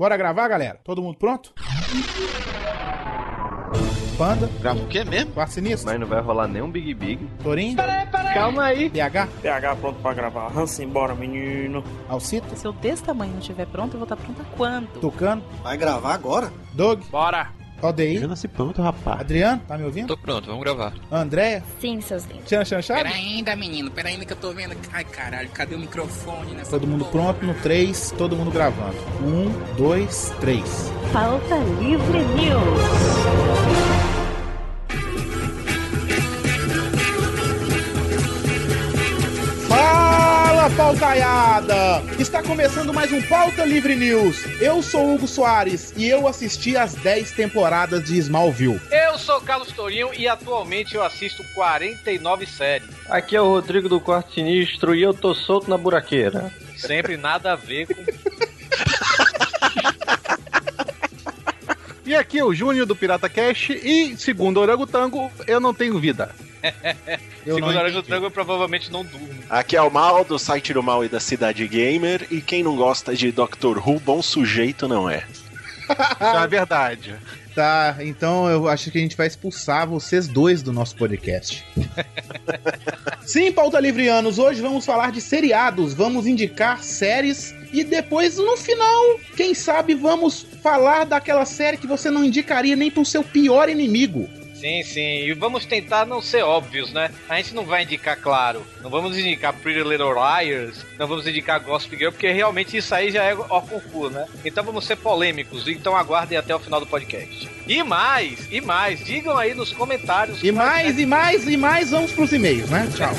Bora gravar, galera? Todo mundo pronto? Panda, Grava o quê mesmo? Quarto Sinistro, Mas não vai rolar nenhum Big Big. Torinho, Calma aí. PH, PH pronto pra gravar. Hansen, bora, menino. Alcito, Se eu desse tamanho não estiver pronto, eu vou estar pronta quando? Tucano, Vai gravar agora? Doug, Bora. ODI, nasci pronto, rapaz. Adriano, tá me ouvindo? Tô pronto, vamos gravar. Andréia, Sim, seus lindos. Tchan Chan Chave? Pera ainda, menino, pera ainda que eu tô vendo. Ai, caralho, cadê o microfone nessa Todo mundo porra? pronto no 3, todo mundo gravando. 1, 2, 3. Pauta Livre News. Pautaiada! Está começando mais um Pauta Livre News. Eu sou Hugo Soares e eu assisti as 10 temporadas de Smallville. Eu sou Carlos Tourinho e atualmente eu assisto 49 séries. Aqui é o Rodrigo do Quarto Sinistro e eu tô solto na buraqueira. Sempre nada a ver com. E aqui é o Júnior do Pirata Cash e, segundo o Orangotango, eu não tenho vida. Eu Segundo não hora do tango, eu provavelmente não durmo. Aqui é o Mal, do site do Mal e da Cidade Gamer. E quem não gosta de Doctor Who, bom sujeito não é. Isso é verdade. Tá, então eu acho que a gente vai expulsar vocês dois do nosso podcast. Sim, pauta livrianos, hoje vamos falar de seriados, vamos indicar séries e depois no final, quem sabe vamos falar daquela série que você não indicaria nem pro seu pior inimigo. Sim, sim. E vamos tentar não ser óbvios, né? A gente não vai indicar, claro. Não vamos indicar Pretty Little Liars, não vamos indicar Gossip Girl, porque realmente isso aí já é ó concurso, né? Então vamos ser polêmicos. Então aguardem até o final do podcast. E mais, e mais, digam aí nos comentários. E mais, e mais, e mais, vamos pros e-mails, né? Tchau.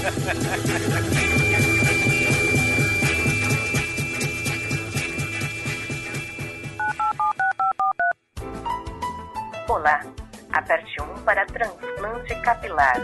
Olá, aperte 1 para transplante capilar.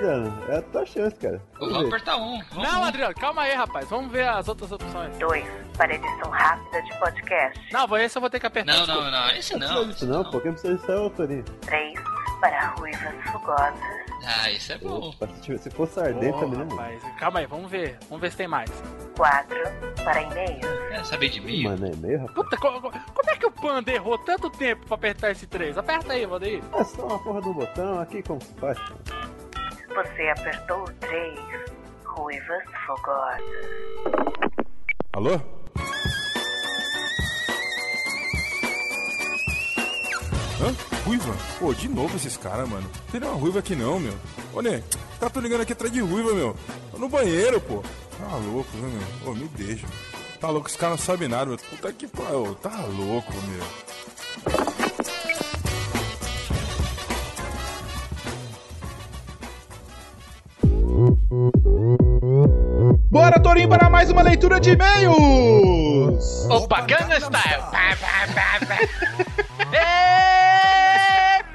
É a tua chance, cara. Vamos apertar um. Vamos Não, Adriano, calma aí, rapaz. Vamos ver as outras opções. 2 para edição rápida de podcast. Não, vou- esse eu vou ter que apertar. Não, desculpa. não, não, esse Não não. precisa disso não, pô. Quem precisa disso é o Torinho. 3 para ruivas fugosas. Ah, esse é bom. Opa, se, fosse ardente Ô, também, né? rapaz, calma aí, vamos ver. Vamos ver se tem mais. 4 para e-mails. Quer saber de mim? Mano, é meio, rapaz. Puta, co- co- como é que o Panda errou tanto tempo pra apertar esse 3? Aperta aí, Valdeir. É só uma porra do botão aqui, como se faz? Você apertou o 3. Ruivas fogosas. Alô? Hã? Ruiva? Pô, de novo esses caras, mano. Não tem nenhuma ruiva aqui não, meu. Ô, os caras tão ligando aqui atrás de ruiva, meu. Tô no banheiro, pô. Tá louco, né, meu? Ô, me deixa. Tá louco, os caras não sabem nada, meu. Puta que pariu. Tá louco, meu. Bora, Torinho, para mais uma leitura de e-mails! Opa, Gangnam Style! Pá, pá, pá, pá.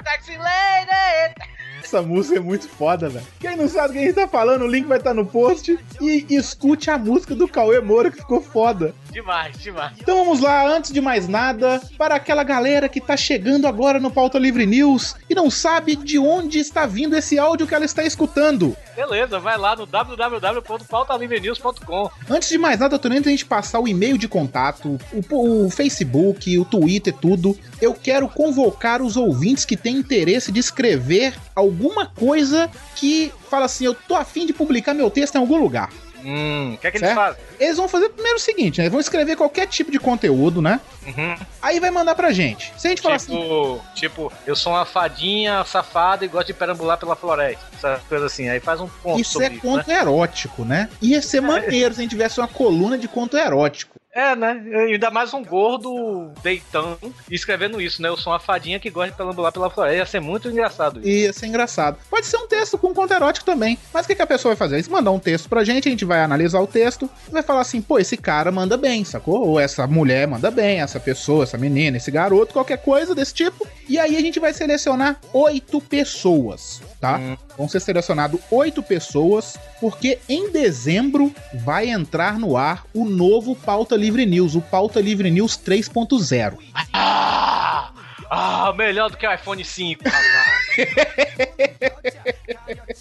Taxi Lady! Essa música é muito foda, velho. Quem não sabe o que a gente tá falando, o link vai estar no post. E escute a música do Cauê Moura, que ficou foda. Demais, demais. Então vamos lá, antes de mais nada, para aquela galera que tá chegando agora no Pauta Livre News e não sabe de onde está vindo esse áudio que ela está escutando. Beleza, vai lá no www.pautalivrenews.com. Antes de mais nada, de a gente passar o e-mail de contato, o, o Facebook, o Twitter, tudo, eu quero convocar os ouvintes que têm interesse de escrever alguma coisa que fala assim, eu tô afim de publicar meu texto em algum lugar. Hum, o que é que eles Certo? fazem? Eles vão fazer primeiro o seguinte, né? Eles vão escrever qualquer tipo de conteúdo, né? Uhum. Aí vai mandar pra gente. Se a gente falar assim, Tipo, tipo, eu sou uma fadinha safada e gosto de perambular pela floresta. Essa coisa assim. Aí faz um ponto isso é isso, conto né? erótico, né? Ia ser maneiro se a gente tivesse uma coluna de conto erótico. É, né? Ainda mais um gordo deitando e escrevendo isso, né? Eu sou uma fadinha que gosta de perambular pela floresta. Ia ser muito engraçado isso. Ia ser engraçado. Pode ser um texto com conto erótico também. Mas o que, que a pessoa vai fazer? Eles mandar um texto pra gente, a gente vai analisar o texto e vai falar assim: pô, esse cara manda bem, sacou? Ou essa mulher manda bem, essa pessoa, essa menina, esse garoto, qualquer coisa desse tipo. E aí a gente vai selecionar oito pessoas, tá? Hum. Vão ser selecionados oito pessoas, porque em dezembro vai entrar no ar o novo Pauta Livre News, o Pauta Livre News 3.0. Ah! Ah, melhor do que o iPhone 5, rapaz.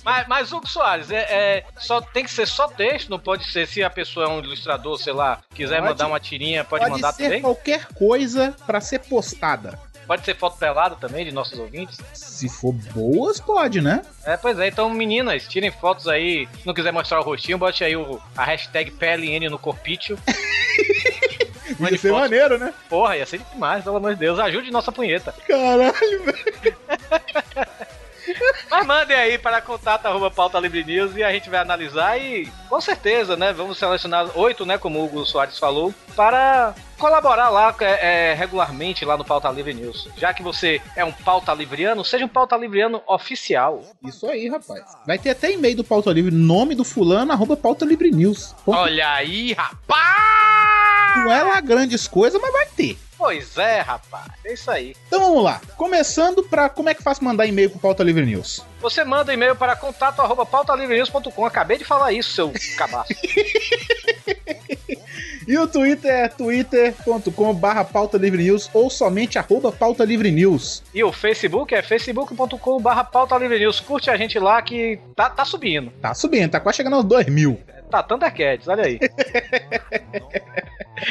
Mas, mas Hugo Soares, é, é- só, tem que ser só texto, não pode ser se a pessoa é um ilustrador, sei lá, quiser Pode. mandar uma tirinha, pode, Pode mandar ser também. qualquer coisa pra ser postada. Pode ser foto pelada também de nossos ouvintes. Se for boas, pode, né? É, pois é, então meninas, tirem fotos aí. Se não quiser mostrar o rostinho, bote aí o, a hashtag PLN no corpício. Ia ser maneiro, né? Porra, ia ser demais, pelo amor de Deus. Ajude nossa punheta. Caralho, velho. Mas mandem aí para contato arroba pauta Livre News e a gente vai analisar e com certeza, né? Vamos selecionar oito, né? Como o Hugo Soares falou, para colaborar lá é, é, regularmente lá no Pauta Livre News. Já que você é um pauta livriano, seja um pauta livriano oficial. Isso aí, rapaz. Vai ter até e-mail do Pauta Livre, nome do fulano, arroba Pauta Livre News. Olha aí, rapaz! Não é lá grandes coisas, mas vai ter. Pois é, rapaz. É isso aí. Então vamos lá. Começando pra como é que faz mandar e-mail pro Pauta Livre News. Você manda e-mail para contato arroba pautalivrenews.com. Acabei de falar isso, seu cabaço. E o Twitter é twitter.com barra Pauta Livre News ou somente arroba Pauta Livre News. E o Facebook é facebook.com barra pauta livre news. Curte a gente lá que tá, tá subindo. Tá subindo, tá quase chegando aos 2 mil. Tá, Thundercats, olha aí.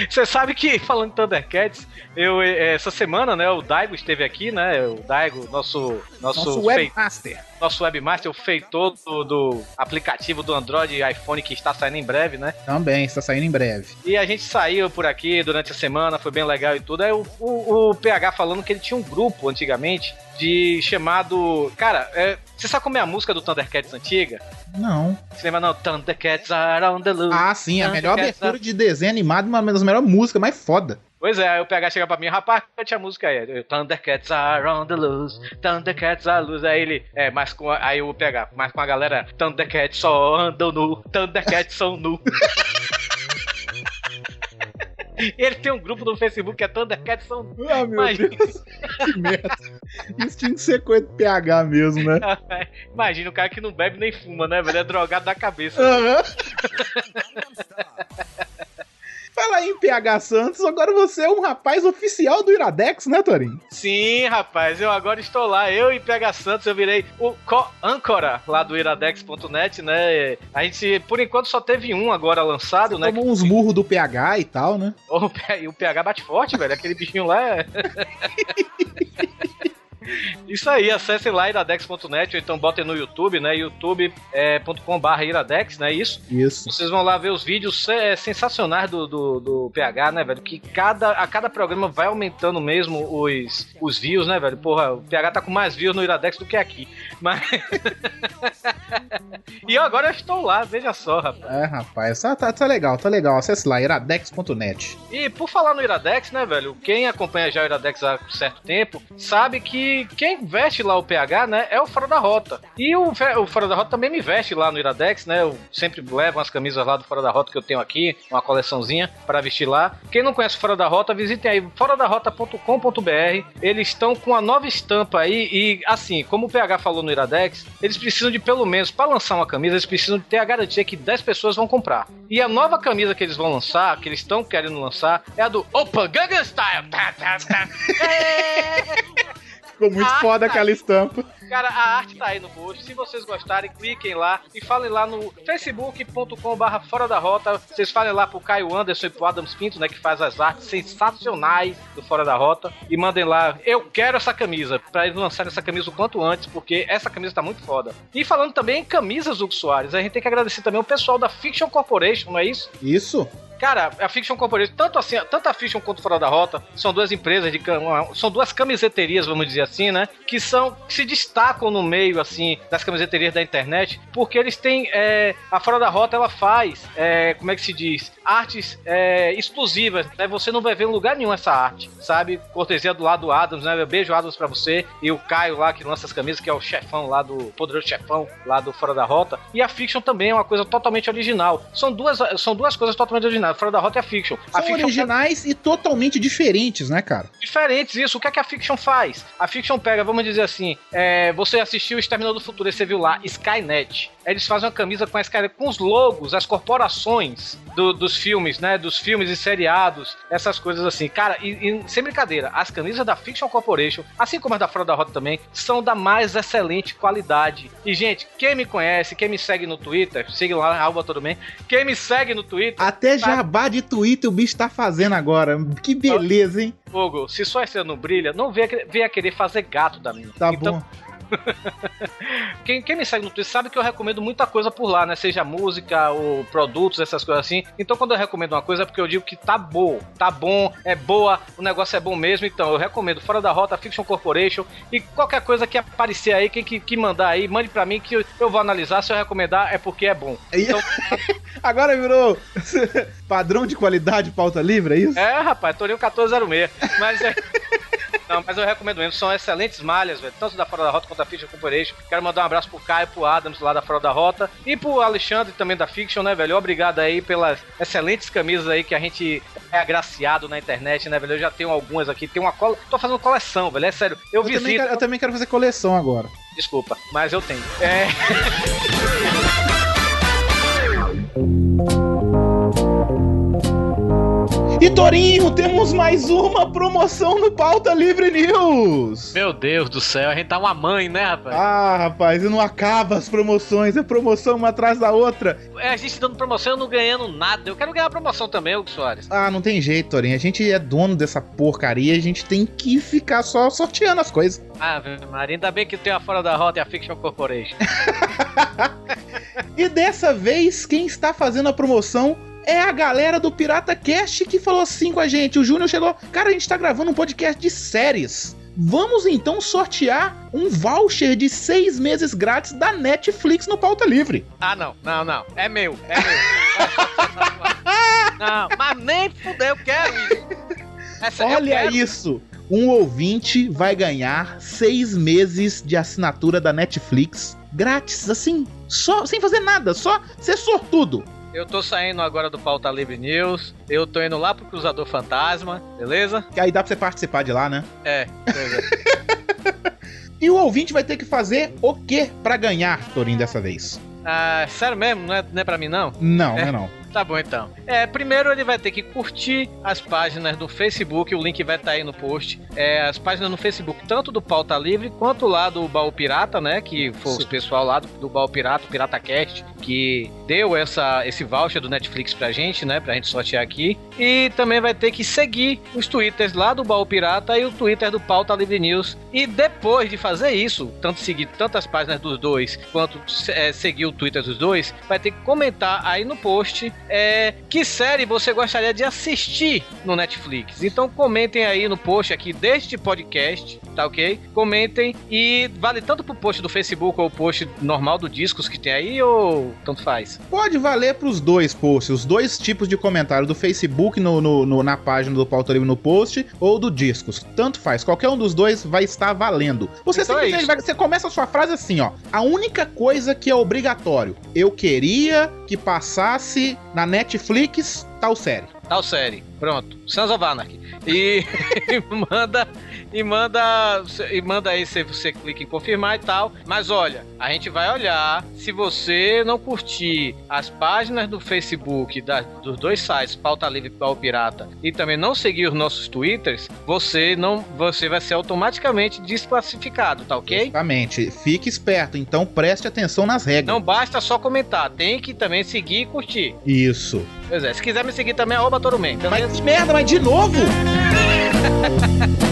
Você sabe que, falando de Thundercats, eu, eh, essa semana, né, o Daigo esteve aqui, né, o Daigo, nosso... Nosso, Nosso webmaster. Nosso webmaster, o feitor do, do aplicativo do Android e iPhone que está saindo em breve, né? Também, está saindo em breve. E a gente saiu por aqui durante a semana, foi bem legal e tudo. Aí o, o, o PH falando que ele tinha um grupo antigamente de chamado. Cara, é, você sabe como é a música do Thundercats antiga? Não. Você lembra não? Thundercats are on the loose. Ah, sim, a melhor abertura de desenho animado, uma das melhores músicas, mais foda. Pois é, aí o PH chega pra mim, rapaz, cante a música aí. Eu, Thundercats are on the loose, Thundercats are loose. Aí ele, é, mas com a, aí o PH, mas com a galera, Thundercats só andam nu, Thundercats são nu. Ele tem um grupo no Facebook que é Thundercats são nu. Ah, meu Imagina. Deus. que merda. Isso tinha que ser coisa de PH mesmo, né? Imagina o cara que não bebe nem fuma, né, velho? É drogado da cabeça. Aham. Fala aí em PH Santos, agora você é um rapaz oficial do Iradex, né, Torinho? Sim, rapaz, eu agora estou lá. Eu e PH Santos, eu virei o co-âncora lá do iradex.net, né? A gente, por enquanto, só teve um agora lançado, né? Tomou uns murros do PH e tal, né? O E o PH bate forte, velho. Aquele bichinho lá é. Isso aí, acessem lá iradex.net ou então botem no YouTube, né? youtube.com.br iradex, né? Isso. Isso. Vocês vão lá ver os vídeos é, sensacionais do, do, do PH, né, velho? Que cada, a cada programa vai aumentando mesmo os, os views, né, velho? Porra, o PH tá com mais views no Iradex do que aqui. Mas. e eu agora estou lá, veja só, rapaz. É, rapaz, tá, tá, tá legal, tá legal. Acesse lá, iradex.net. E por falar no Iradex, né, velho? Quem acompanha já o Iradex há certo tempo sabe que quem veste lá o PH, né, é o Fora da Rota. E o, o Fora da Rota também me veste lá no Iradex, né? Eu sempre levo umas camisas lá do Fora da Rota que eu tenho aqui, uma coleçãozinha para vestir lá. Quem não conhece o Fora da Rota, visitem aí foradarota.com.br. Eles estão com a nova estampa aí e assim, como o PH falou no Iradex, eles precisam de pelo menos para lançar uma camisa, eles precisam de ter a garantia que 10 pessoas vão comprar. E a nova camisa que eles vão lançar, que eles estão querendo lançar, é a do Opa Gangnam Style. Ficou muito Ah, foda tá. aquela estampa. Cara, a arte tá aí no post. Se vocês gostarem, cliquem lá e falem lá no facebook.com barra fora da rota. Vocês falem lá pro Caio Anderson e pro Adams Pinto, né, que faz as artes sensacionais do Fora da Rota. E mandem lá, eu quero essa camisa, pra eles lançarem essa camisa o quanto antes, porque essa camisa tá muito foda. E falando também em camisas, Hugo Soares, a gente tem que agradecer também o pessoal da Fiction Corporation, não é isso? Isso. Cara, a Fiction Corporation, tanto assim, tanto a Fiction quanto Fora da Rota, são duas empresas de são duas camiseterias, vamos dizer assim, né? Que são que se destacam no meio assim das camiseterias da internet, porque eles têm é, a Fora da Rota ela faz, é, como é que se diz, artes é, exclusivas, né? Você não vai ver em lugar nenhum essa arte, sabe? Cortesia do lado do Adams, né? Beijo Adams pra você e o Caio lá que lança as camisas, que é o chefão lá do poderoso chefão lá do Fora da Rota. E a Fiction também é uma coisa totalmente original. São duas, são duas coisas totalmente originais. A Fora da Rota e a Fiction. A São Fiction originais e totalmente diferentes, né, cara? diferentes isso. O que é que a Fiction faz? A Fiction pega, vamos dizer assim, é, você assistiu o Exterminador do Futuro e você viu lá Skynet. Eles fazem uma camisa com a Skynet, com os logos, as corporações do- dos filmes, né? Dos filmes e seriados, essas coisas assim. Cara, e, e sem brincadeira, as camisas da Fiction Corporation, assim como as da Fora da Rota também, são da mais excelente qualidade. E, gente, quem me conhece, quem me segue no Twitter, siga lá, Alba Todo Bem. Quem me segue no Twitter. Até jabá de Twitter o bicho tá fazendo agora. Que beleza, hein? Fogo, se só esse ano brilha, não venha, venha querer fazer gato da minha. Tá Então, bom. Quem, quem me segue no Twitter sabe que eu recomendo muita coisa por lá, né? Seja música ou produtos, essas coisas assim. Então, quando eu recomendo uma coisa é porque eu digo que tá bom, tá bom, é boa, o negócio é bom mesmo. Então, eu recomendo Fora da Rota, Fiction Corporation e qualquer coisa que aparecer aí, quem que, que mandar aí, mande pra mim que eu, eu vou analisar. Se eu recomendar, é porque é bom. Então, Agora virou padrão de qualidade pauta livre, é isso? é, rapaz, Torinho 1406. Mas é. Não, mas eu recomendo mesmo. São excelentes malhas, velho. Tanto da Fora da Rota quanto da Fiction Corporation. Quero mandar um abraço pro Caio, pro Adams lá da Fora da Rota. E pro Alexandre também da Fiction, né, velho? Obrigado aí pelas excelentes camisas aí que a gente é agraciado na internet, né, velho? Eu já tenho algumas aqui. Tem uma cola. Tô fazendo coleção, velho. É sério. Eu, Eu também, visito. quero, eu também quero fazer coleção agora. Desculpa, mas eu tenho. É. E Torinho, temos mais uma promoção no Pauta Livre News. Meu Deus do céu, a gente tá uma mãe, né, rapaz? Ah, rapaz, e não acaba as promoções, é promoção uma atrás da outra. É, a gente dando promoção, eu não ganhando nada. Eu quero ganhar a promoção também, Hugo Soares. Ah, não tem jeito, Torinho. A gente é dono dessa porcaria, a gente tem que ficar só sorteando as coisas. Ah, Maria, ainda bem que tem a Fora da Rota e a Fiction Corporation. E dessa vez, quem está fazendo a promoção é a galera do Pirata Cast que falou assim com a gente. O Júnior chegou, cara, a gente tá gravando um podcast de séries. Vamos então sortear um voucher de seis meses grátis da Netflix no Pauta Livre. Ah, não, não, não. É meu, é meu. não, mas nem fudeu, eu quero isso. Essa, Olha quero. isso! Um ouvinte vai ganhar seis meses de assinatura da Netflix grátis, assim, só sem fazer nada, só ser sortudo. Eu tô saindo agora do Pauta Livre News. Eu tô indo lá pro Cruzador Fantasma, beleza? Que aí dá pra você participar de lá, né? É, beleza. E o ouvinte vai ter que fazer o que pra ganhar, Torinho, dessa vez? ah, sério mesmo? Não é, não é pra mim, não? Não, É. não é não. Tá bom então. É, primeiro ele vai ter que curtir as páginas do Facebook, o link vai estar aí no post. É, as páginas no Facebook, tanto do Pauta Livre quanto lá do Baú Pirata, né? Que foi Sim. o pessoal lá do, do Baú Pirata, o Pirata Cast, que deu essa, esse voucher do Netflix pra gente, né? Pra gente sortear aqui. E também vai ter que seguir os twitters lá do Baú Pirata e o Twitter do Pauta Livre News. E depois de fazer isso, tanto seguir tantas páginas dos dois, quanto é, seguir o Twitter dos dois, vai ter que comentar aí no post é, que série você gostaria de assistir no Netflix. Então comentem aí no post aqui deste podcast, tá ok? Comentem e vale tanto pro post do Facebook ou o post normal do Discos que tem aí ou tanto faz. Pode valer pros dois posts, os dois tipos de comentário, do Facebook no, no- no- na página do Pauta Livre no post ou do Discos. Tanto faz, qualquer um dos dois vai estar valendo. Você Então é simplesmente isso. vai, você começa a sua frase assim, ó. A única coisa que é obrigatório, eu queria que passasse na Netflix tal série. Tal série. Pronto. Sons of Anarchy. E, e manda e manda e manda aí se você clica em confirmar e tal. Mas olha, a gente vai olhar se você não curtir as páginas do Facebook da- dos dois sites, Pauta Livre e Pau Pirata, e também não seguir os nossos Twitters, você não você vai ser automaticamente desclassificado, tá OK? Exatamente. Fique esperto, então preste atenção nas regras. Não basta só comentar, tem que também seguir e curtir. Isso. Pois é, se quiser me seguir também, arroba Toruman, beleza? Que merda, mas de novo?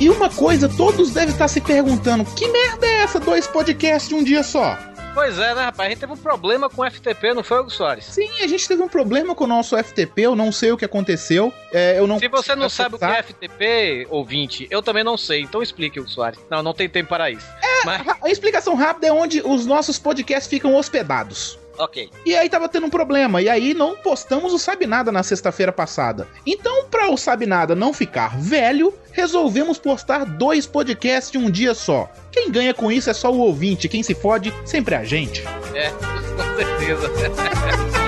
E uma coisa, todos devem estar se perguntando: que merda é essa? Dois podcasts de um dia só? Pois é, né, rapaz? A gente teve um problema com o FTP, não foi, Hugo Soares? Sim, a gente teve um problema com o nosso FTP, eu não sei o que aconteceu. É, eu não Se você não sabe o que é. FTP, ouvinte, eu também não sei, então explique, Hugo Soares. Não, não tem tempo para isso. Mas, A explicação rápida é onde os nossos podcasts ficam hospedados. Ok. E aí tava tendo um problema, e aí não postamos o Sabe Nada na sexta-feira passada. Então, pra o Sabe Nada não ficar velho, resolvemos postar dois podcasts de um dia só. Quem ganha com isso é só o ouvinte, quem se fode sempre é a gente. É, com certeza.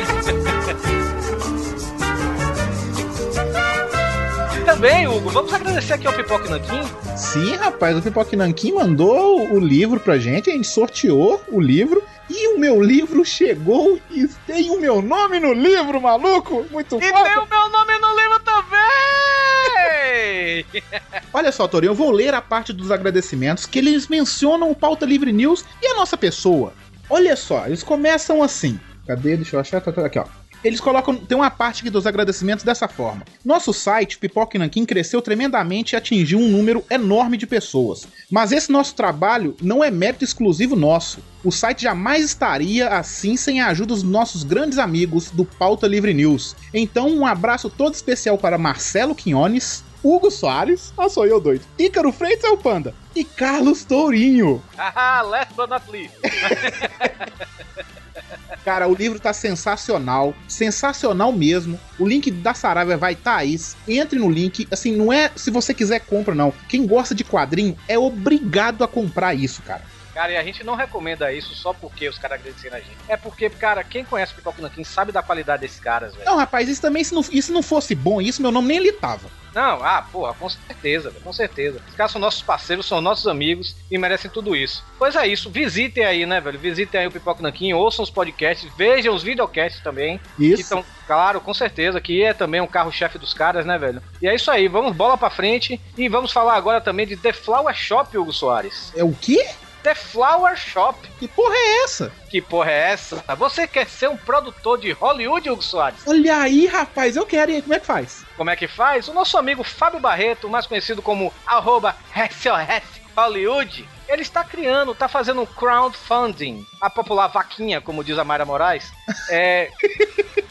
Também, Hugo, vamos agradecer aqui ao Pipoque Nanquim. Sim, rapaz, o Pipoque Nanquim mandou o livro pra gente, a gente sorteou o livro. E o meu livro chegou e tem o meu nome no livro, maluco! Muito E foda! tem o meu nome no livro também! Olha só, Torinho, eu vou ler a parte dos agradecimentos que eles mencionam o Pauta Livre News e a nossa pessoa. Olha só, eles começam assim. Cadê? Deixa eu achar. Tá, tá, aqui, ó. Eles colocam. Tem uma parte aqui dos agradecimentos dessa forma. Nosso site, Pipoca e Nanquim, cresceu tremendamente e atingiu um número enorme de pessoas. Mas esse nosso trabalho não é mérito exclusivo nosso. O site jamais estaria assim sem a ajuda dos nossos grandes amigos do Pauta Livre News. Então, um abraço todo especial para Marcelo Quinones, Hugo Soares, ah, sou eu doido, Ícaro Freitas é o Panda, e Carlos Tourinho. Haha, last but not least. Cara, o livro tá sensacional, sensacional mesmo. O link da Saraiva vai estar tá aí. Entre no link. Assim, não é se você quiser compra, não. Quem gosta de quadrinho é obrigado a comprar isso, cara. Cara, e a gente não recomenda isso só porque os caras agradeceram a gente. É porque, cara, quem conhece o Pipoca Nanquim sabe da qualidade desses caras, velho. Não, rapaz, isso também, se não, isso não fosse bom, isso meu nome nem ele tava. Não, ah, porra, com certeza, com certeza. Os caras são nossos parceiros, são nossos amigos e merecem tudo isso. Pois é isso, visitem aí, né, velho? Visitem aí o Pipoca Nanquim, ouçam os podcasts, vejam os videocasts também. Isso. Que estão, claro, com certeza, que é também um carro-chefe dos caras, né, velho? E é isso aí, vamos bola pra frente e vamos falar agora também de The Flower Shop, Hugo Soares. É o quê? The Flower Shop. Que porra é essa? Que porra é essa? Você quer ser um produtor de Hollywood, Hugo Soares? Olha aí, rapaz, eu quero, hein? Como é que faz? Como é que faz? O nosso amigo Fábio Barreto, mais conhecido como arroba SOS Hollywood, ele está criando, está fazendo um crowdfunding, a popular vaquinha, como diz a Mayra Moraes, é,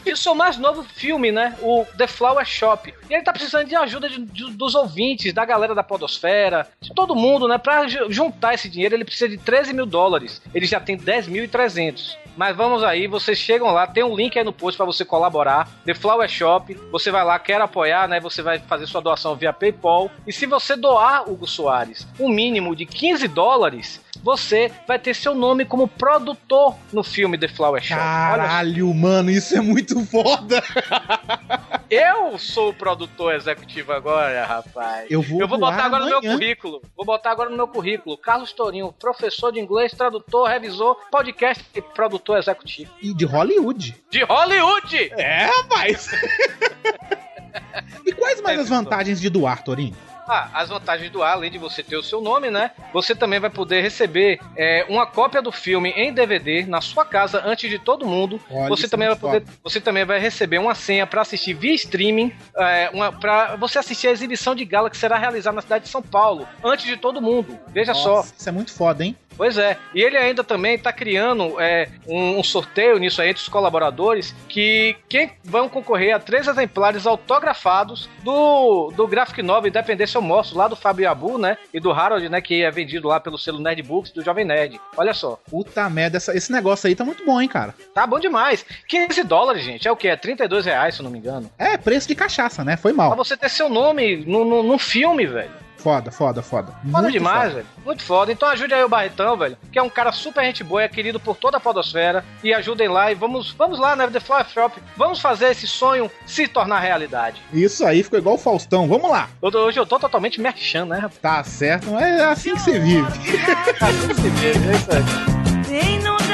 de seu mais novo filme, né? O The Flower Shop. E ele tá precisando de ajuda de- de- dos ouvintes, da galera da Podosfera, de todo mundo, né? Ju- juntar esse dinheiro, ele precisa de 13 mil dólares. Ele já tem 10.300. Mas vamos aí, vocês chegam lá, tem um link aí no post para você colaborar. The Flower Shop, você vai lá, quer apoiar, né? Você vai fazer sua doação via PayPal. E se você doar, Hugo Soares, um mínimo de 15 dólares, você vai ter seu nome como produtor no filme The Flower só. Caralho, mano, isso é muito foda. Eu sou o produtor executivo agora, rapaz. Eu vou botar voar agora no meu amanhã. currículo. Vou botar agora no meu currículo. Carlos Tourinho, professor de inglês, tradutor, revisor, podcast e produtor executivo. E de Hollywood. De Hollywood! É, rapaz. e quais mais as vantagens de doar, Torinho? Ah, as vantagens do ar, além de você ter o seu nome, né? Você também vai poder receber é, uma cópia do filme em DVD na sua casa antes de todo mundo. Olha, você isso também é vai poder, você também vai receber uma senha para assistir via streaming, é, uma, para você assistir a exibição de gala que será realizada na cidade de São Paulo antes de todo mundo. Veja só. Nossa, Isso é muito foda, hein? Pois é, e ele ainda também está criando é, um, um sorteio nisso aí entre os colaboradores que quem vão concorrer a três exemplares autografados do, do Graphic Novel Independência Eu Mostro, lá do Fábio Abu, né? E do Harold, né? Que é vendido lá pelo selo Nerd Books do Jovem Nerd. Olha só. Puta merda, essa- esse negócio aí tá muito bom, hein, cara? Tá bom demais. 15 dólares, gente. É o que? É 32 reais, se eu não me engano. É, preço de cachaça, né? Foi Pra mal. você ter seu nome no, no, num filme, velho. Foda, foda, foda. Foda Muito demais, foda. velho. Muito foda. Então ajude aí o Barretão, velho. Que é um cara super gente boa, é querido por toda a podosfera. E ajudem lá e vamos, vamos lá, né? The Flower Shop. Vamos fazer esse sonho se tornar realidade. Isso aí ficou igual o Faustão. Vamos lá. Eu- Hoje eu tô totalmente merchan, né, rapaz? Tá certo, é assim que você vive. Assim que se vê, é isso aí.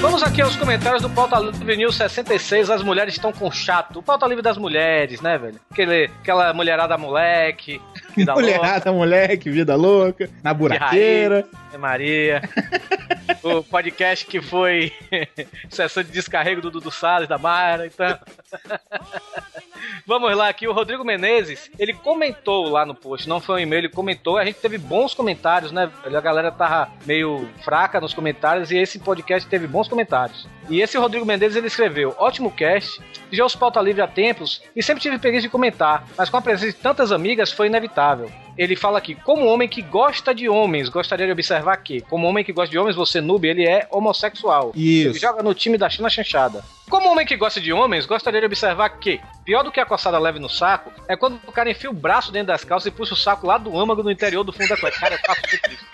Vamos aqui aos comentários do Pauta Livre News 66. As mulheres estão com chato. O Pauta Livre das mulheres, né, velho? Aquele, aquela mulherada moleque. vida louca. Mulherada, moleque, vida louca, na buraqueira. É Maria. o podcast que foi sessão de descarrego do Dudu Salles, da Mara, então. Vamos lá aqui, o Rodrigo Menezes, ele comentou lá no post, não foi um e-mail, ele comentou, a gente teve bons comentários, né? A galera tava meio fraca nos comentários e esse podcast teve bons comentários. E esse Rodrigo Mendes ele escreveu: ótimo cast, já os pauta livre há tempos e sempre tive preguiça de comentar, mas com a presença de tantas amigas foi inevitável. Ele fala aqui, como homem que gosta de homens, gostaria de observar que, como homem que gosta de homens, você noob, ele é homossexual. Isso. Ele joga no time da China Chanchada. Como homem que gosta de homens, gostaria de observar que, pior do que a coçada leve no saco, é quando o cara enfia o braço dentro das calças e puxa o saco lá do âmago no interior do fundo da cueca. Cara, eu faço isso.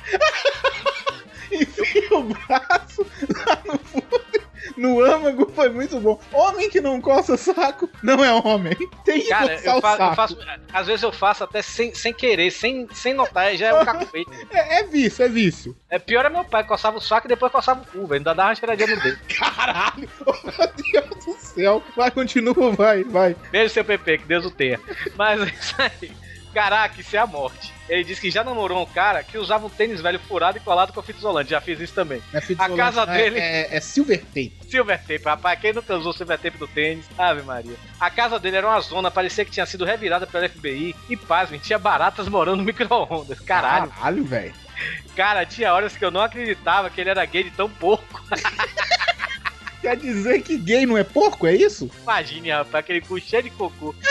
Enfia o braço lá no fundo. No âmago foi muito bom. Homem que não coça saco não é homem. Tem que Cara, coçar eu, fa- eu saco. faço. Às vezes eu faço até sem, sem querer, sem, sem notar, já é um cacuete. É, é vício, é vício. É pior é meu pai, coçava o saco e depois coçava o cu, velho. Ainda dava uma cheiradinha no dedo. Caralho! Meu Deus do céu. Vai, continua, vai, vai. Beijo, seu PP, que Deus o tenha. Mas é isso aí. Caraca, isso é a morte. Ele disse que já namorou um cara que usava um tênis velho furado e colado com fita isolante. Já fiz isso também. É A casa é- dele- É, é silver tape. Silver tape, rapaz. Quem nunca usou silver tape do tênis? Ave Maria. A casa dele era uma zona, parecia que tinha sido revirada pela FBI. E pasmem, tinha baratas morando no micro-ondas. Caralho. Caralho, velho. Cara, tinha horas que eu não acreditava que ele era gay de tão pouco. Quer dizer que gay não é porco, é isso? Imagine, rapaz, aquele cu cheio de cocô.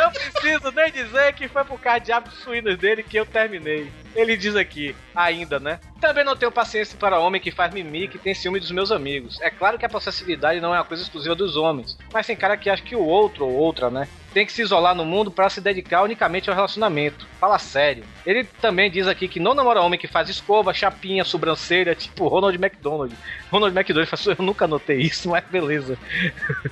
Não preciso nem dizer que foi por causa de suínos dele que eu terminei. Ele diz aqui, ainda, né? Também não tenho paciência para homem que faz mimimi que tem ciúme dos meus amigos. É claro que a possessividade não é uma coisa exclusiva dos homens, mas tem cara que acha que o outro ou outra, né? Tem que se isolar no mundo para se dedicar unicamente ao relacionamento. Fala sério. Ele também diz aqui que não namora homem que faz escova, chapinha, sobrancelha, tipo Ronald McDonald. Ronald McDonald faz, eu nunca notei isso, mas beleza.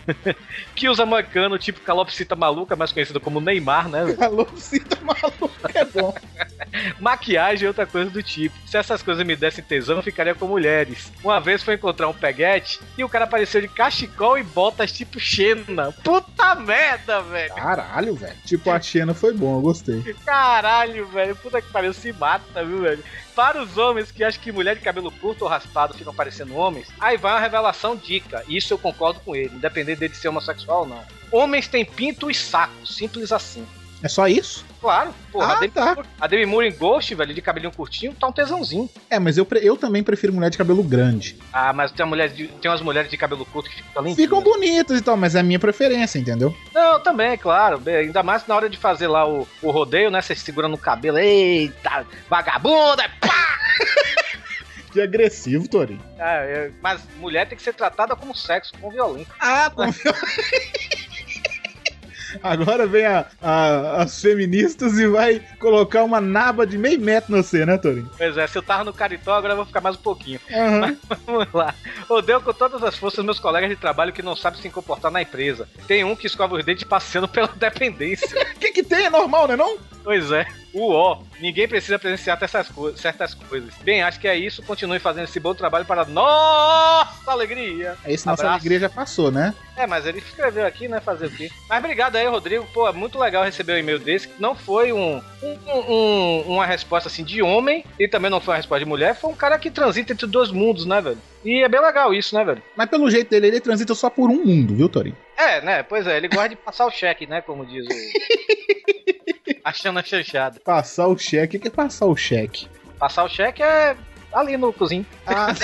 que usa moicano, tipo calopsita maluca, mais conhecido como Neymar, né? Calopsita maluca é bom. Maquiagem e outra coisa do tipo. Se essas coisas me dessem tesão, eu ficaria com mulheres. Uma vez foi encontrar um peguete e o cara apareceu de cachecol e botas tipo Xena. Puta merda, velho. Caralho, velho. Tipo, a Xena foi bom, eu gostei. Caralho, velho. Puta que pariu, se mata, viu, velho? Para os homens que acham que mulher de cabelo curto ou raspado ficam parecendo homens, aí vai uma revelação dica. E isso eu concordo com ele, independente dele ser homossexual ou não. Homens têm pinto e saco, simples assim. É só isso? Claro, porra, Ah, a, Demi tá. Moore, a Demi Moore em Ghost, velho, de cabelinho curtinho, tá um tesãozinho. É, mas eu, eu também prefiro mulher de cabelo grande. Ah, mas tem, mulher de- tem umas mulheres de cabelo curto que ficam lindas. Ficam bonitas e tal, mas é a minha preferência, entendeu? Não, também, claro. Ainda mais na hora de fazer lá o, o rodeio, né? Você segura no cabelo, eita, vagabunda, pá! Que agressivo, Torinho. Ah, é, mas mulher tem que ser tratada como sexo, com violência. Ah, com... Agora vem a- a- as feministas e vai colocar uma naba de meio metro no você, né, Torinho? Pois é, se eu tava no caritó, agora eu vou ficar mais um pouquinho. Aham. Vamos lá. Odeio com todas as forças meus colegas de trabalho que não sabem se comportar na empresa. Tem um que escova os dentes passeando pela dependência. O que que tem? É normal, né não? Pois é. O ó. Ninguém precisa presenciar essas co- certas coisas. Bem, acho que é isso. Continue fazendo esse bom trabalho para nossa alegria. Esse nossa Abraço. alegria já passou, né? É, mas ele escreveu aqui, né? Fazer o quê? Mas obrigado aí, Rodrigo. Pô, é muito legal receber um e-mail desse. Não foi um, um- um- uma resposta assim de homem e também não foi uma resposta de mulher. Foi um cara que transita entre dois mundos, né, velho? E é bem legal isso, né, velho? Mas pelo jeito dele, ele transita só por um mundo, viu, Torinho? É, né? Pois é, ele gosta de passar o cheque, né? Como diz o. Achando a chanchada. Passar o cheque. O que é passar o cheque? Passar o cheque é ali no cozinho. Ah,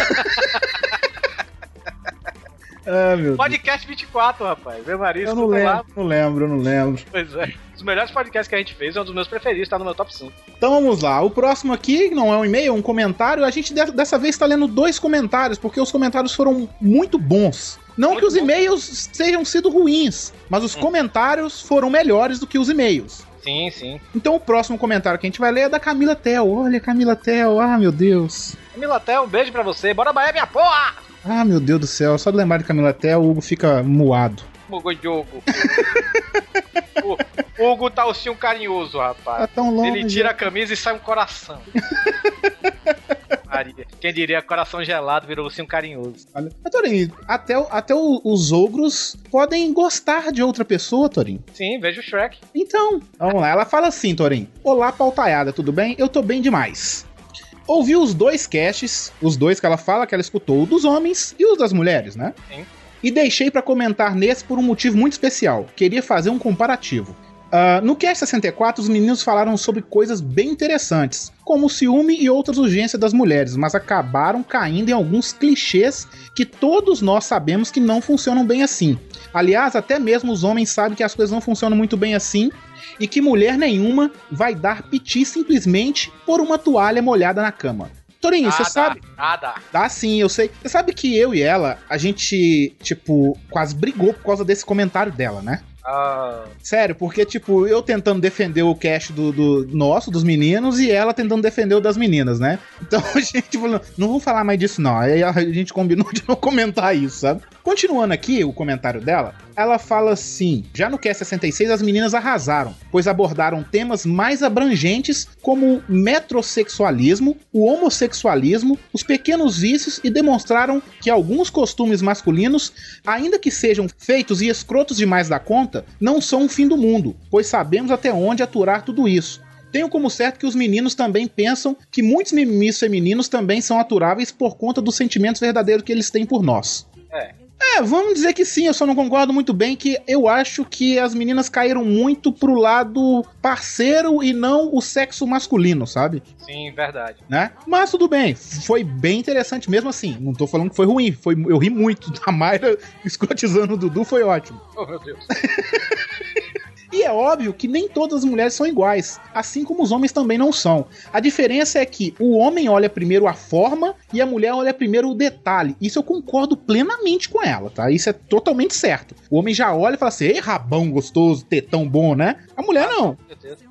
ah meu Deus. Podcast 24, rapaz. Vê Maria, Eu não lá. lembro, não lembro, não lembro. Pois é. Os melhores podcasts que a gente fez é um dos meus preferidos, tá no meu top 5. Então vamos lá. O próximo aqui não é um e-mail, é um comentário. A gente de- dessa vez está lendo dois comentários, porque os comentários foram muito bons. Não Muito que os e-mails tenham sido ruins, mas os comentários foram melhores do que os e-mails. Sim, sim. Então o próximo comentário que a gente vai ler é da Camila Tel. Olha, Camila Tel, ah meu Deus. Milatel, um beijo pra você. Bora Bahia, minha porra! Ah meu Deus do céu, só de lembrar de Camila Tel, o Hugo fica moado. Hugo Diogo. o Hugo tá ursinho carinhoso, Tá rapaz. tão longe. Ele tira a camisa e sai um coração. Maria. Quem diria coração gelado virou ursinho carinhoso. Olha, Torinho, até, até os ogros podem gostar de outra pessoa, Torinho. Sim, veja o Shrek. Então, vamos lá. Ela fala assim, Torinho. Olá, pautaiada, tudo bem? Eu tô bem demais. Ouvi os dois casts, os dois que ela fala que ela escutou, o dos homens e os das mulheres, né? Sim. E deixei pra comentar nesse por um motivo muito especial. Queria fazer um comparativo. Ah, no Cast 64, os meninos falaram sobre coisas bem interessantes, como o ciúme e outras urgências das mulheres, mas acabaram caindo em alguns clichês que todos nós sabemos que não funcionam bem assim. Aliás, até mesmo os homens sabem que as coisas não funcionam muito bem assim e que mulher nenhuma vai dar piti simplesmente por uma toalha molhada na cama. Torinho, você sabe? Ah, dá. Dá sim, eu sei. Você sabe que eu e ela, a gente, tipo, quase brigou por causa desse comentário dela, né? Ah, Sério, porque, tipo, eu tentando defender o cast do, do nosso, dos meninos, e ela tentando defender o das meninas, né? Então a gente falou, não vou falar mais disso, não. Aí a gente combinou de não comentar isso, sabe? Continuando aqui o comentário dela, ela fala assim: já no Cast 66 as meninas arrasaram, pois abordaram temas mais abrangentes como o metrosexualismo, o homossexualismo, os pequenos vícios e demonstraram que alguns costumes masculinos, ainda que sejam feitos e escrotos demais da conta, não são o fim do mundo, pois sabemos até onde aturar tudo isso. Tenho como certo que os meninos também pensam que muitos mimimis femininos também são aturáveis por conta dos sentimentos verdadeiros que eles têm por nós. é. É, vamos dizer que sim, eu só não concordo muito bem que eu acho que as meninas caíram muito pro lado parceiro e não o sexo masculino, sabe? Sim, verdade. Né? Mas tudo bem, foi bem interessante mesmo assim. Não tô falando que foi ruim, foi, eu ri muito. A Mayra escrotizando o Dudu foi ótimo. Oh, meu Deus. E é óbvio que nem todas as mulheres são iguais, assim como os homens também não são. A diferença é que o homem olha primeiro a forma e a mulher olha primeiro o detalhe. Isso eu concordo plenamente com ela, tá? Isso é totalmente certo. O homem já olha e fala assim: ei, rabão gostoso, tetão bom, né? A mulher não.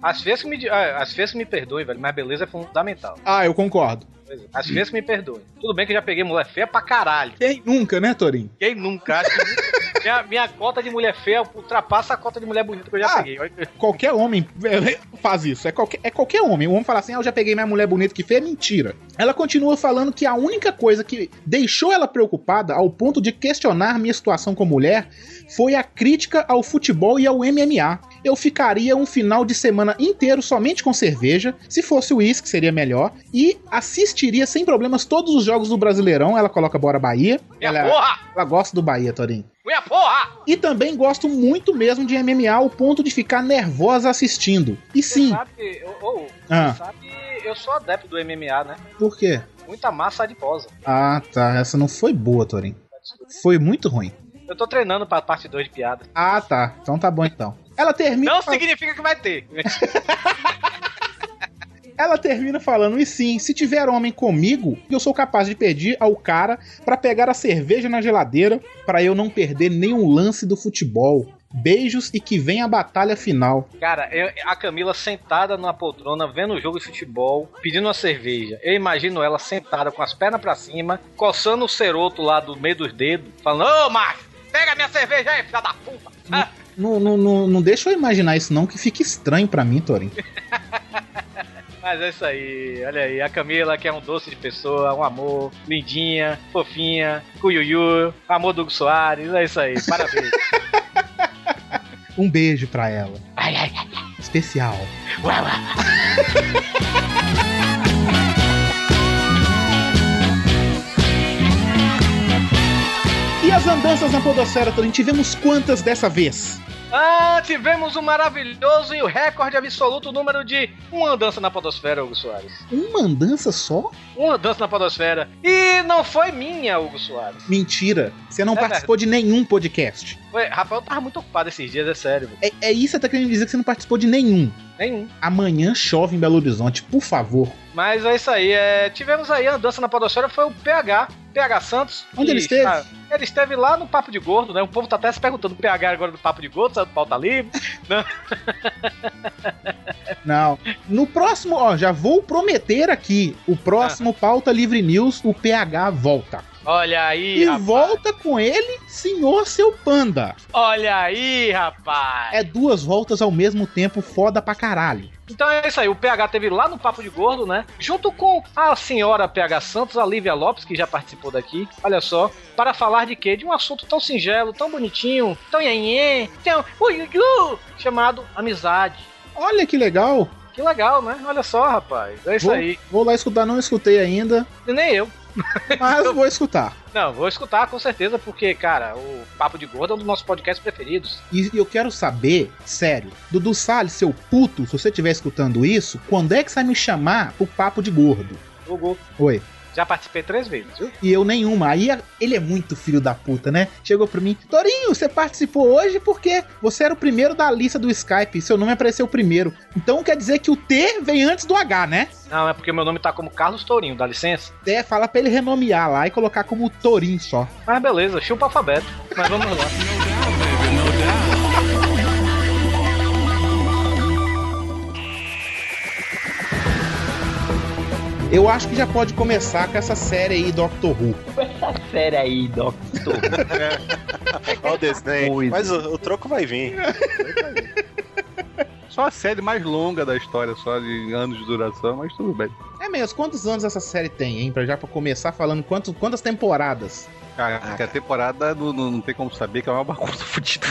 As feias que me, di- ah, as feias que me perdoem, velho, mas beleza é fundamental. Ah, eu concordo. É. As feias que me perdoem. Tudo bem que eu já peguei mulher feia pra caralho. Quem nunca, né, Torinho? Quem nunca? Acho que minha, minha cota de mulher feia ultrapassa a cota de mulher bonita que eu já Ah. peguei. Qualquer homem é, faz isso. É qualquer, é qualquer homem. O homem fala assim: ah, eu já peguei minha mulher bonita que feia. É mentira. Ela continua falando que a única coisa que deixou ela preocupada ao ponto de questionar minha situação com mulher foi a crítica ao futebol e ao MMA. Eu ficaria um final de semana inteiro somente com cerveja, se fosse uísque seria melhor, e assistiria sem problemas todos os jogos do Brasileirão. Ela coloca Bora Bahia. Minha Ela, porra! ela gosta do Bahia, Torinho. Minha porra! E também gosto muito mesmo de MMA ao ponto de ficar nervosa assistindo. E sim, Sabe, ô, Ah. sabe, eu sou adepto do MMA, né? por quê? Muita massa adiposa. Ah, tá. Essa não foi boa, Torin. Foi muito ruim. Eu tô treinando pra parte 2 de piada. Ah, tá. Então tá bom então. Ela termina, Não significa que vai ter. ela termina falando: "E sim, se tiver homem comigo, eu sou capaz de pedir ao cara pra pegar a cerveja na geladeira pra eu não perder nenhum lance do futebol. Beijos e que vem a batalha final." Cara, eu- a Camila sentada numa poltrona, vendo o jogo de futebol, pedindo uma cerveja. Eu imagino ela sentada com as pernas pra cima, coçando o ceroto lá do meio dos dedos, falando: Ô macho, pega minha cerveja aí, filha da puta. Ah, Não, não, não, não deixa eu imaginar isso não, que fica estranho pra mim, Torin. Mas é isso aí, olha aí, a Camila que é um doce de pessoa, um amor, lindinha, fofinha, cuiuiu, amor do Hugo Soares, é isso aí, parabéns. Um beijo pra ela. ai, ai, ai, Especial. uau, uau. E as andanças na podosfera, Torin, tivemos quantas dessa vez? Ah, tivemos o maravilhoso e o recorde absoluto número de uma andança na podosfera, Hugo Soares. Uma andança só? Uma andança na podosfera. E não foi minha, Hugo Soares. Mentira. Você não É participou de nenhum podcast. Foi, Rafael tava muito ocupado esses dias, é sério. É, é isso que você tá querendo dizer que você não participou de nenhum. Nenhum. Amanhã chove em Belo Horizonte, por favor. Mas é isso aí. É, tivemos aí a andança na podosfera, foi o PH, PH Santos. Onde ele esteve? está- ele esteve lá no Papo de Gordo, né? O povo tá até se perguntando, o PH agora do Papo de Gordo, saiu do pauta livre. Não. Não. No próximo, ó, já vou prometer aqui. O próximo Pauta Livre News, o PH volta. Olha aí, E rapaz. volta com ele, senhor seu panda. Olha aí, rapaz. É duas voltas ao mesmo tempo, foda pra caralho. Então é isso aí, o PH teve lá no Papo de Gordo, né? Junto com a senhora PH Santos, a Lívia Lopes, que já participou daqui, olha só, para falar de quê? De um assunto tão singelo, tão bonitinho, tão nhenhê, tão uiuiu, chamado amizade. Olha que legal. Que legal, né? Olha só, rapaz. É isso Vou, aí. vou lá escutar, não escutei ainda. Nem eu. Mas eu vou escutar. Não, vou escutar com certeza, porque, cara, o Papo de Gordo é um dos nossos podcasts preferidos. E eu quero saber, sério, Dudu Salles, seu puto, se você estiver escutando isso, quando é que você vai me chamar pro papo de gordo? Oi. Já participei três vezes, viu? E eu nenhuma. Aí ele é muito filho da puta, né? Chegou pra mim, Torinho, você participou hoje porque você era o primeiro da lista do Skype. Seu nome apareceu primeiro. Então quer dizer que o T vem antes do H, né? Não, é porque meu nome tá como Carlos Tourinho, dá licença? É, fala pra ele renomear lá e colocar como Torinho só. Mas beleza, chupa alfabeto. Mas vamos lá. Eu acho que já pode começar com essa série aí, Doctor Who. Essa série aí, Doctor. Ó o desenho. Mas o, o troco vai vir. Só a série mais longa da história, só de anos de duração, mas tudo bem. É mesmo, quantos anos essa série tem, hein? Pra já pra começar falando quantos, quantas temporadas? Cara, porque a temporada não, não, não tem como saber que é uma bagunça fodida.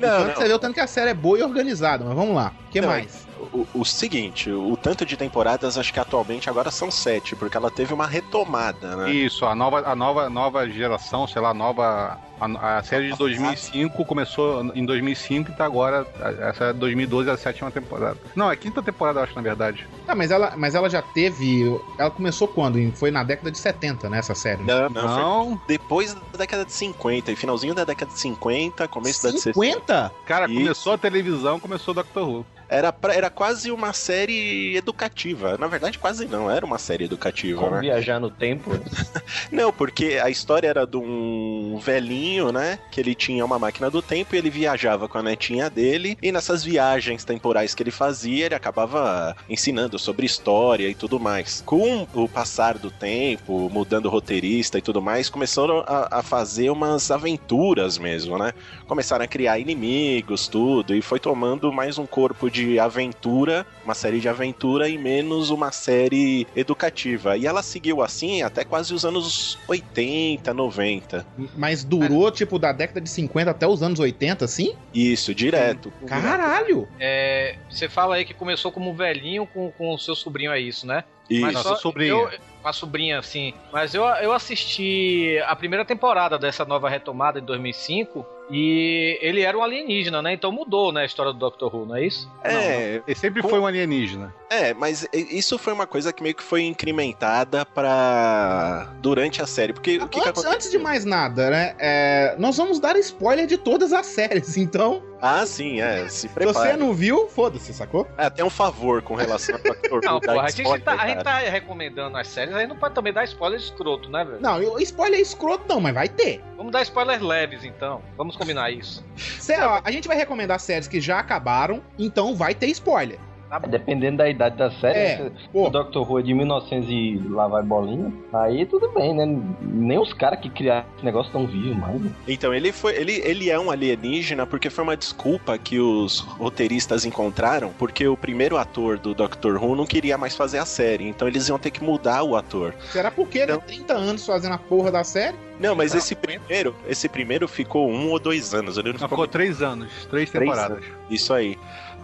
Não, Então você vê o tanto que a série é boa e organizada, mas vamos lá. O que Não, mais? O, o seguinte, o tanto de temporadas, acho que atualmente agora são sete, porque ela teve uma retomada, né? Isso, a nova, a nova, nova geração, sei lá, nova. A, a série de 2005 começou em 2005 e tá agora. Essa é 2012 é a sétima temporada. Não, é a quinta temporada, eu acho, na verdade. Ah, mas ela, mas ela já teve. Ela começou quando? Foi na década de 70, né? Essa série. Não, não, foi depois da década de 50, e finalzinho da década de 50, começo da de 60. 50? Cara, começou a televisão, começou o Doctor Who. Era, pra- era quase uma série educativa. Na verdade, quase não, era uma série educativa, Como né? viajar no tempo. Não, porque a história era de um velhinho, né? Que ele tinha uma máquina do tempo e ele viajava com a netinha dele. E nessas viagens temporais que ele fazia, ele acabava ensinando sobre história e tudo mais. Com o passar do tempo, mudando roteirista e tudo mais, começaram a, a fazer umas aventuras mesmo, né? Começaram a criar inimigos, tudo, e foi tomando mais um corpo de aventura, uma série de aventura e menos uma série educativa. E ela seguiu assim até quase os anos 80, 90. Mas durou, tipo, da década de 50 até os anos 80, assim? Isso, direto. Caralho! É, você fala aí que começou como um velhinho com, com o seu sobrinho, é isso, né? Isso. Mas Nossa só- sobrinha. eu- com a sobrinha, sim. Mas eu, eu assisti a primeira temporada dessa nova retomada de 2005 e ele era um alienígena, né? Então mudou, né, a história do Doctor Who, não é isso? É, Ele sempre foi um alienígena. É, mas isso foi uma coisa que meio que foi incrementada pra. durante a série. Porque o que, que Antes, antes de mais nada, né? é, nós vamos dar spoiler de todas as séries, então. Ah, sim, é. Se Se prepare. você não viu, foda-se, sacou? É, tem um favor com relação a Doctor Não, porra, a gente, spoiler, tá, a gente tá recomendando as séries, aí não pode também dar spoiler escroto, né, velho? Não, eu- spoiler escroto não, mas vai ter. Vamos dar spoilers leves, então. Vamos combinar isso. Cê, ó, a gente vai recomendar séries que já acabaram, então vai ter spoiler. Tá. Dependendo da idade da série, É, o Doctor Who é de 1900 e lá vai bolinha, aí tudo bem, né? Nem os caras que criaram esse negócio estão vivos mais. né? Então, ele foi. Ele, ele é um alienígena porque foi uma desculpa que os roteiristas encontraram, porque o primeiro ator do Doctor Who não queria mais fazer a série. Então eles iam ter que mudar o ator. Será por quê? Né? 30 anos fazendo a porra da série? Não, mas Não, esse primeiro, esse primeiro ficou um ou dois anos. Ele não Não, ficou ficou três anos, três Três temporadas. Isso aí.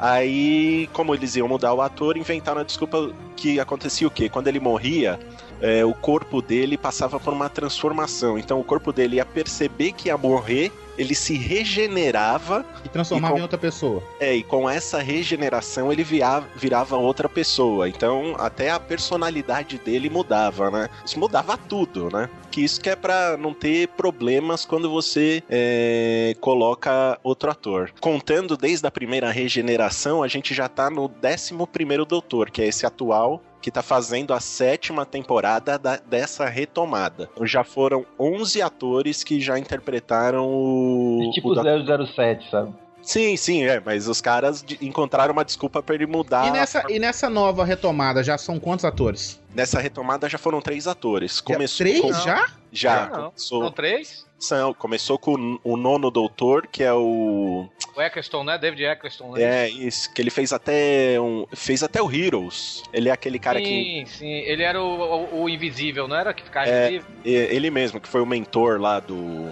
Aí, como eles iam mudar o ator, inventaram a desculpa que acontecia o quê? Quando ele morria, é, o corpo dele passava por uma transformação. Então o corpo dele ia perceber que ia morrer, ele se regenerava, E transformava E com- em outra pessoa. é, e com essa regeneração ele via- virava outra pessoa. Então até a personalidade dele mudava, né? Isso mudava tudo, né? Que isso que é pra não ter problemas quando você é, coloca outro ator. Contando desde a primeira regeneração, a gente já tá no 11 primeiro Doutor, que é esse atual que tá fazendo a sétima temporada da- dessa retomada. Então, Já foram 11 atores que já interpretaram o. Tipo o Dr. 007, sabe? Sim, sim, é, mas os caras de- encontraram uma desculpa pra ele mudar. E nessa, e nessa nova retomada, já são quantos atores? Nessa retomada já foram três atores. Começou Três com- já? Já, Não, começou, São três? são- começou com o nono doutor, que é o. O Eccleston, né? David Eccleston, né? É, isso, que ele fez até um. Fez até o Heroes. Ele é aquele cara que. sim, sim. Ele era o, o, o invisível, não era? Que ficava É. invisível? é, Ele mesmo, que foi o mentor lá do.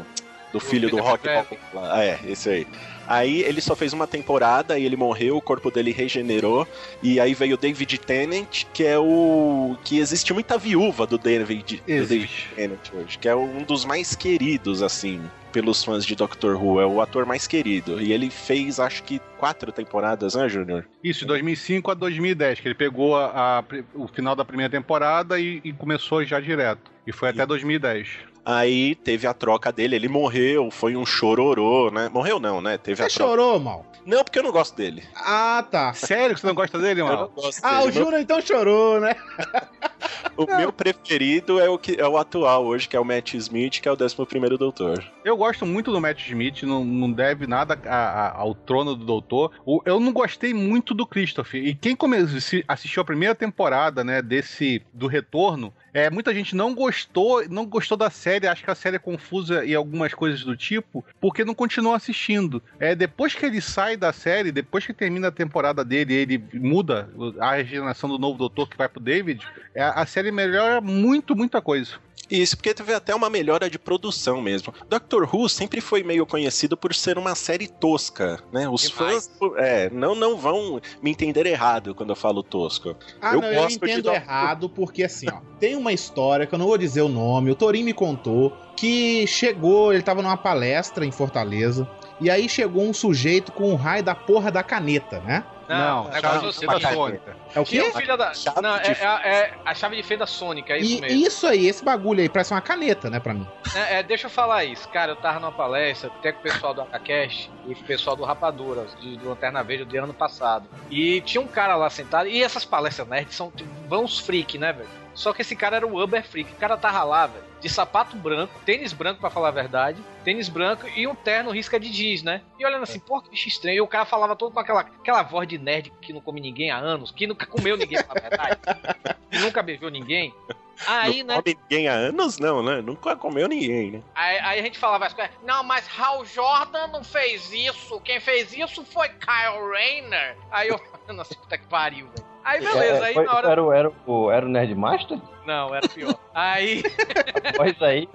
Do filho do Rock. Ah, é, esse aí. Aí ele só fez uma temporada e ele morreu, o corpo dele regenerou. E aí veio o David Tennant, que é o. que existe muita viúva do David, do David. Tennant hoje, que é um dos mais queridos, assim. Pelos fãs de Doctor Who, é o ator mais querido. E ele fez, acho que, quatro temporadas, né, Júnior? Isso, de 2005 a 2010, que ele pegou a- a o final da primeira temporada e, e começou já direto. E foi até 2010. Aí teve a troca dele, ele morreu, foi um chororô, né? Morreu não, né? Teve Você a troca. chorou, mal? Não, porque eu não gosto dele. Ah, tá. Sério que você não gosta dele, Eu não mano? gosto Ah, o dele. Meu- Júnior então chorou, né? O meu preferido é o, que, é o atual hoje, que é o Matt Smith, que é o 11 Doutor. Eu gosto muito do Matt Smith, não, não deve nada a- a- ao trono do doutor. O- eu não gostei muito do Christopher. E quem come- se- assistiu a primeira temporada, né, desse do retorno, é, muita gente não gostou, não gostou da série, acha que a série é confusa e algumas coisas do tipo, porque não continuou assistindo. É, depois que ele sai da série, depois que termina a temporada dele, ele muda a regeneração do novo doutor que vai pro David, é, a série melhora muito, muita coisa. Isso, porque teve até uma melhora de produção mesmo. Doctor Who sempre foi meio conhecido por ser uma série tosca, né? Os Demais. fãs é, não, não vão me entender errado quando eu falo tosco. Ah, Eu não, eu gosto de entendo errado, porque assim, ó, tem uma história que eu não vou dizer o nome, o Torinho me contou, que chegou, ele tava numa palestra em Fortaleza, e aí chegou um sujeito com o raio da porra da caneta, né? Não, o negócio é o chave da seguinte. Sônica. É o quê? um filho da. Chave Não, é, de- é- é a chave de fenda sônica, é isso E mesmo. isso aí, esse bagulho aí, parece uma caneta, né, pra mim. É, é, deixa eu falar isso. Cara, eu tava numa palestra, até com o pessoal do Acacast e com o pessoal do Rapaduras, de, do Lanterna Verde do ano passado. E tinha um cara lá sentado, e essas palestras nerds são tipo, vão os freak, né, velho? Só que esse cara era o Uber Freak. O cara tava lá, velho, de sapato branco, tênis branco, pra falar a verdade, tênis branco e um terno risca de jeans, né? E olhando assim, porra, que bicho estranho. E o cara falava todo com aquela, aquela voz de nerd que não come ninguém há anos, que nunca comeu ninguém, pra falar a verdade, que nunca beijou ninguém. Aí, não né? come ninguém há anos, não, né? Nunca comeu ninguém, né? Aí, aí a gente falava as coisas. Não, mas Hal Jordan não fez isso. Quem fez isso foi Kyle Rayner. Aí eu. Nossa, puta que pariu, velho. Aí beleza, É, aí na hora. Era, o- era, o, era o Nerdmaster? Não, era pior. Aí. Após aí.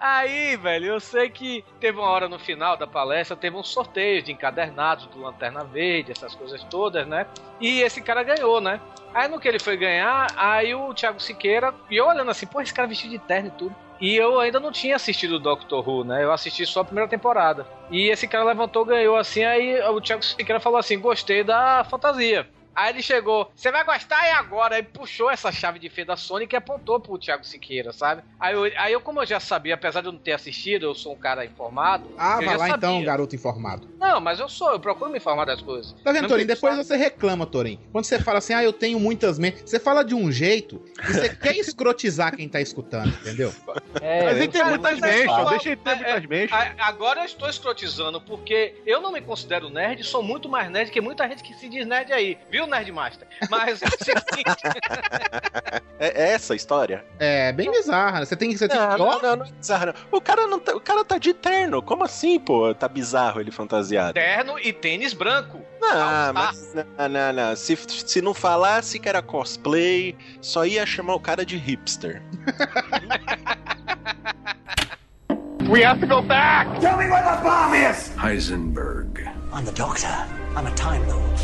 Aí, velho, eu sei que teve uma hora no final da palestra, teve um sorteio de encadernados do Lanterna Verde, essas coisas todas, né? E esse cara ganhou, né? Aí no que ele foi ganhar, aí o Thiago Siqueira, e eu olhando assim, pô, esse cara vestido de terno e tudo. E eu ainda não tinha assistido o Doctor Who, né? Eu assisti só a primeira temporada. E esse cara levantou, ganhou assim, aí o Thiago Siqueira falou assim: gostei da fantasia. Aí ele chegou, você vai gostar e agora? Aí puxou essa chave de fenda Sonic e apontou pro Thiago Siqueira, sabe? Aí eu, aí eu, como eu já sabia, apesar de eu não ter assistido, eu sou um cara informado. Ah, eu vai já lá então, sabia. garoto informado. Não, mas eu sou, eu procuro me informar das coisas. Tá vendo, tem Depois que você reclama, Torinho. Quando você fala assim, ah, eu tenho muitas mentes. Você fala de um jeito e você quer escrotizar quem tá escutando, entendeu? É, Mas ele tem muitas é só- deixa ele ter é, muitas mechas. A- Agora eu estou escrotizando, porque eu não me considero nerd, sou muito mais nerd que muita gente que se diz nerd aí, viu, Nerdmaster? Mas é o seguinte, É, é essa a história? É bem bizarra. Você tem, você tem Não, não, não, não é bizarro. não. O cara, não tá, o cara tá de terno. Como assim, pô? Tá bizarro ele fantasiado. terno e tênis branco. Não, mas não, não, não. Se, se não falasse que era cosplay, só ia chamar o cara de hipster. We have to go back! Tell me where the bomb is! Heisenberg. I'm the doctor. I'm a Time Lord.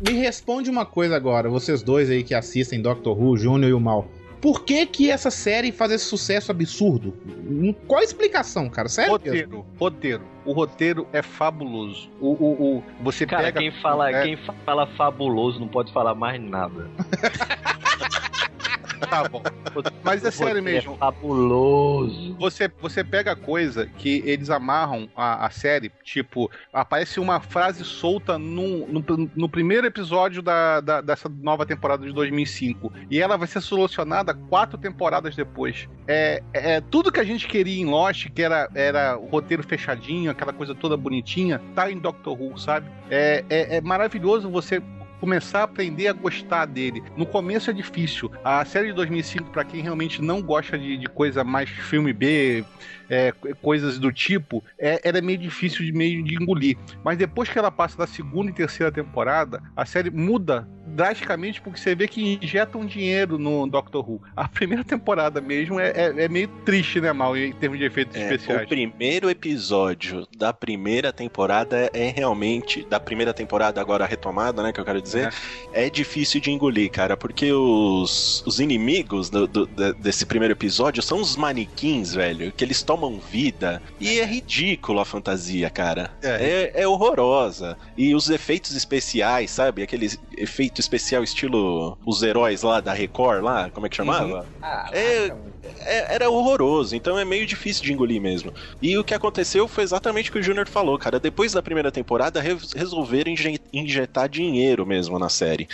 Me responde uma coisa agora, vocês dois aí que assistem Doctor Who, Júnior e o Mal. Por que que essa série faz esse sucesso absurdo? Hum, Qual a explicação, cara? Sério? mesmo? Roteiro, roteiro. O roteiro é fabuloso. O, o, o- você Cara, pega. quem fala, é, quem fala fabuloso não pode falar mais nada. Tá bom. Mas é sério Roteiro mesmo. É fabuloso. Você, você pega coisa que eles amarram a, a série, tipo, aparece uma frase solta num- no, no primeiro episódio da, da- dessa nova temporada de 2005. E ela vai ser solucionada quatro temporadas depois. É, é tudo que a gente queria em Lost, que era, era o roteiro fechadinho, aquela coisa toda bonitinha, tá em Doctor Who, sabe? É, é, é maravilhoso você começar a aprender a gostar dele. No começo é difícil. A série de 2005, pra quem realmente não gosta de, de coisa mais filme B, é, coisas do tipo, é, era meio difícil de meio de engolir. Mas depois que ela passa da segunda e terceira temporada, a série muda drasticamente porque você vê que injetam dinheiro no Doctor Who. A primeira temporada mesmo é, é- é meio triste, né, Mal, em termos de efeitos É, especiais. o primeiro episódio da primeira temporada é realmente. Da primeira temporada, agora retomada, né? Que eu quero dizer. É, difícil de engolir, cara, porque os, os inimigos do- do- de- desse primeiro episódio são os manequins, velho, que eles tomam vida. E é ridículo a fantasia, cara. É, é horrorosa. E os efeitos especiais, sabe? Aquele efeito especial estilo os heróis lá da Record, lá, como é que chamava? É, é- era horroroso, então é meio difícil de engolir mesmo. E o que aconteceu foi exatamente o que o Júnior falou, cara. Depois da primeira temporada, re- resolveram inje- injetar dinheiro mesmo na série.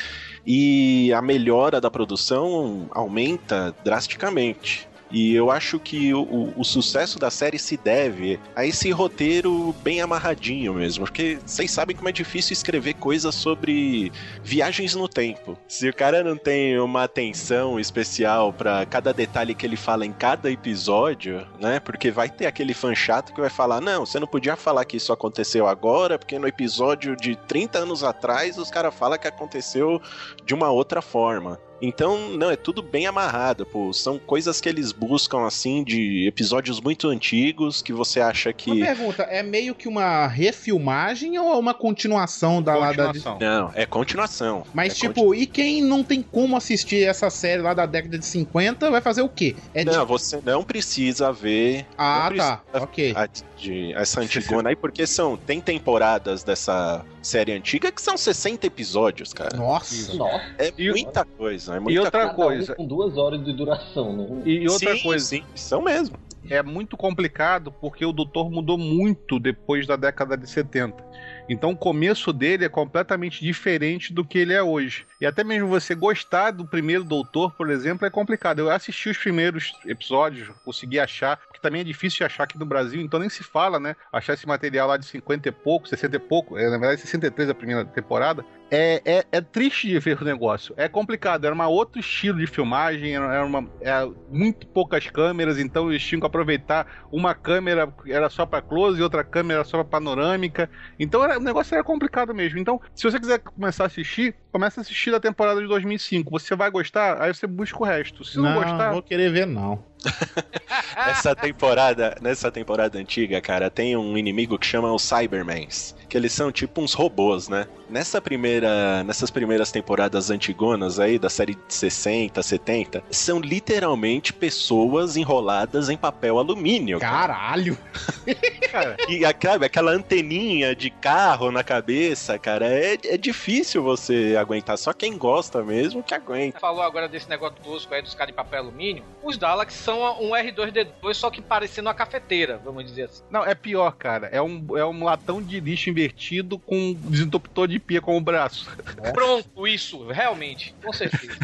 E a melhora da produção aumenta drasticamente. E eu acho que o, o- sucesso da série se deve a esse roteiro bem amarradinho mesmo. Porque vocês sabem como é difícil escrever coisas sobre viagens no tempo. Se o cara não tem uma atenção especial pra cada detalhe que ele fala em cada episódio, né? Porque vai ter aquele fã chato que vai falar: não, você não podia falar que isso aconteceu agora, porque no episódio de 30 anos atrás os caras falam que aconteceu de uma outra forma. Então, não, é tudo bem amarrado, pô. São coisas que eles buscam, assim, de episódios muito antigos que você acha que. Uma pergunta, é meio que uma refilmagem ou é uma continuação da lá da. Não, é continuação. Mas, É tipo, e quem não tem como assistir essa série lá da década de 50 vai fazer o quê? É não, tipo- você não precisa ver. Ah, tá. Ok. a- de essa antigona aí, porque são. Tem temporadas dessa série antiga que são 60 episódios, cara. Nossa. É muita coisa. É muita E outra coisa. coisa. Com duas horas de duração, né? E outra Sim, coisa. sim, são mesmo. É muito complicado porque o doutor mudou muito depois da década de 70. Então o começo dele é completamente diferente do que ele é hoje. E até mesmo você gostar do primeiro doutor, por exemplo, é complicado. Eu assisti os primeiros episódios, consegui achar, porque também é difícil de achar aqui no Brasil, então nem se fala, né? Achar esse material lá de 50 e pouco, 60 e pouco, é, na verdade 63 a primeira temporada. É, é, é triste de ver o negócio. É complicado. Era um outro estilo de filmagem, era uma, era muito poucas câmeras, então eles tinham que aproveitar uma câmera era só para close e outra câmera era só para panorâmica. Então era, o negócio era complicado mesmo. Então, se você quiser começar a assistir, começa a assistir da temporada de 2005. Você vai gostar, aí você busca o resto. Se não, Não, gostar, vou querer ver, não. Essa temporada, nessa temporada antiga, cara, tem um inimigo que chama os Cybermans, que eles são tipo uns robôs, né? Nessa primeira, nessas primeiras temporadas antigonas aí da série de 60, 70, são literalmente pessoas enroladas em papel alumínio. Caralho. cara. E aquela, aquela anteninha de carro na cabeça, cara, é, é difícil você aguentar. Só quem gosta mesmo que aguenta. Falou agora desse negócio tosco aí dos caras de papel alumínio. Os Daleks são um R2D2, só que parecendo uma cafeteira, vamos dizer assim. Não, é pior, cara. É um, é um latão de lixo invertido com um desentupidor de pia como braço. Pronto, isso, realmente, com certeza.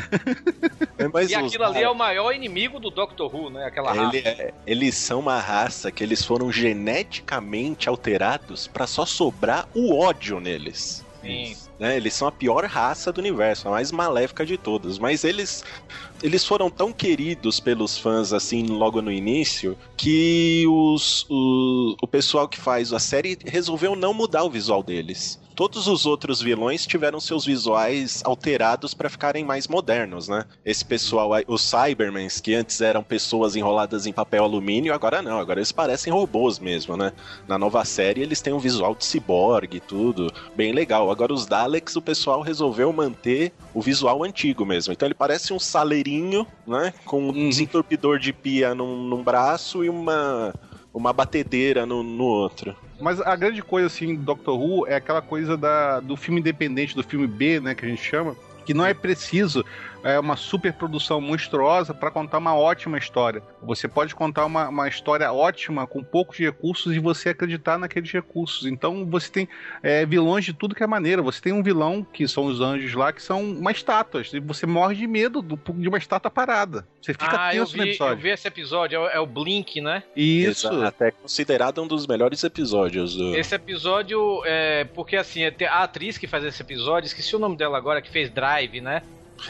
Mas e aquilo ali é o maior inimigo do Doctor Who, né? Aquela raça. Ele é- eles são uma raça que eles foram geneticamente alterados pra só sobrar o ódio neles. Sim. Né? Eles são a pior raça do universo, a mais maléfica de todas. Mas eles, eles foram tão queridos pelos fãs assim logo no início que os, o, o pessoal que faz a série resolveu não mudar o visual deles. Todos os outros vilões tiveram seus visuais alterados pra ficarem mais modernos, né? Esse pessoal, os Cybermans, que antes eram pessoas enroladas em papel alumínio, agora não, agora eles parecem robôs mesmo, né? Na nova série eles têm um visual de ciborgue e tudo, bem legal. Agora os Daleks, o pessoal resolveu manter o visual antigo mesmo. Então ele parece um saleirinho, né? Com um desentupidor de pia num, num braço e uma, uma batedeira no, no outro. Mas a grande coisa, assim, do Doctor Who é aquela coisa da, do filme independente, do filme B, né, que a gente chama, que não é preciso é, uma super produção monstruosa para contar uma ótima história. Você pode contar uma, uma história ótima com poucos recursos e você acreditar naqueles recursos. Então você tem é, vilões de tudo que é maneira. Você tem um vilão, que são os anjos lá, que são uma estátuas. E você morre de medo do- de uma estátua parada. Você fica ah, eu tenso no vi, eu episódio. vi esse episódio, é o, é o Blink, né? Isso. Exato, Até considerado um dos melhores episódios do. Esse episódio é. Porque assim, tem a atriz que faz esse episódio, esqueci o nome dela agora, que fez Drive, né?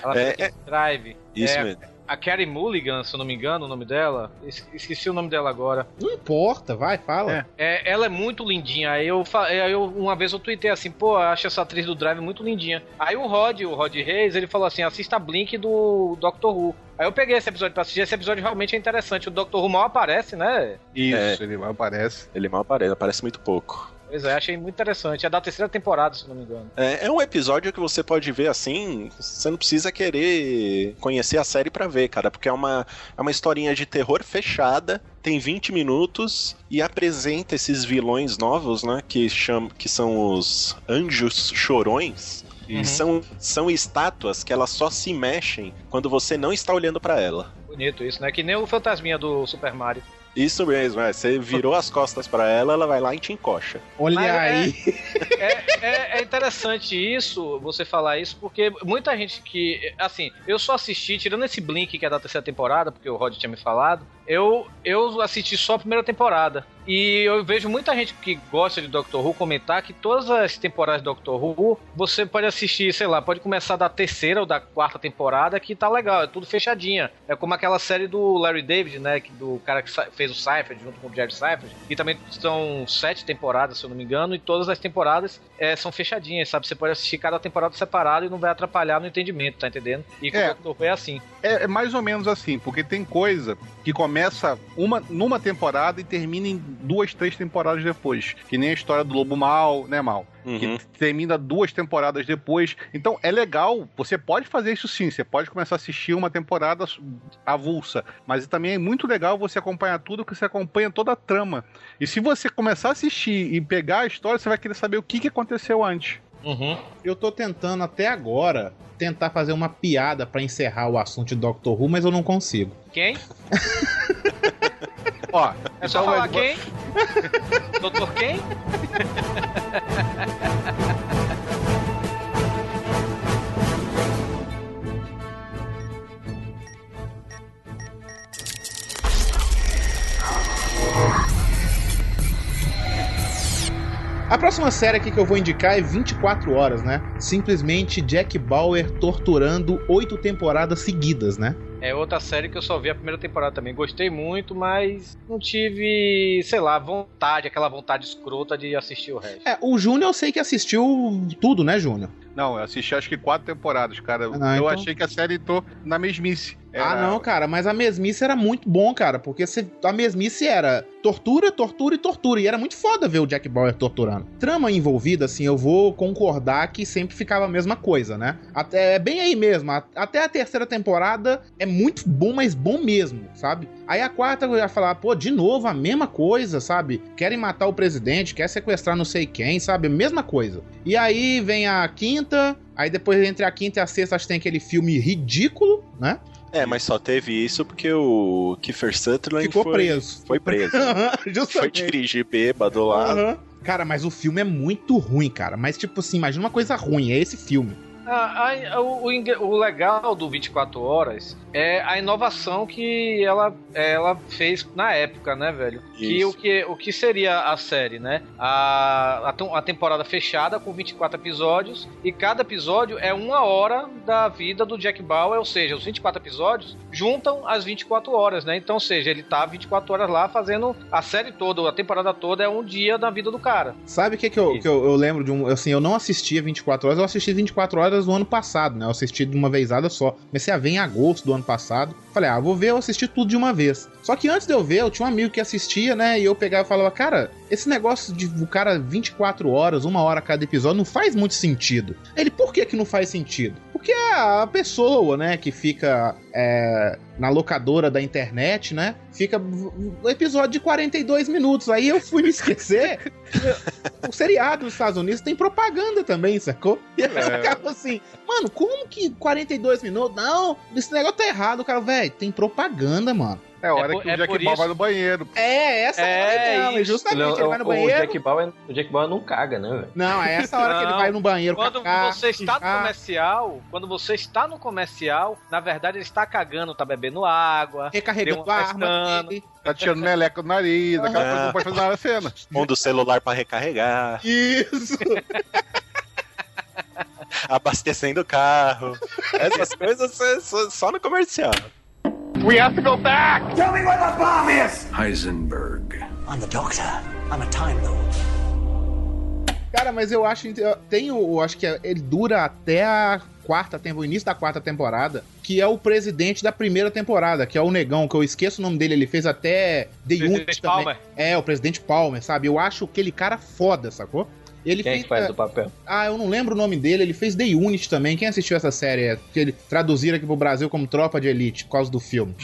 Ela É, fez aquele Drive. Isso é, mesmo. A Carrie Mulligan, se eu não me engano, o nome dela. Es- Esqueci o nome dela agora. Não importa, vai, fala. É, ela é muito lindinha. Aí eu, eu uma vez eu tuitei assim, pô, acho essa atriz do Drive muito lindinha. Aí o Rod, o Rod Reis, ele falou assim: assista Blink do Doctor Who. Aí eu peguei esse episódio pra assistir. Esse episódio realmente é interessante. O Doctor Who mal aparece, né? Isso, É. ele aparece. Ele mal aparece, aparece muito pouco. Pois é, achei muito interessante. É da terceira temporada, se não me engano. É, é um episódio que você pode ver assim, você não precisa querer conhecer a série pra ver, cara, porque é uma, é uma historinha de terror fechada, tem 20 minutos e apresenta esses vilões novos, né, que, cham, que são os anjos chorões. E Uhum. são, são estátuas que elas só se mexem quando você não está olhando pra ela. Bonito isso, né? Que nem o fantasminha do Super Mario. Isso mesmo, é. Você virou as costas pra ela, ela vai lá e te encoxa. Olha Mas é- aí. É, é- é interessante isso, você falar isso, porque muita gente que. Assim, eu só assisti, tirando esse Blink que é da terceira temporada, porque o Rod tinha me falado, eu, eu assisti só a primeira temporada. E eu vejo muita gente que gosta de Doctor Who comentar que todas as temporadas de Doctor Who você pode assistir, sei lá, pode começar da terceira ou da quarta temporada que tá legal, é tudo fechadinha. É como aquela série do Larry David, né? Do cara que fez o Cypher junto com o Jerry Cypher. E também são sete temporadas, se eu não me engano, e todas as temporadas é, são fechadinhas, sabe? Você pode assistir cada temporada separada e não vai atrapalhar no entendimento, tá entendendo? E com É. Doctor Who é assim. É, é mais ou menos assim, porque tem coisa que começa uma, numa temporada e termina em duas, três temporadas depois. Que nem a história do Lobo Mal, né, Mal? Uhum. Que termina duas temporadas depois. Então é legal, você pode fazer isso sim, você pode começar a assistir uma temporada avulsa. Mas também é muito legal você acompanhar tudo, que você acompanha toda a trama. E se você começar a assistir e pegar a história, você vai querer saber o que, que aconteceu antes. Uhum. Eu tô tentando até agora tentar fazer uma piada pra encerrar o assunto de Doctor Who, mas eu não consigo. Quem? Ó, É só então, falar quem? Doutor quem? A próxima série aqui que eu vou indicar é 24 horas, né? Simplesmente Jack Bauer torturando oito temporadas seguidas, né? É outra série que eu só vi a primeira temporada também. Gostei muito, mas não tive, sei lá, vontade, aquela vontade escrota de assistir o resto. É, o Júnior eu sei que assistiu tudo, né, Júnior? Não, eu assisti acho que quatro temporadas, cara. não, eu então- achei que a série entrou na mesmice. Ah, Era- não, cara, mas a mesmice era muito bom, cara, porque a mesmice era tortura, tortura e tortura, e era muito foda ver o Jack Bauer torturando. Trama envolvida, assim, eu vou concordar que sempre ficava a mesma coisa, né? Até, é bem aí mesmo, até a terceira temporada é muito bom, mas bom mesmo, sabe? Aí a quarta ia falar, pô, de novo a mesma coisa, sabe? Querem matar o presidente, quer sequestrar não sei quem, sabe? Mesma coisa. E aí vem a quinta, aí depois entre a quinta e a sexta acho que tem aquele filme ridículo, né? É, mas só teve isso porque o Kiefer Sutherland Ficou foi, preso. Foi preso. foi dirigir bêbado lá. Aham. Cara, mas o filme é muito ruim, cara. Mas, tipo assim, imagina uma coisa ruim, é esse filme. Ah, a- o, o legal do 24 Horas é a inovação que ela, ela fez na época, né, velho? Que o, que o que seria a série, né? A, a, a temporada fechada com 24 episódios e cada episódio é uma hora da vida do Jack Bauer, ou seja, os 24 episódios juntam as 24 horas, né? Então, ou seja, ele tá 24 horas lá fazendo a série toda, a temporada toda é um dia da vida do cara. Sabe o que, que, eu, que eu, eu lembro de um. Assim, eu não assistia 24 horas, eu assisti 24 horas no ano passado, né? Eu assisti de uma vezada só. Comecei a ver em agosto do ano passado. Falei, ah, vou ver, eu assisti tudo de uma vez. Só que antes de eu ver, eu tinha um amigo que assistia, né? E eu pegava e falava, cara, esse negócio de o cara 24 horas, uma hora cada episódio, não faz muito sentido. Ele, por que que não faz sentido? Porque que é a pessoa, né, que fica é, na locadora da internet, né? Fica o episódio de 42 minutos. Aí eu fui me esquecer. o seriado dos Estados Unidos tem propaganda também, sacou? E aí É. acaba assim, mano, como que 42 minutos? Não, esse negócio tá errado. O cara, velho, tem propaganda, mano. É a hora por- que o é Jack Ball isso- vai no banheiro. É, essa É hora mesmo, isso. justamente. Ele vai no o, banheiro. Jack Bauer, o Jack Bauer não caga, né, velho? Não, é essa hora que ele Não. vai no banheiro. Quando cagar, você está no comercial, quando você está no comercial, na verdade ele está cagando, tá bebendo água, recarregando a arma dele. Tá tirando meleca do nariz, aquela Ah. coisa que não pode fazer na cena. Pondo o celular pra recarregar, Isso. abastecendo o carro. Essas coisas é só no comercial. We have to go back! Tell me where the bomb is! Heisenberg. I'm the doctor. I'm a Time Lord. Cara, mas eu acho. Tem o. eu Acho que ele dura até a quarta temporada, o início da quarta temporada, que é o presidente da primeira temporada, que é o Negão, que eu esqueço o nome dele, ele fez até The Presidente Unit também. Palmer. É, o presidente Palmer, sabe? Eu acho aquele cara foda, sacou? Ele Quem é fez. que faz o papel? Ah, eu não lembro o nome dele, ele fez The Unit também. Quem assistiu essa série? É, que ele traduziram aqui pro Brasil como Tropa de Elite, por causa do filme.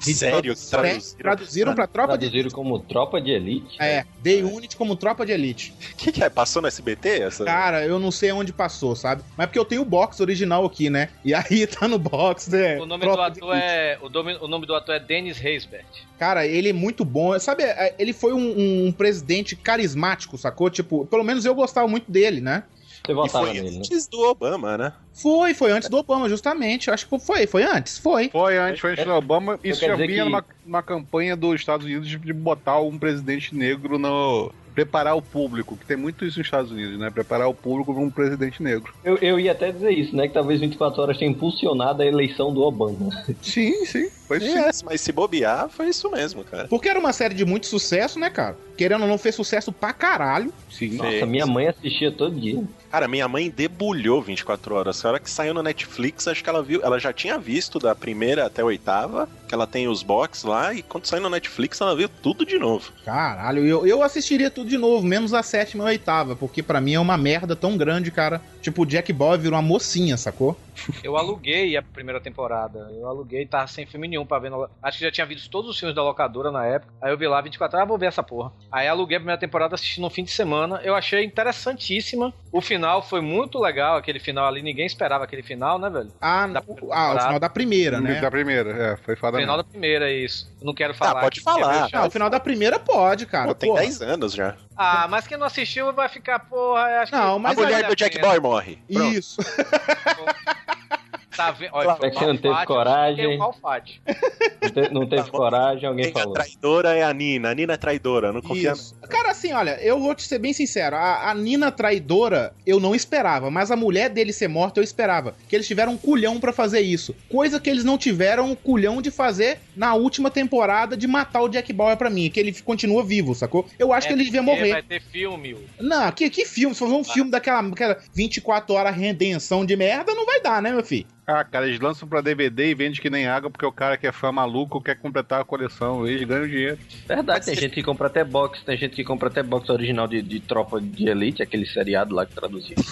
Sério? Traduziram, traduziram pra Tropa de Traduziram como tropa de elite? É, The Unit como Tropa de Elite. O que, que é? Passou no SBT essa? Cara, eu não sei onde passou, sabe? Mas é porque eu tenho o box original aqui, né? E aí tá no box, né? O nome do Tropa ator Elite. é. O nome, o nome do ator é Dennis Haysbert. Cara, ele é muito bom. Sabe, é, ele foi um, um presidente carismático, sacou? Tipo, pelo menos eu gostava muito dele, né? Você votava foi nele, né? antes do Obama, né? Foi, foi antes do Obama, justamente. Eu acho que foi, foi antes, foi. Foi antes, foi antes do Obama. Isso quer já vinha que- numa, numa campanha dos Estados Unidos de botar um presidente negro no. Preparar o público, que tem muito isso nos Estados Unidos, né? Preparar o público para um presidente negro. Eu, eu ia até dizer isso, né? Que talvez 24 horas tenha impulsionado a eleição do Obama. Sim, sim. Foi sim. É, mas se bobear, foi isso mesmo, cara. Porque era uma série de muito sucesso, né, cara? Querendo ou não, fez sucesso pra caralho. Sim. Nossa, minha mãe assistia todo dia. Cara, minha mãe debulhou 24 horas. A hora que saiu no Netflix, acho que ela viu. Ela já tinha visto da primeira até a oitava, que ela tem os box lá, e quando saiu no Netflix, ela viu tudo de novo. Caralho, eu, eu assistiria tudo de novo, menos a sétima e a oitava, porque pra mim é uma merda tão grande, cara. Tipo, o Jack Bauer virou uma mocinha, sacou? Eu aluguei a primeira temporada. Eu aluguei, tava sem filme nenhum pra ver. No... Acho que já tinha visto todos os filmes da locadora na época. Aí eu vi lá 24 horas, ah, vou ver essa porra. Aí aluguei a primeira temporada, assisti no fim de semana. Eu achei interessantíssima. O final foi muito legal, aquele final ali. Ninguém esperava aquele final, né, velho? Ah, Da ah, o final da primeira, né? Da primeira, é, foi foda final mesmo. da primeira, é isso. Eu não quero falar. pode falar. porque é Ah, meio o final da primeira pode, cara. Pô, tem porra. 10 anos já. Ah, mas quem não assistiu vai ficar, porra, acho Não, que. mas a mulher do Jack. Boy morre. Pronto. Isso. Tá vendo? Olha, É que não teve coragem. Não, te- não teve Tá bom. coragem, alguém Quem é falou. traidora é a Nina. A Nina é traidora, não confia Isso. Cara, assim, olha, eu vou te ser bem sincero. A, a Nina traidora, eu não esperava. Mas a mulher dele ser morta, eu esperava. Que eles tiveram um culhão pra fazer isso. Coisa que eles não tiveram um culhão de fazer na última temporada de matar o Jack Bauer pra mim. Que ele continua vivo, sacou? Eu acho É que ele devia porque morrer. Vai ter filme. o- Não, que, que filme? Se for um filme daquela aquela 24 horas redenção de merda, não vai dar, né, meu filho? Ah, cara, eles lançam pra DVD e vendem que nem água porque o cara que é fã maluco quer completar a coleção. Eles ganham dinheiro. Verdade, tem gente que compra até box, tem gente que compra até box original de, de Tropa de Elite, aquele seriado lá que traduziu.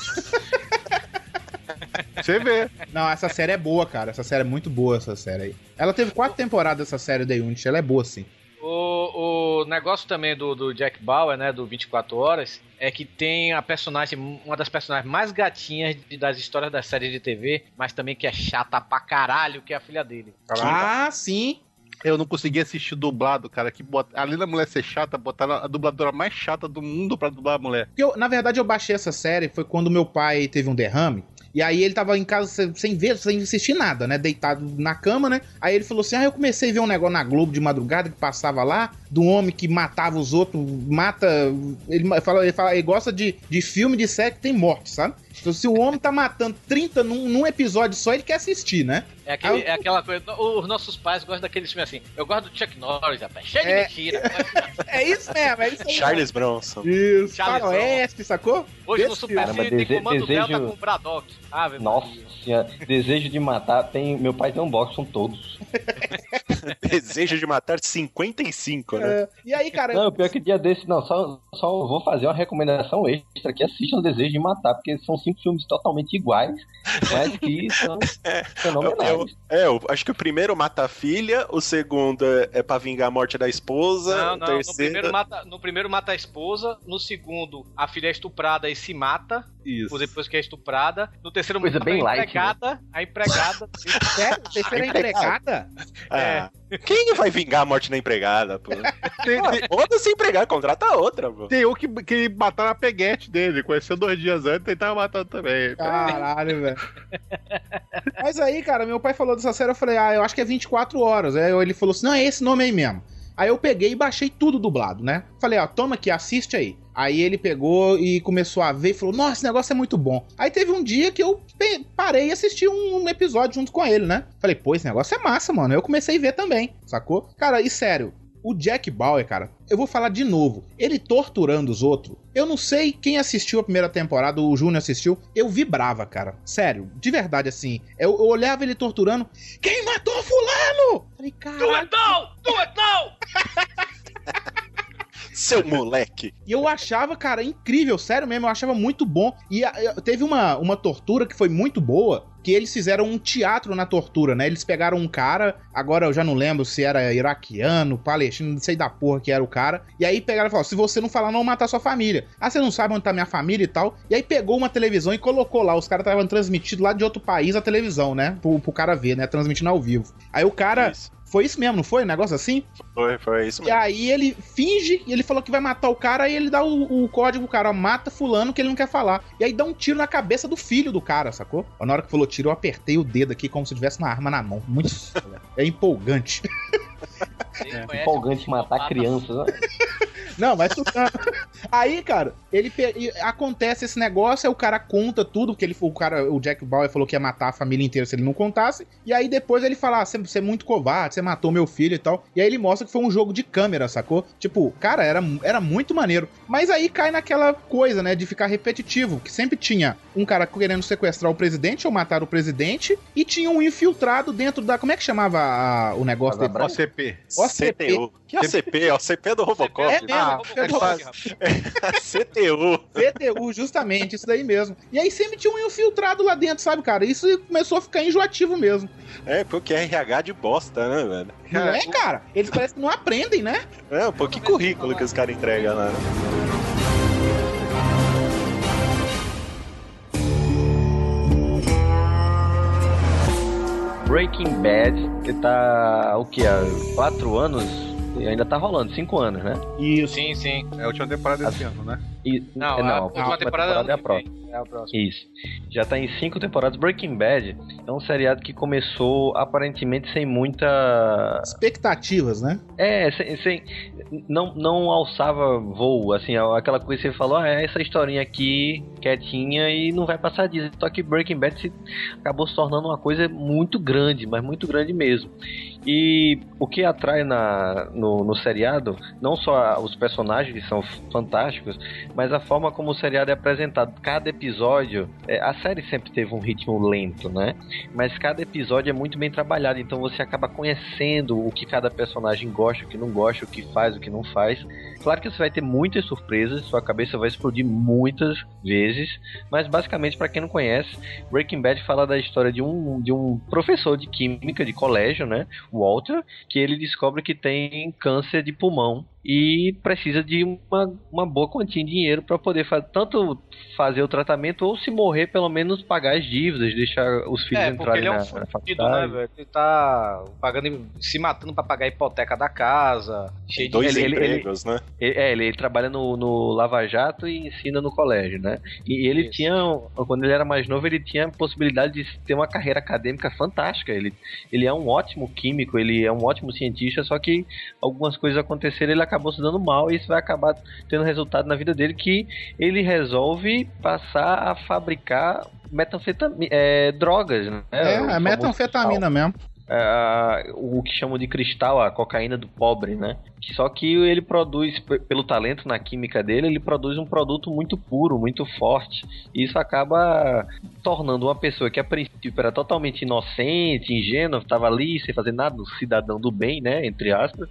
Você vê. Não, essa série é boa, cara. Essa série é muito boa, essa série aí. Ela teve quatro temporadas, essa série da Unity. Ela é boa, sim. O, o negócio também do, do Jack Bauer, né, do 24 Horas, é que tem a personagem, uma das personagens mais gatinhas de- das histórias da série de TV, mas também que é chata pra caralho, que é a filha dele. Ah, sim. Eu não consegui assistir dublado, cara. Que bota... Além da mulher ser chata, botaram a dubladora mais chata do mundo pra dublar a mulher. Porque eu, na verdade, eu baixei essa série foi quando meu pai teve um derrame. E aí ele tava em casa sem- ver, sem assistir nada, né? Deitado na cama, né? Aí ele falou assim: Ah, eu comecei a ver um negócio na Globo de madrugada que passava lá, do homem que matava os outros, mata. Ele fala, ele, fala, ele gosta de, de filme de série que tem morte, sabe? Então, se o homem tá matando 30 num, num episódio só, ele quer assistir, né? É, aquele, eu- é aquela coisa. Os nossos pais gostam daqueles filmes assim. Eu gosto do Chuck Norris, rapaz. Cheio É. de mentira. É isso mesmo, é isso aí. Charles Bronson. Isso, Charles faroeste, sacou? Hoje no Desse Super Caramba, Cine tem dese- comando desejo- Delta com o Braddock. Ave Nossa senhora, desejo de matar. Tem, meu pai tem um box, são todos. Desejo de matar 55, né? É, e aí, cara, Não, pior que dia desse, não, só, só vou fazer uma recomendação extra que assistam o Desejo de Matar, porque são cinco filmes totalmente iguais, mas que são fenomenais. Eu, é, eu acho que o primeiro mata a filha, o segundo é, é pra vingar a morte da esposa, Não, o não, no terceiro. primeiro, mata, no primeiro mata a esposa, no segundo a filha é estuprada e se mata, Isso. ou depois que é estuprada, no terceiro Coisa mata bem a light, empregada, a empregada, sério, terceira empregada? Ah, Quem vai vingar a morte da empregada, pô? Foda-se empregada, contrata outra, pô. Tem um que, que mataram a peguete dele, conheceu dois dias antes e tava matando também. Caralho, velho. Mas aí, cara, meu pai falou dessa série, eu falei, ah, eu acho que é 24 horas. Aí ele falou assim, não, é esse nome aí mesmo. Aí eu peguei e baixei tudo dublado, né? Falei, ó, toma aqui, assiste aí. Aí ele pegou e começou a ver e falou, nossa, esse negócio é muito bom. Aí teve um dia que eu parei e assisti um, um episódio junto com ele, né? Falei, pô, esse negócio é massa, mano. Eu comecei a ver também, sacou? Cara, e sério, o Jack Bauer, cara, eu vou falar de novo. Ele torturando os outros. Eu não sei quem assistiu a primeira temporada, o Júnior assistiu. Eu vibrava, cara. Sério, de verdade, assim. Eu, eu olhava ele torturando. Quem matou fulano? Falei, cara. It now! Seu moleque. E eu achava, cara, incrível, sério mesmo, eu achava muito bom. E a- eu- teve uma, uma tortura que foi muito boa, que eles fizeram um teatro na tortura, né? Eles pegaram um cara, agora eu já não lembro se era iraquiano, palestino, não sei da porra que era o cara. E aí pegaram e falaram: se você não falar, não, vou matar sua família. Ah, você não sabe onde tá minha família e tal. E aí pegou uma televisão e colocou lá. Os caras estavam transmitindo lá de outro país a televisão, né? Pro, pro cara ver, né? Transmitindo ao vivo. Aí o cara. Foi isso mesmo, não foi? Um negócio assim? Foi, foi isso E mesmo. aí ele finge, e ele falou que vai matar o cara, aí ele dá o, o código pro cara, ó, mata fulano que ele não quer falar. E aí dá um tiro na cabeça do filho do cara, sacou? Na hora que falou tiro, eu apertei o dedo aqui como se tivesse uma arma na mão. Muito. é empolgante. É empolgante matar crianças, né? Não, vai chutando. Aí, cara, ele acontece esse negócio, aí o cara conta tudo, porque ele, o cara, o Jack Bauer falou que ia matar a família inteira se ele não contasse. E aí depois ele fala: ah, você é muito covarde, você matou meu filho e tal. E aí ele mostra que foi um jogo de câmera, sacou? Tipo, cara, era, era muito maneiro. Mas aí cai naquela coisa, né, de ficar repetitivo, que sempre tinha um cara querendo sequestrar o presidente ou matar o presidente, e tinha um infiltrado dentro da. Como é que chamava a- o negócio dele? OCP. OCP. CTU. Que OCP? OCP do Robocop. É mesmo, Ah, é do- CTU. CTU, justamente, isso daí mesmo. E aí sempre tinha um infiltrado lá dentro, sabe, cara? Isso começou a ficar enjoativo mesmo. É, porque é RH de bosta, né, velho? Não é, cara? Eles parecem que não aprendem, né? É, pô, que currículo que os caras entregam lá, né? Breaking Bad, que tá o que? Há quatro anos? E ainda tá rolando, cinco anos, né? Isso. Sim, sim. É a última temporada desse ano, né? E, Não, é, a não, última temporada é a que próxima. É a próxima. Isso. Já tá em cinco temporadas. Breaking Bad é um seriado que começou aparentemente sem muita. Expectativas, né? É, sem. sem- não, não alçava voo, assim, aquela coisa que você falou, ah, é essa historinha aqui, quietinha, e não vai passar disso. Só que Breaking Bad se, acabou se tornando uma coisa muito grande, mas muito grande mesmo. E o que atrai na, no, no seriado, não só os personagens que são fantásticos, mas a forma como o seriado é apresentado. Cada episódio, é, a série sempre teve um ritmo lento, né? Mas cada episódio é muito bem trabalhado, então você acaba conhecendo o que cada personagem gosta, o que não gosta, o que faz, o que não faz. Claro que você vai ter muitas surpresas, sua cabeça vai explodir muitas vezes, mas basicamente para quem não conhece, Breaking Bad fala da história de um, de um professor de química de colégio, né, Walter, que ele descobre que tem câncer de pulmão e precisa de uma, uma boa quantia de dinheiro para poder fa tanto fazer o tratamento ou se morrer pelo menos pagar as dívidas, deixar os filhos É, entrarem ele é um na, né, faculdade. velho? Ele tá pagando, se matando pra pagar a hipoteca da casa. Cheio Dois de... empregos, né? Ele- É, ele, ele trabalha no, no Lava Jato e ensina no colégio, né? E ele tinha, quando ele era mais novo, ele tinha a possibilidade de ter uma carreira acadêmica fantástica. Ele, ele é um ótimo químico, ele é um ótimo cientista, só que algumas coisas aconteceram ele acabou se dando mal e isso vai acabar tendo resultado na vida dele que ele resolve passar a fabricar metanfetamina, é, drogas, né? É, é metanfetamina mesmo. É, o que chamam de cristal, a cocaína do pobre, né? Só que ele produz, pelo talento na química dele, ele produz um produto muito puro, muito forte. E isso acaba tornando uma pessoa que a princípio era totalmente inocente, ingênua, estava ali sem fazer nada, um cidadão do bem, né? Entre aspas,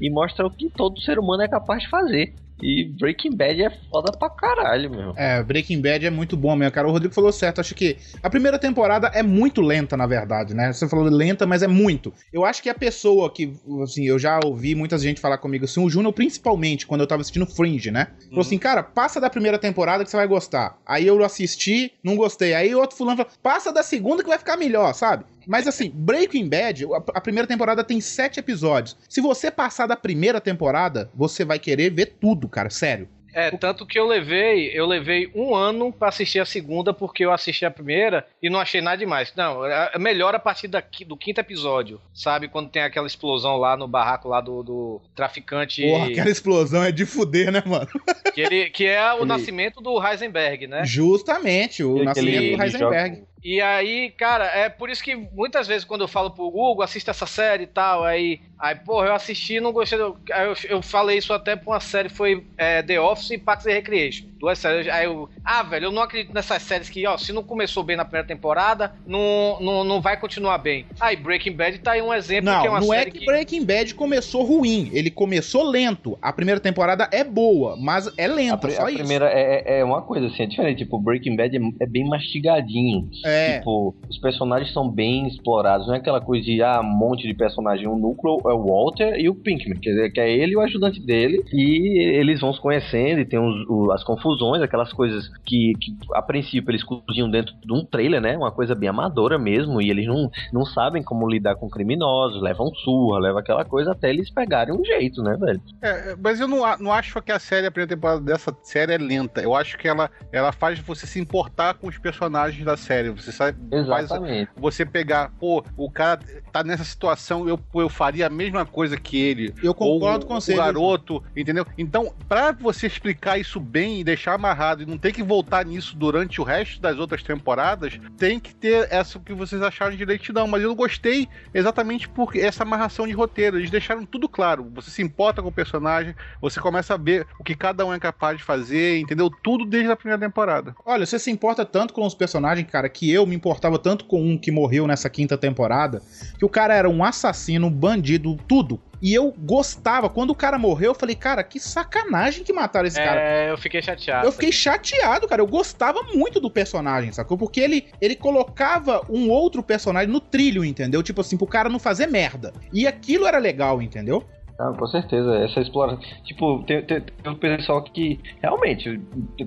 e mostra o que todo ser humano é capaz de fazer. E Breaking Bad é foda pra caralho, meu. É, Breaking Bad é muito bom mesmo, cara. O Rodrigo falou certo. Acho que a primeira temporada é muito lenta, na verdade, né? Você falou lenta, mas é muito. Eu acho que a pessoa que, assim, eu já ouvi muita gente falar comigo, assim, o Júnior principalmente, quando eu tava assistindo Fringe, né? Falou assim, cara, passa da primeira temporada que você vai gostar. Aí eu assisti, não gostei. Aí outro fulano falou, passa da segunda que vai ficar melhor, sabe? Mas assim, Breaking Bad, a, primeira temporada tem sete episódios. Se você passar da primeira temporada, você vai querer ver tudo, cara, sério. É, tanto que eu levei, eu levei um ano pra assistir a segunda, porque eu assisti a primeira e não achei nada demais. Não, é é melhor a partir da qui- do quinto episódio, sabe? Quando tem aquela explosão lá no barraco lá do, do traficante. Porra, aquela explosão é de fuder, né, mano? Que, ele, que é o Ele- nascimento do Heisenberg, né? Justamente, o Ele- nascimento ele do Heisenberg. E aí, cara, é por isso que muitas vezes quando eu falo pro Hugo, assista essa série e tal, aí, aí porra, eu assisti e não gostei. do- eu, eu falei isso até pra uma série, foi é, The Office e Parks and Recreation. Duas séries. Aí eu, ah, velho, eu não acredito nessas séries que, ó, se não começou bem na primeira temporada, não, não, não vai continuar bem. Aí Breaking Bad tá aí um exemplo Não, que é uma não é série que Breaking Bad começou ruim. Ele começou lento. A primeira temporada é boa, mas é lenta, A, só a isso. primeira é, é- é uma coisa assim, é diferente. Tipo, Breaking Bad é, é bem mastigadinho. É. Tipo, os personagens são bem explorados. Não é aquela coisa de, ah, um monte de personagem. O núcleo é o Walter e o Pinkman. Quer dizer, que é ele e o ajudante dele. E eles vão se conhecendo e tem os- o- as confusões, aquelas coisas que, que, a princípio, eles cozinham dentro de um trailer, né? Uma coisa bem amadora mesmo. E eles não, não sabem como lidar com criminosos. Levam surra, levam aquela coisa até eles pegarem um jeito, né, velho? É, mas eu não, não acho que a série, a primeira temporada dessa série é lenta. Eu acho que ela, ela faz você se importar com os personagens da série. Você sabe, faz Exatamente. você pegar, pô, o cara tá nessa situação, eu, eu faria a mesma coisa que ele. Eu concordo Ou com o, você, O garoto, entendeu? Então, pra você explicar isso bem e deixar amarrado e não ter que voltar nisso durante o resto das outras temporadas, tem que ter essa que vocês acharam de leitidão. Mas eu não gostei exatamente por essa amarração de roteiro. Eles deixaram tudo claro. Você se importa com o personagem, você começa a ver o que cada um é capaz de fazer, entendeu? Tudo desde a primeira temporada. Olha, você se importa tanto com os personagens, cara, que eu me importava tanto com um que morreu nessa quinta temporada, que o cara era um assassino, um bandido, tudo. E eu gostava. Quando o cara morreu, eu falei, cara, que sacanagem que mataram esse cara. É, eu fiquei chateado. Eu fiquei chateado, cara. Eu gostava muito do personagem, sacou? Porque ele, ele colocava um outro personagem no trilho, entendeu? Tipo assim, pro cara não fazer merda. E aquilo era legal, entendeu? Ah, com certeza, essa exploração. Tipo, tem, tem, tem um pessoal que realmente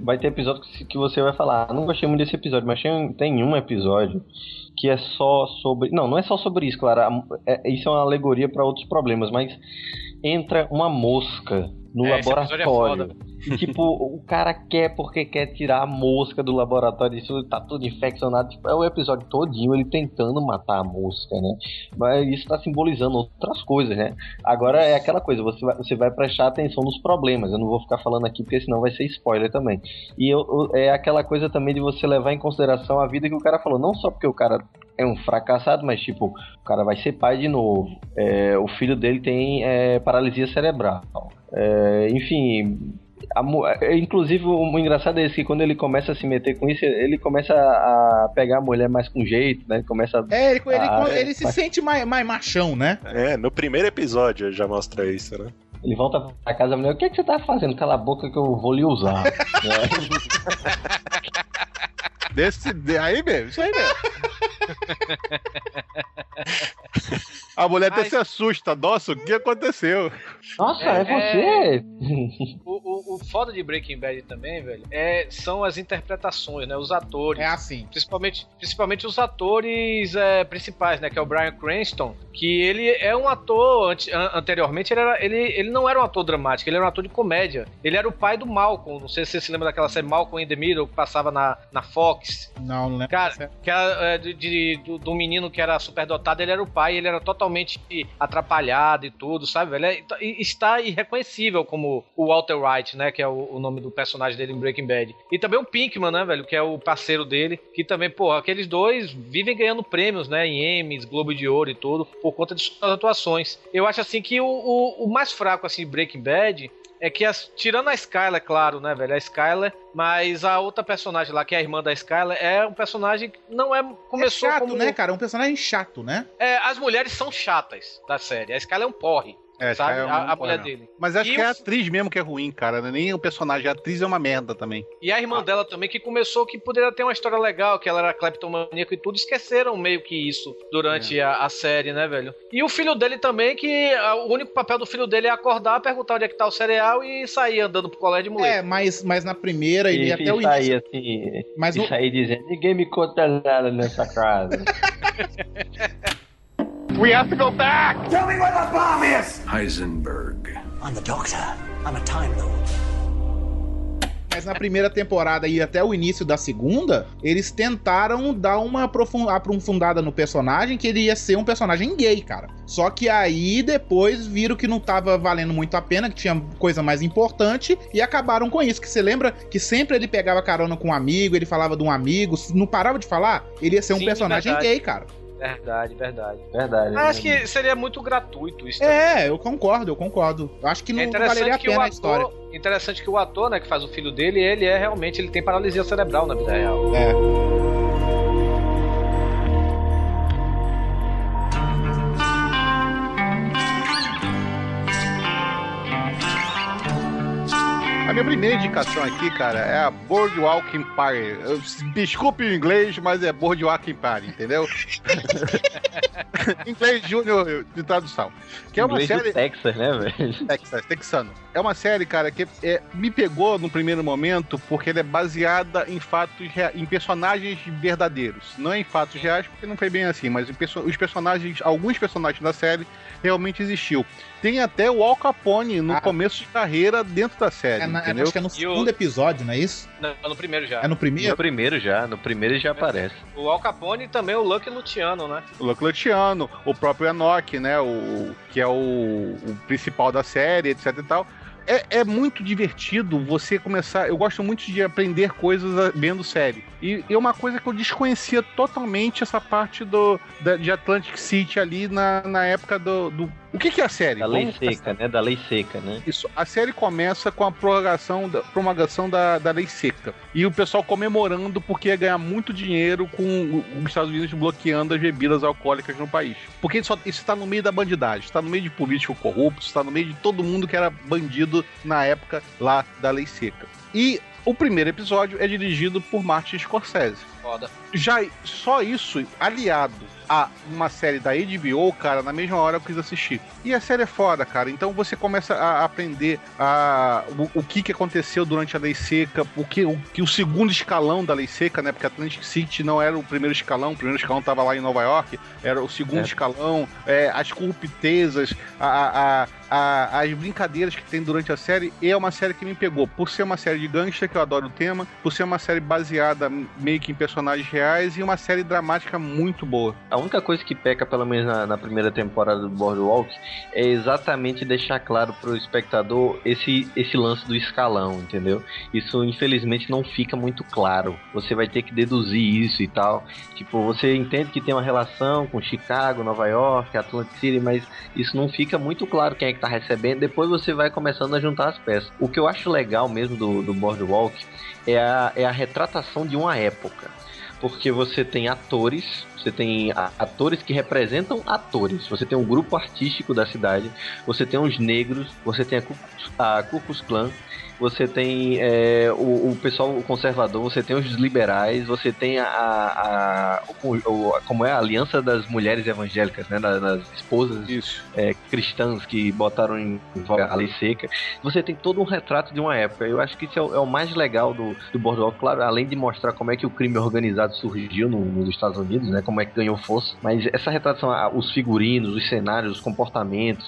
vai ter episódio que, você vai falar, "Ah, não gostei muito desse episódio, mas tem, tem um episódio que é só sobre. Não, não é só sobre isso, claro. é- isso é uma alegoria para outros problemas, mas entra uma mosca no É, é laboratório. foda. e tipo, o cara quer porque quer tirar a mosca do laboratório, isso tá tudo infeccionado. Tipo, é o episódio todinho ele tentando matar a mosca, né? Mas isso tá simbolizando outras coisas, né? Agora é aquela coisa, você vai, você vai prestar atenção nos problemas. Eu não vou ficar falando aqui porque senão vai ser spoiler também. E eu, eu- é aquela coisa também de você levar em consideração a vida que o cara falou. Não só porque o cara é um fracassado, mas tipo, o cara vai ser pai de novo. É, o filho dele tem é, paralisia cerebral. É, enfim. a é, inclusive, o engraçado é esse que quando ele começa a se meter com isso, ele começa a pegar a mulher mais com jeito, né? Ele começa a. É, ele, ele, a- ele se mas- sente mais, mais machão, né? É, no primeiro episódio já mostra isso, né? Ele volta pra casa da mulher, o que, é que você tá fazendo? Cala a boca que eu vou lhe usar. Né? Desse, de- aí mesmo, isso aí mesmo. A mulher até se assusta. Nossa, o que aconteceu? Nossa, É, é, você? O, o, o foda de Breaking Bad também, velho, é, são as interpretações, né? Os atores. É assim. Principalmente, principalmente os atores é, principais, né? Que é o Brian Cranston, que ele é um ator, ante- an- anteriormente, ele, era, ele, ele não era um ator dramático, ele era um ator de comédia. Ele era o pai do Malcolm, não sei se você se lembra daquela série Malcolm in the Middle, que passava na, na Fox. Não, não lembro. Cara, que era é, de, de de, do, do menino que era superdotado, ele era o pai, ele era totalmente atrapalhado e tudo, sabe, velho? É- e está irreconhecível como o Walter White, né? Que é o, o nome do personagem dele em Breaking Bad. E também o Pinkman, né, velho? Que é o parceiro dele. Que também, pô, aqueles dois vivem ganhando prêmios, né? Em Emmys, Globo de Ouro e tudo, por conta de suas atuações. Eu acho assim que o, o, o mais fraco, assim, Breaking Bad. É que, as- tirando a Skyler, claro, né, velho? A Skyler, mas a outra personagem lá, que é a irmã da Skyler, é um personagem que não é. Começou é chato, como. né, cara? Um personagem chato, né? É, as mulheres são chatas da série. A Skyler é um porre. É, sabe? É um a, a mulher não. dele. Mas acho E que é a atriz mesmo que é ruim, cara. não é Nem o personagem, a atriz é uma merda também. E a irmã dela também, que começou que poderia ter uma história legal, que ela era cleptomaníaca e tudo, esqueceram meio que isso durante É. a, a série, né, velho? E o filho dele também, que ah, o único papel do filho dele é acordar, perguntar onde é que tá o cereal e sair andando pro colégio de mulher. É, mas, mas na primeira ele E, até e o sair início. assim. Mas e no- sair dizendo: ninguém me conta nada nessa casa. We have to go back! Tell me where the bomb is! Heisenberg. I'm the doctor. I'm a Time Lord. Mas na primeira temporada e até o início da segunda, eles tentaram dar uma aprofun- aprofundada no personagem que ele ia ser um personagem gay, cara. Só que aí depois viram que não tava valendo muito a pena, que tinha coisa mais importante e acabaram com isso. Que você lembra que sempre ele pegava carona com um amigo, ele falava de um amigo, não parava de falar, ele ia ser um Sim, personagem verdade. gay, cara. Verdade, verdade. Verdade. Acho que seria muito gratuito isso também. É, eu concordo, eu concordo. Acho que não É valeria a interessante que o pena a história. ator, interessante que o ator, né, que faz o filho dele, ele é realmente, ele tem paralisia cerebral na vida real. É. A minha primeira indicação aqui, cara, é a Boardwalk Empire. Eu- Desculpe o inglês, mas é Boardwalk Empire, entendeu? inglês júnior de tradução. Que é uma Inglês série... Texas, né, velho? Texas, texano. É uma série, cara, que é, me pegou no primeiro momento porque ela é baseada em fatos, rea- em personagens verdadeiros. Não em fatos reais, porque não foi bem assim, mas os personagens, alguns personagens da série realmente existiu. Tem até o Al Capone no começo de carreira dentro da série, É na- é- entendeu? acho que é no segundo episódio, não é isso? Não, no primeiro já. É no primeiro? No primeiro já, no primeiro ele já aparece. O Al Capone e também o Lucky Luciano, né? O Luke Luciano, o próprio Enoch, né? O, que é o, o principal da série, etc e tal. É, é muito divertido você começar. Eu gosto muito de aprender coisas ah, vendo série. E é uma coisa que eu desconhecia totalmente essa parte do, da- de Atlantic City ali na, na época do, do. O que, que é a série? Da lei Vamos seca, né? Da lei seca, né? isso. A série começa com a prorrogação da, promulgação da, da lei seca. E o pessoal comemorando porque ia ganhar muito dinheiro com os Estados Unidos bloqueando as bebidas alcoólicas no país. Porque isso está no meio da bandidagem, está no meio de político corrupto, está no meio de todo mundo que era bandido na época lá da lei seca. E o primeiro episódio é dirigido por Martin Scorsese. Foda. Já só isso, aliado a uma série da HBO, cara, na mesma hora eu quis assistir. E a série é foda, cara. Então você começa a aprender a, o, o que, que aconteceu durante a Lei Seca, o que, o que o segundo escalão da Lei Seca, né? Porque Atlantic City não era o primeiro escalão, o primeiro escalão tava lá em Nova York, era o segundo É. escalão, é, as corruptezas, a, a- a- as brincadeiras que tem durante a série. E é uma série que me pegou. Por ser uma série de gangster, que eu adoro o tema, por ser uma série baseada meio que em personagens reais e uma série dramática muito boa. A única coisa que peca, pelo menos na, na primeira temporada do Boardwalk, é exatamente deixar claro pro espectador esse, esse lance do escalão, entendeu? Isso, infelizmente, não fica muito claro. Você vai ter que deduzir isso e tal. Tipo, você entende que tem uma relação com Chicago, Nova York, Atlantic City, mas isso não fica muito claro quem é que tá recebendo. Depois você vai começando a juntar as peças. O que eu acho legal mesmo do, do Boardwalk é a, é a retratação de uma época porque você tem atores, você tem atores que representam atores, você tem um grupo artístico da cidade, você tem os negros, você tem a Ku a Klux Klan, você tem é, o, o pessoal conservador, você tem os liberais, você tem a, a- o- o- como é a aliança das mulheres evangélicas, né, das, das esposas é, cristãs que botaram em voga a lei seca. Você tem todo um retrato de uma época. Eu acho que isso é o, é o mais legal do, do Boardwalk, claro, além de mostrar como é que o crime organizado surgiu no- nos Estados Unidos, né? Como é que ganhou força. Mas essa retratação, os figurinos, os cenários, os comportamentos,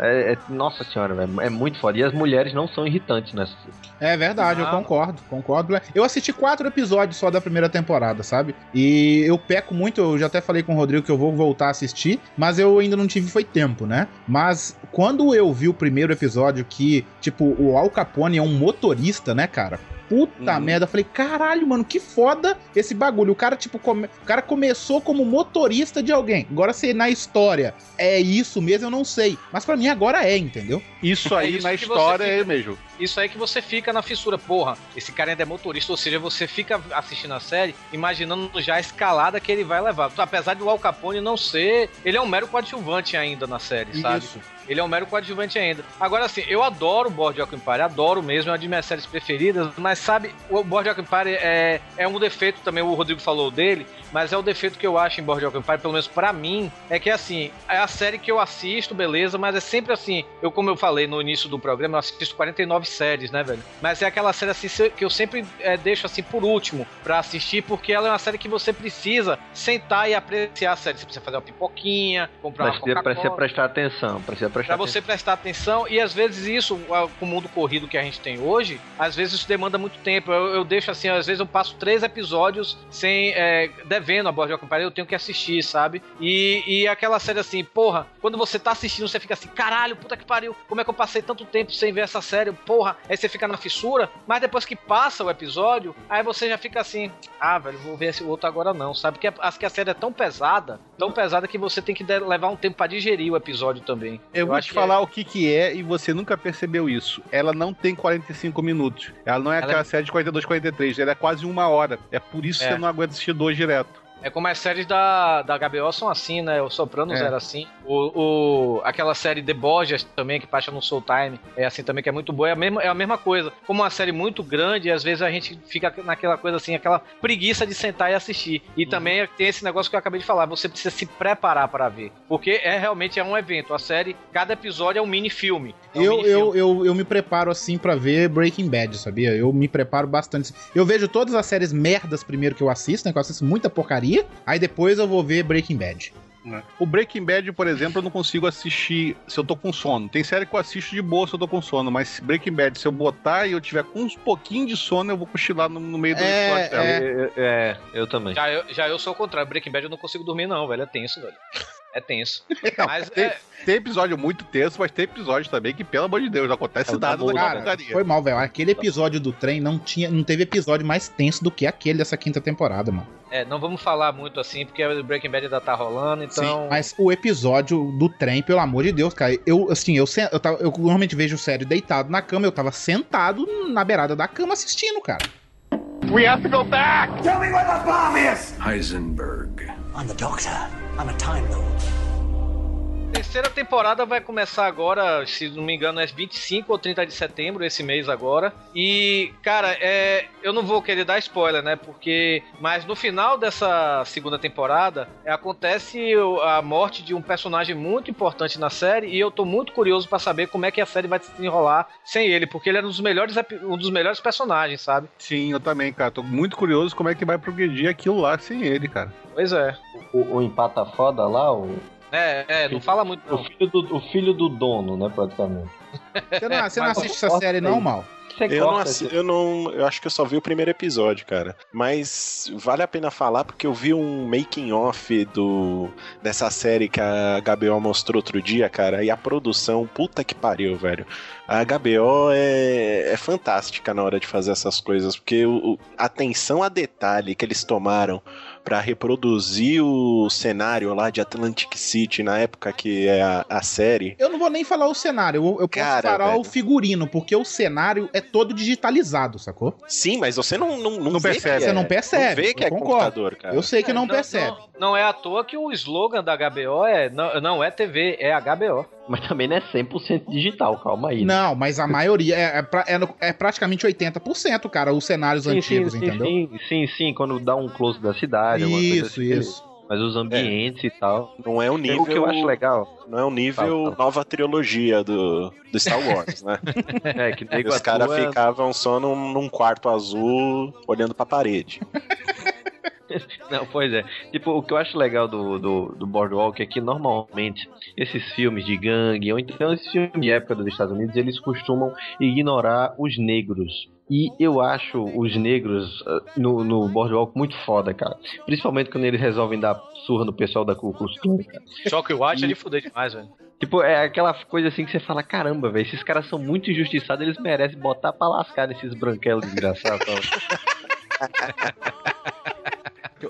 é, é- nossa senhora, é muito foda. E as mulheres não são irritantes nessa. É verdade, eu Ah. concordo, concordo. Eu assisti quatro episódios só da primeira temporada, sabe? E eu peco muito, eu já até falei com o Rodrigo que eu vou voltar a assistir, mas eu ainda não tive foi tempo, né? Mas quando eu vi o primeiro episódio que, tipo, o Al Capone é um motorista, né, cara? Puta merda, eu falei, caralho, mano, que foda esse bagulho. O cara, tipo, come- o cara começou como motorista de alguém. Agora, se na história é isso mesmo, eu não sei. Mas pra mim agora é, entendeu? Isso aí É isso na história fica- é mesmo. Isso aí que você fica na fissura, porra, esse cara ainda é motorista, ou seja, você fica assistindo a série imaginando já a escalada que ele vai levar. Apesar do Al Capone não ser. Ele é um mero coadjuvante ainda na série, sabe? Isso. Ele é um mero coadjuvante ainda. Agora, assim, eu adoro o Boardwalk Empire, adoro mesmo, é uma de minhas séries preferidas, mas sabe, o Boardwalk Empire é, é um defeito também, o Rodrigo falou dele, mas é o defeito que eu acho em Boardwalk Empire, pelo menos pra mim, é que, assim, é a série que eu assisto, beleza, mas é sempre assim, eu, como eu falei no início do programa, eu assisto 49 séries, né, velho? Mas é aquela série, assim, que eu sempre é, deixo, assim, por último pra assistir, porque ela é uma série que você precisa sentar e apreciar a série. Você precisa fazer uma pipoquinha, comprar uma Precisa, prestar atenção, precisa prestar Pra você prestar atenção, e às vezes isso, com o mundo corrido que a gente tem hoje, às vezes isso demanda muito tempo. Eu, eu deixo assim, às vezes eu passo três episódios sem. É, devendo a Boardwalk Empire, eu tenho que assistir, sabe? E, e aquela série assim, porra, quando você tá assistindo, você fica assim, caralho, puta que pariu, como é que eu passei tanto tempo sem ver essa série? Porra, aí você fica na fissura, mas depois que passa o episódio, aí você já fica assim, ah, velho, vou ver esse outro agora não, sabe? Porque acho que a série é tão pesada, tão pesada que você tem que levar um tempo pra digerir o episódio também. Eu vou acho te que é- falar o que que é e você nunca percebeu isso. Ela não tem 45 minutos. Ela não é Ela aquela é- série de 42, 43. Ela é quase uma hora. É por isso que É. você não aguenta assistir dois direto. É como as séries da, da HBO são assim, né? O Sopranos É. era assim. O, o, aquela série The Borgias também, que passa no Soul Time, é assim também, que é muito boa. É a mesma, é a mesma coisa. Como uma série muito grande, às vezes a gente fica naquela coisa assim, aquela preguiça de sentar e assistir. Uhum. E também tem esse negócio que eu acabei de falar, você precisa se preparar para ver. Porque é realmente é um evento. A série, cada episódio é um mini filme. É um Eu, mini eu, eu, eu me preparo assim pra ver Breaking Bad, sabia? Eu me preparo bastante. Eu vejo todas as séries merdas primeiro que eu assisto, né? Que eu assisto muita porcaria. Aí depois eu vou ver Breaking Bad. O Breaking Bad, por exemplo, eu não consigo assistir se eu tô com sono. Tem série que eu assisto de boa se eu tô com sono, mas Breaking Bad, se eu botar e eu tiver com uns pouquinho de sono, eu vou cochilar no, no meio do episódio dela. É, é, eu também. Já eu, já eu sou o contrário. Breaking Bad eu não consigo dormir, não, velho. É tenso, velho. É tenso. Mas tem, é, tem episódio muito tenso, mas tem episódio também que, pelo amor de Deus, não acontece Tá nada naquela Cara, porcaria. foi mal, velho. Aquele episódio do trem não tinha, não teve episódio mais tenso do que aquele dessa quinta temporada, mano. É, não vamos falar muito assim, porque o Breaking Bad ainda tá rolando, então. Sim, mas o episódio do trem, pelo amor de Deus, cara, eu, assim, eu, eu, tava- eu normalmente vejo série deitado na cama, eu tava sentado na beirada da cama assistindo, cara. We have to go back! Tell me where the bomb is! Heisenberg. I'm the doctor. I'm a Time Lord. Terceira temporada vai começar agora, se não me engano, é 25 ou 30 de setembro, esse mês agora. E, cara, é, eu não vou querer dar spoiler, né? Porque. Mas no final dessa segunda temporada é, acontece a morte de um personagem muito importante na série. E eu tô muito curioso pra saber como é que a série vai se enrolar sem ele, porque ele era um dos melhores, um dos melhores personagens, sabe? Sim, eu também, cara. Tô muito curioso como é que vai progredir aquilo lá sem ele, cara. Pois é. O, o empata foda lá, o, É, é, não fala muito. o, filho do, o filho do dono, né, praticamente. Você não, você não assiste essa série, não, mal? Eu não, assi- eu não. Eu acho que eu só vi o primeiro episódio, cara. Mas vale a pena falar porque eu vi um making off do dessa série que a HBO mostrou outro dia, cara. E a produção, puta que pariu, velho. A HBO é, é fantástica na hora de fazer essas coisas, porque o, o- a atenção a detalhe que eles tomaram pra reproduzir o cenário lá de Atlantic City na época que é a, a série. Eu não vou nem falar o cenário, eu, eu posso Cara, falar velho. o figurino, porque o cenário é todo digitalizado, sacou? Sim, mas você não, não, não, Não vê percebe. que é- Você não percebe, Não vê que eu é concordo. computador, cara. Eu sei que não, É, percebe. Não, não é à toa que o slogan da HBO é não, não é TV, é HBO. Mas também não é 100% digital, calma aí. né? Não, mas a maioria é, é, pra- é é praticamente 80%, cara, os cenários Sim, antigos, sim, entendeu? Sim, sim, sim, quando dá um close da cidade. alguma coisa Isso, assim, isso. Mas os ambientes e tal. Não é o nível. O que eu acho legal. Não é o nível Fala, fala. nova trilogia do, do Star Wars, né? É, que os caras ficavam só num, num quarto azul olhando pra parede. Não, pois é. Tipo, o que eu acho legal do, do, do Boardwalk é que normalmente esses filmes de gangue, ou então esses filmes de época dos Estados Unidos, eles costumam ignorar os negros. E eu acho os negros uh, no, no Boardwalk muito foda, cara. Principalmente quando eles resolvem dar surra no pessoal da Ku Klux Klan. Só que eu acho ele fuder demais, velho. Tipo, é aquela coisa assim que você fala, caramba, velho, esses caras são muito injustiçados, eles merecem botar pra lascar nesses branquelos desgraçados.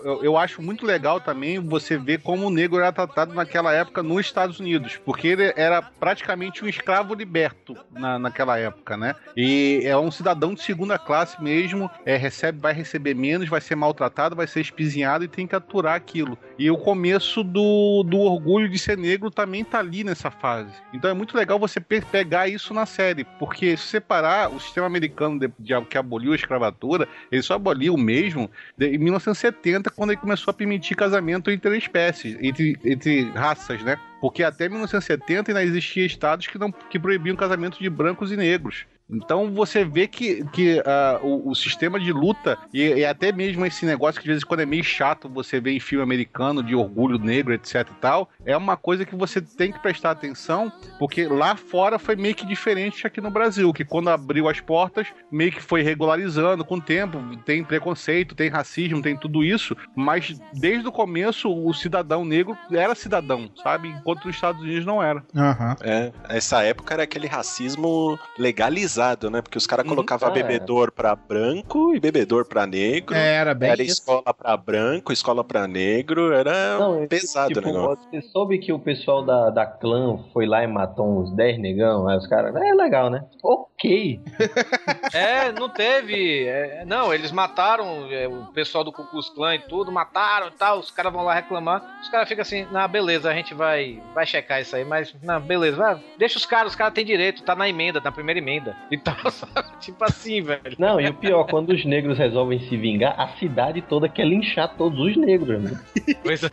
Eu, eu acho muito legal também você ver como o negro era tratado naquela época nos Estados Unidos, porque ele era praticamente um escravo liberto na, naquela época, né? E é um cidadão de segunda classe mesmo, é, recebe, vai receber menos, vai ser maltratado, vai ser espizinhado e tem que aturar aquilo. E o começo do, do orgulho de ser negro também tá ali nessa fase. Então é muito legal você pe pegar isso na série, porque se separar o sistema americano de, de, que aboliu a escravatura, ele só aboliu mesmo de, em 1970, quando ele começou a permitir casamento entre espécies, entre, entre raças, né? Porque até 1970 ainda existia estados que, não, que proibiam casamento de brancos e negros. Então você vê que, que uh, o, o, sistema de luta e, e, até mesmo esse negócio que de vez em quando é meio chato você vê em filme americano de orgulho negro, etc e tal, é uma coisa que você tem que prestar atenção, porque lá fora foi meio que diferente aqui no Brasil, que quando abriu as portas, meio que foi regularizando com o tempo, tem preconceito, tem racismo, tem tudo isso, mas desde o começo o cidadão negro era cidadão, sabe? Enquanto nos Estados Unidos não era. Uhum. É, essa época era aquele racismo legalizado né? Porque os caras colocavam Uhum. Ah, bebedor pra branco e bebedor pra negro. É, era bem Era isso. escola pra branco, escola pra negro, era Não, pesado tipo, o negócio. Você soube que o pessoal da, da clã foi lá e matou uns 10 negão? Aí os caras, é legal, né? Ok. É, não teve. é, não, eles mataram é, o pessoal do Ku Klux Klan e tudo, mataram e tal. Os caras vão lá reclamar. Os caras ficam assim, na beleza, a gente vai, vai checar isso aí, mas na beleza, vai, deixa os caras, os caras têm direito, tá na emenda, na primeira emenda e tal, sabe? Tipo assim, velho. Não, e o pior, quando os negros resolvem se vingar, a cidade toda quer linchar todos os negros, né? Pois é.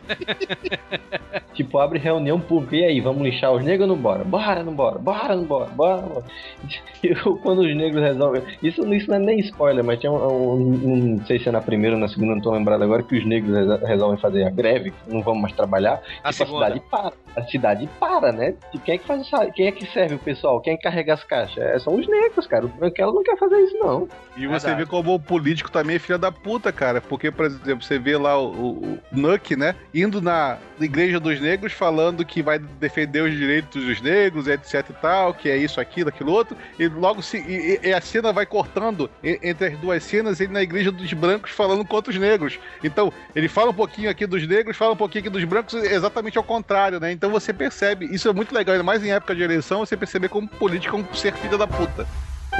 Tipo, abre reunião pública. E aí, vamos lixar os negros ou não bora? Bora, não bora? Bora, não bora? Bora, bora? E quando os negros resolvem. Isso, isso não é nem spoiler, mas tinha um, um- Não sei se é na primeira ou na segunda, não tô lembrado agora, que os negros resol- resolvem fazer a greve, não vamos mais trabalhar. A tipo, segunda. a cidade para. A cidade para, né? Tipo, quem é que faz essa. Quem é que serve o pessoal? Quem é que carrega as caixas? É, são os negros, cara. O branquelo não quer fazer isso, não. E você Verdade. vê como o político também é filha da puta, cara. Porque, por exemplo, você vê lá o, o, o Nuck, né? Indo na Igreja dos Negros falando que vai defender os direitos dos negros, etc e tal, que é isso, aquilo, aquilo outro. E logo se. E, e a cena vai cortando e- entre as duas cenas, ele na Igreja dos Brancos falando contra os negros. Então, ele fala um pouquinho aqui dos negros, fala um pouquinho aqui dos brancos, exatamente ao contrário, né? Então você percebe, isso é muito legal, ainda mais em época de eleição, você perceber como político é um ser filha da puta. Eu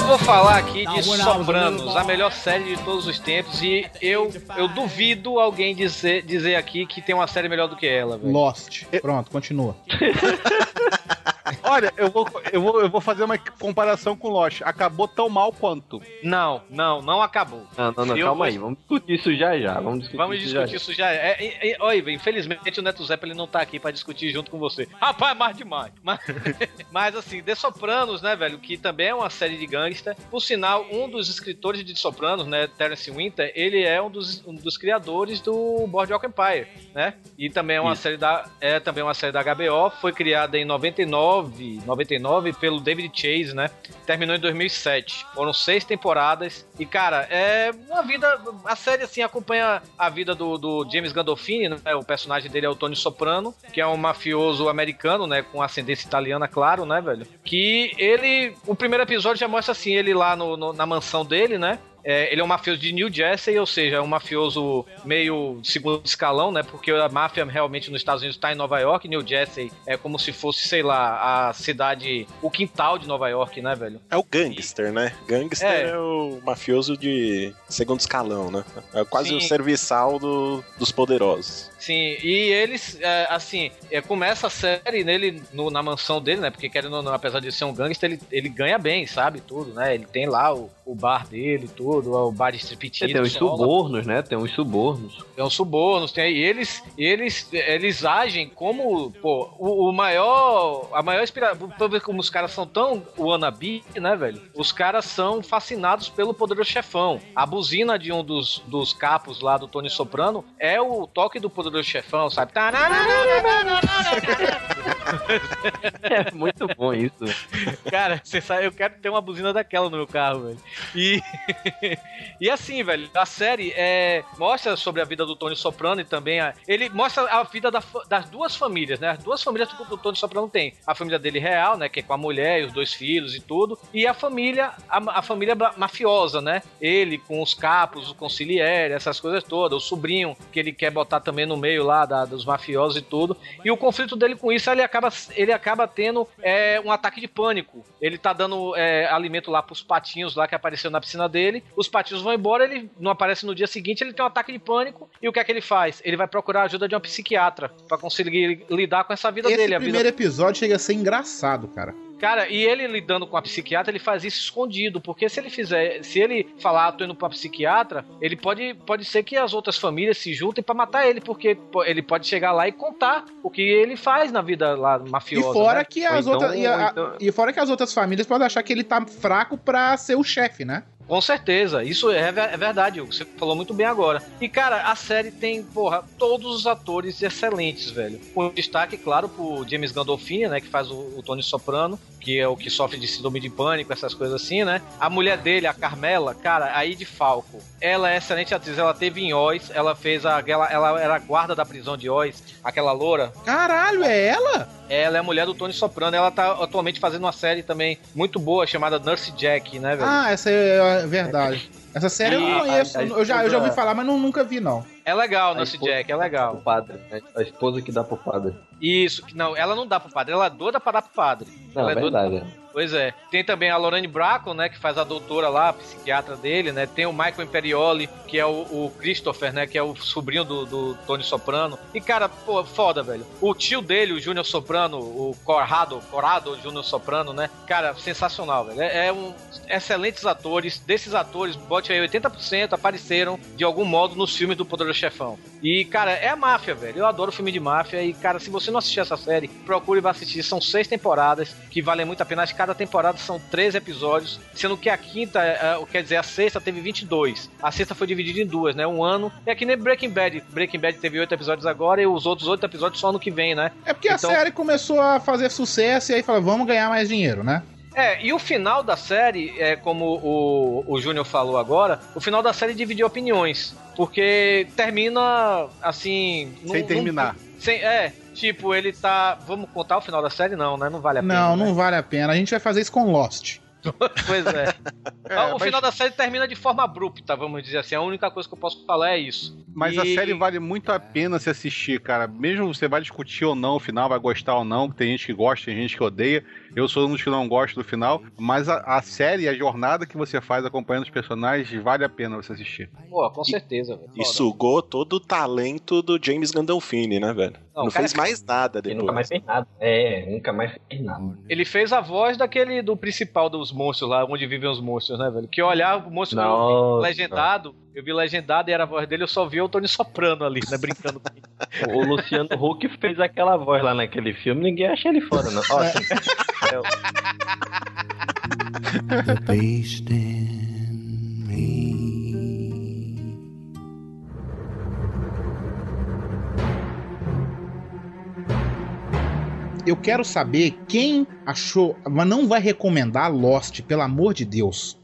vou falar aqui de Sopranos, a melhor série de todos os tempos, e eu, eu duvido alguém dizer, dizer aqui que tem uma série melhor do que ela, velho. Lost. Pronto, continua. Olha, eu vou, eu, vou, eu vou fazer uma comparação com Lost. Acabou tão mal quanto. Não, não, não acabou. Não, não, não, calma vou- aí. Vamos discutir isso já já. Vamos discutir Vamos isso discutir já, isso já. É, é, é, olha, infelizmente o Neto Zeppelin não tá aqui pra discutir junto com você. Rapaz, é mais demais. Mas, mas assim, The Sopranos, né, velho, que também é uma série de gangsta. Por sinal, um dos escritores de The Sopranos, né, Terence Winter, ele é um dos, um dos criadores do Boardwalk Empire, né? E também é uma série da é também uma série da HBO, foi criada em 99, 99 pelo David Chase, né? Terminou em 2007. Foram seis temporadas e cara, é uma vida, a série assim acompanha a vida do, do James Gandolfini, né? O personagem dele é o Tony Soprano, que é um mafioso americano, né, com ascendência italiana, claro, né, velho? Que ele, o primeiro episódio já mostra assim ele lá no- no- na mansão dele, né? É, ele é um mafioso de New Jersey, ou seja, é um mafioso meio segundo escalão, né? Porque a máfia realmente nos Estados Unidos está em Nova York, New Jersey é como se fosse, sei lá, a cidade, o quintal de Nova York, né, velho? É o gangster, né? Gangster é, É. o mafioso de segundo escalão, né? É quase Sim. o serviçal do- dos poderosos. Sim, e eles, é, assim, é, começa a série nele no- na mansão dele, né? Porque querendo ou não, apesar de ser um gangster, ele, ele ganha bem, sabe? Tudo, né? Ele tem lá o, o bar dele tudo. o bar de striptease. Tem os subornos, né? Tem os subornos. Tem os subornos, tem e eles, eles, eles agem como, pô, o, o maior, a maior inspiração, pra ver como os caras são tão wannabe, né, velho? Os caras são fascinados pelo poderoso chefão. A buzina de um dos, dos capos lá do Tony Soprano é o toque do poderoso chefão, sabe? É muito bom isso. Cara, você sabe, eu quero ter uma buzina daquela no meu carro, velho. E, e assim, velho, a série é, mostra sobre a vida do Tony Soprano e também a, ele mostra a vida da das duas famílias, né? As duas famílias que o Tony Soprano tem. A família dele real, né? Que é com a mulher e os dois filhos e tudo. E a família, a, a família mafiosa, né? Ele com os capos, o conciliere, essas coisas todas. O sobrinho que ele quer botar também no meio lá da- dos mafiosos e tudo. E o conflito dele com isso, ele acaba, ele acaba tendo é, um ataque de pânico. Ele tá dando é, alimento lá pros patinhos lá que apareceu na piscina dele. Os patinhos vão embora, ele não aparece no dia seguinte, ele tem um ataque de pânico. E o que é que ele faz? Ele vai procurar a ajuda de uma psiquiatra pra conseguir lidar com essa vida Esse dele. A primeiro vida... episódio chega a ser engraçado, cara. Cara, e ele lidando com a psiquiatra, ele faz isso escondido, porque se ele fizer, se ele falar, ah, tô indo pra psiquiatra, ele pode, pode ser que as outras famílias se juntem pra matar ele, porque ele pode chegar lá e contar o que ele faz na vida lá E mafiosa. fora né? que as então- outras. E, a- então- e fora que as outras famílias podem achar que ele tá fraco pra ser o chefe, né? Com certeza, isso é, é verdade, Hugo. Você falou muito bem agora. E, cara, a série tem, porra, todos os atores excelentes, velho. Com destaque, claro, pro James Gandolfini, né, que faz o, o Tony Soprano, que é o que sofre de síndrome de pânico, essas coisas assim, né? A mulher dele, a Carmela, cara, aí de Falco. Ela é excelente atriz, ela teve em Oz, ela fez a. Ela, ela era a guarda da prisão de Oz, aquela loura. Caralho, é ela? Ela é a mulher do Tony Soprano, ela tá atualmente fazendo uma série também muito boa chamada Nurse Jack, né, velho? Ah, essa é verdade. Essa série eu não conheço. a- a eu, já, eu já ouvi falar, mas não, nunca vi, não. É legal, esposa- Jack, é legal. O padre, né? A esposa que dá pro padre. Isso, que- não, ela não dá pro padre, ela é doida pra dar pro padre. Não, ela é verdade. Pois é. Tem também a Lorraine Bracco, né, que faz a doutora lá, a psiquiatra dele, né? Tem o Michael Imperioli, que é o, o Christopher, né, que é o sobrinho do, do Tony Soprano. E, cara, pô, foda, velho. O tio dele, o Júnior Soprano, o Corrado, Corrado Júnior Soprano, né? Cara, sensacional, velho. É, é um excelentes atores. Desses atores, bote aí 80% apareceram de algum modo nos filmes do Poderoso Chefão. E, cara, é a máfia, velho. Eu adoro filme de máfia. E, cara, se você não assistir essa série, procure e assistir. São seis temporadas que valem muito a pena. Que cada temporada são três episódios. Sendo que a quinta, é, quer dizer, a sexta teve 22. A sexta foi dividida em duas, né? Um ano. É que nem Breaking Bad. Breaking Bad teve oito episódios agora e os outros oito episódios só ano que vem, né? É porque Então- a série começou a fazer sucesso e aí fala, vamos ganhar mais dinheiro, né? É, e o final da série, é como o, o Júnior falou agora, o final da série dividiu opiniões. Porque termina assim. Sem terminar. Sem, é, tipo, ele tá. Vamos contar o final da série? Não, né? Não vale a pena. não, né? não vale a pena. A gente vai fazer isso com Lost. Pois é. É, o mas- final da série termina de forma abrupta, vamos dizer assim. A única coisa que eu posso falar é isso. Mas a E- série vale muito a pena se assistir, cara. Mesmo você vai discutir ou não o final, vai gostar ou não, tem gente que gosta, tem gente que odeia. Eu sou um dos que não gosto do final. Mas a, a série, a jornada que você faz acompanhando os personagens, vale a pena você assistir. Pô, com certeza, velho. E sugou todo o talento do James Gandolfini, né, velho? Não, Não, fez é- mais nada depois. nunca mais fez nada. É, nunca mais fez nada. Ele fez a voz daquele do principal dos monstros lá, onde vivem os monstros, né, velho? Que eu olhava o monstro Nossa. legendado, eu vi legendado e era a voz dele, eu só vi o Tony soprano ali, né, brincando com ele. O Luciano Huck fez aquela voz lá naquele filme, ninguém acha ele foda, não. Ó, assim, é The beast in me. Eu quero saber quem achou, mas não vai recomendar Lost, pelo amor de Deus.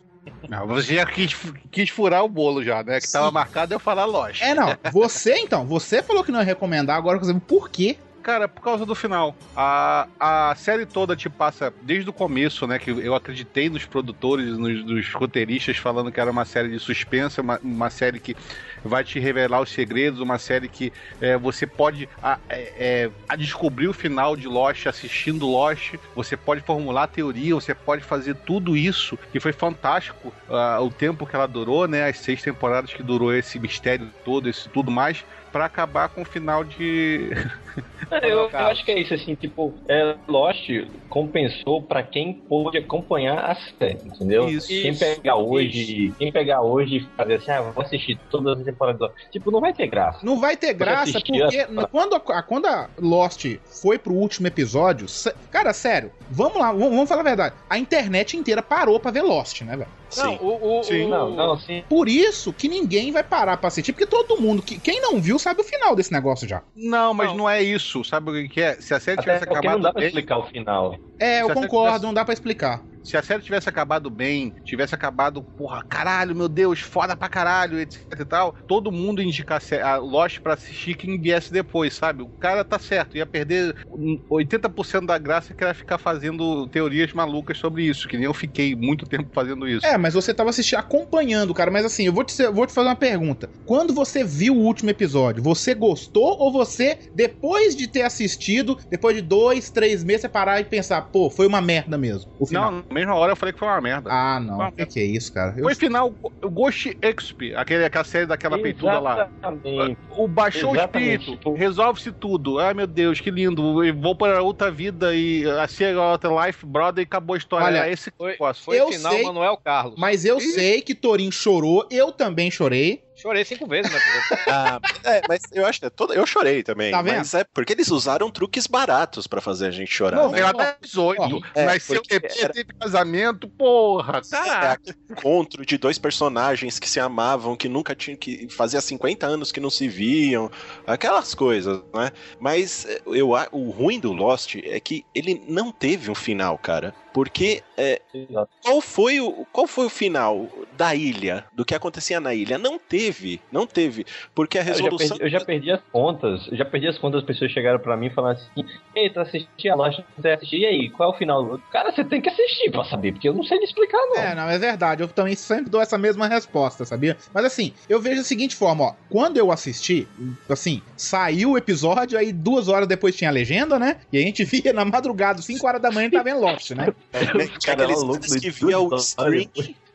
Não, você já quis, quis furar o bolo já, né? Que tava marcado eu falar lógico. É, não. Você, então, você falou que não ia recomendar, agora eu quero saber por quê. Cara, por causa do final. A, a série toda te passa desde o começo, né? Que eu acreditei nos produtores, nos, nos roteiristas, falando que era uma série de suspense, uma, uma série que vai te revelar os segredos, uma série que é, você pode a, é, é, a descobrir o final de Lost assistindo Lost, você pode formular teoria, você pode fazer tudo isso, que foi fantástico ah, o tempo que ela durou, né? As seis temporadas que durou esse mistério todo, esse tudo mais, pra acabar com o final de. É, eu, eu acho que é isso, assim, tipo, é, Lost compensou pra quem pôde acompanhar a série, entendeu? Isso. quem Isso. pegar hoje, quem pegar hoje e fazer assim, ah, vou assistir todas as temporadas, do Lost. tipo, não vai ter graça. Não vai ter graça porque a- quando, a, quando a Lost foi pro último episódio, cara, sério, vamos lá, vamos, vamos falar a verdade. A internet inteira parou pra ver Lost, né, velho? Não, o, o, Sim. o- Não, não, sim. Por isso que ninguém vai parar pra assistir, porque todo mundo, que, quem não viu, sabe o final desse negócio já. Não, mas não, é isso. Sabe o que é? Se a série Até tivesse acabado não dá pra bem- explicar o final. É, eu concordo, tivesse- não dá pra explicar. Se a série tivesse acabado bem, tivesse acabado, porra, caralho, meu Deus, foda pra caralho, etc e tal, todo mundo indicar a Lost pra assistir quem viesse depois, sabe? O cara tá certo, ia perder hum, 80% da graça que era ficar fazendo teorias malucas sobre isso, que nem eu fiquei muito tempo fazendo isso. É, mas você tava assistindo, acompanhando, cara. Mas assim, eu vou te, eu vou te fazer uma pergunta. Quando você viu o último episódio, você gostou ou você, depois de ter assistido, depois de dois, três meses, você parar e pensar, pô, foi uma merda mesmo? Não, mesma hora eu falei que foi uma merda. Ah, não. O que, que é isso, cara? Eu- Foi final o Ghost Exp, aquele, aquela série daquela peituda lá. Exatamente. O baixou Exatamente, o espírito, resolve-se tudo. Ai meu Deus, que lindo. Eu vou para outra vida e assim outra life, brother, e acabou a história. Olha, Era esse Foi, foi Eu final sei- Manuel Carlos. Mas eu sei que Torin chorou, eu também chorei. Chorei cinco vezes, né? Ah, é, mas eu acho que é todo... eu chorei também. Tá vendo? Mas é porque eles usaram truques baratos pra fazer a gente chorar. Não, né? veio até 18. É, nasceu porque bebê, era- teve casamento, porra. É Caraca. aquele encontro de dois personagens que se amavam, que nunca tinham, que fazia 50 anos que não se viam, aquelas coisas, né? Mas eh, eu, o ruim do Lost é que ele não teve um final, cara. Porque é, qual, foi o, qual foi o final da ilha, do que acontecia na ilha? Não teve, não teve. Porque a Eu já, resolução. perdi, eu já perdi as contas. Eu já perdi as contas, as pessoas chegaram pra mim e falaram assim: Ei, tu assisti a loja, você assistiu, e aí, qual é o final? Cara, você tem que assistir pra saber, porque eu não sei lhe explicar, não. É, não, é verdade. Eu também sempre dou essa mesma resposta, sabia? Mas assim, eu vejo da seguinte forma, ó. Quando eu assisti, assim, saiu o episódio, aí duas horas depois tinha a legenda, né? E a gente via na madrugada, 5 horas da manhã, tava em Lost, né? né, tinha aqueles caras que via o stream.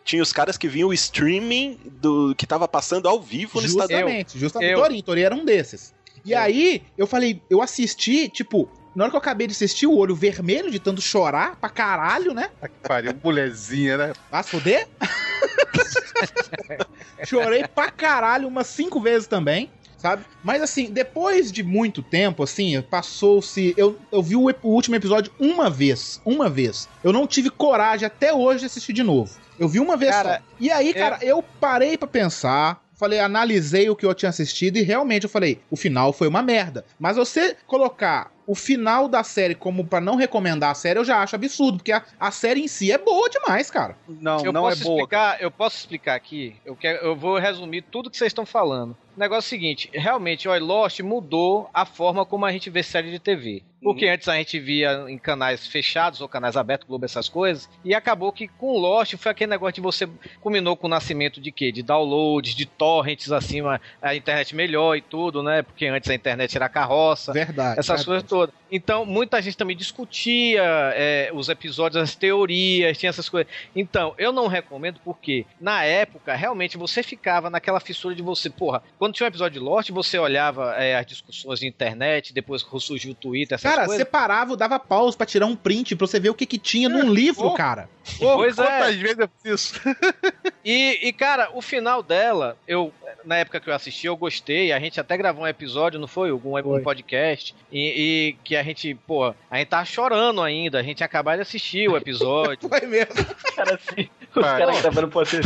Tinha os caras que viam o streaming do que tava passando ao vivo no Estadão. Justamente, justamente. Eu. Torinho, Torinho era um desses. E aí, eu falei, eu assisti, tipo, na hora que eu acabei de assistir, o olho vermelho de tanto chorar pra caralho, né? Pariu, mulherzinha, né? Vai se fuder? Chorei pra caralho umas cinco vezes também. Sabe? Mas assim, depois de muito tempo, assim, passou-se. Eu, eu vi o, o último episódio uma vez. Uma vez. Eu não tive coragem até hoje de assistir de novo. Eu vi uma vez Cara, só. E aí, cara, eu parei pra pensar. Falei, analisei o que eu tinha assistido e realmente eu falei, o final foi uma merda. Mas você colocar o final da série como pra não recomendar a série, eu já acho absurdo, porque a, a série em si é boa demais, cara. Não, eu não posso é boa. Explicar, eu posso explicar aqui. Eu, quero, eu vou resumir tudo que vocês estão falando. Negócio é o seguinte: realmente, o Lost mudou a forma como a gente vê série de TV. Porque antes a gente via em canais fechados ou canais abertos, Globo, essas coisas. E acabou que com o Lost foi aquele negócio de você. Combinou com o nascimento de quê? De downloads, de torrents acima, a internet melhor e tudo, né? Porque antes a internet era carroça. Verdade. Essas verdade. coisas todas. Então, muita gente também discutia é, os episódios, as teorias, tinha essas coisas. Então, eu não recomendo porque, na época, realmente você ficava naquela fissura de você, porra, quando tinha um episódio de Lost, você olhava é, as discussões de internet, depois surgiu o Twitter, essas Cara, coisas. você parava, dava pausa pra tirar um print pra você ver o que, que tinha num livro, pô. cara. Pois é. Quantas vezes eu fiz isso? E, e, cara, o final dela, eu na época que eu assisti, eu gostei. A gente até gravou um episódio, não foi? Algum um podcast. E, e que a gente, pô, a gente tava chorando ainda. A gente ia acabar de assistir o episódio. Foi mesmo. Cara, assim, os Vai. caras gravando pode ser.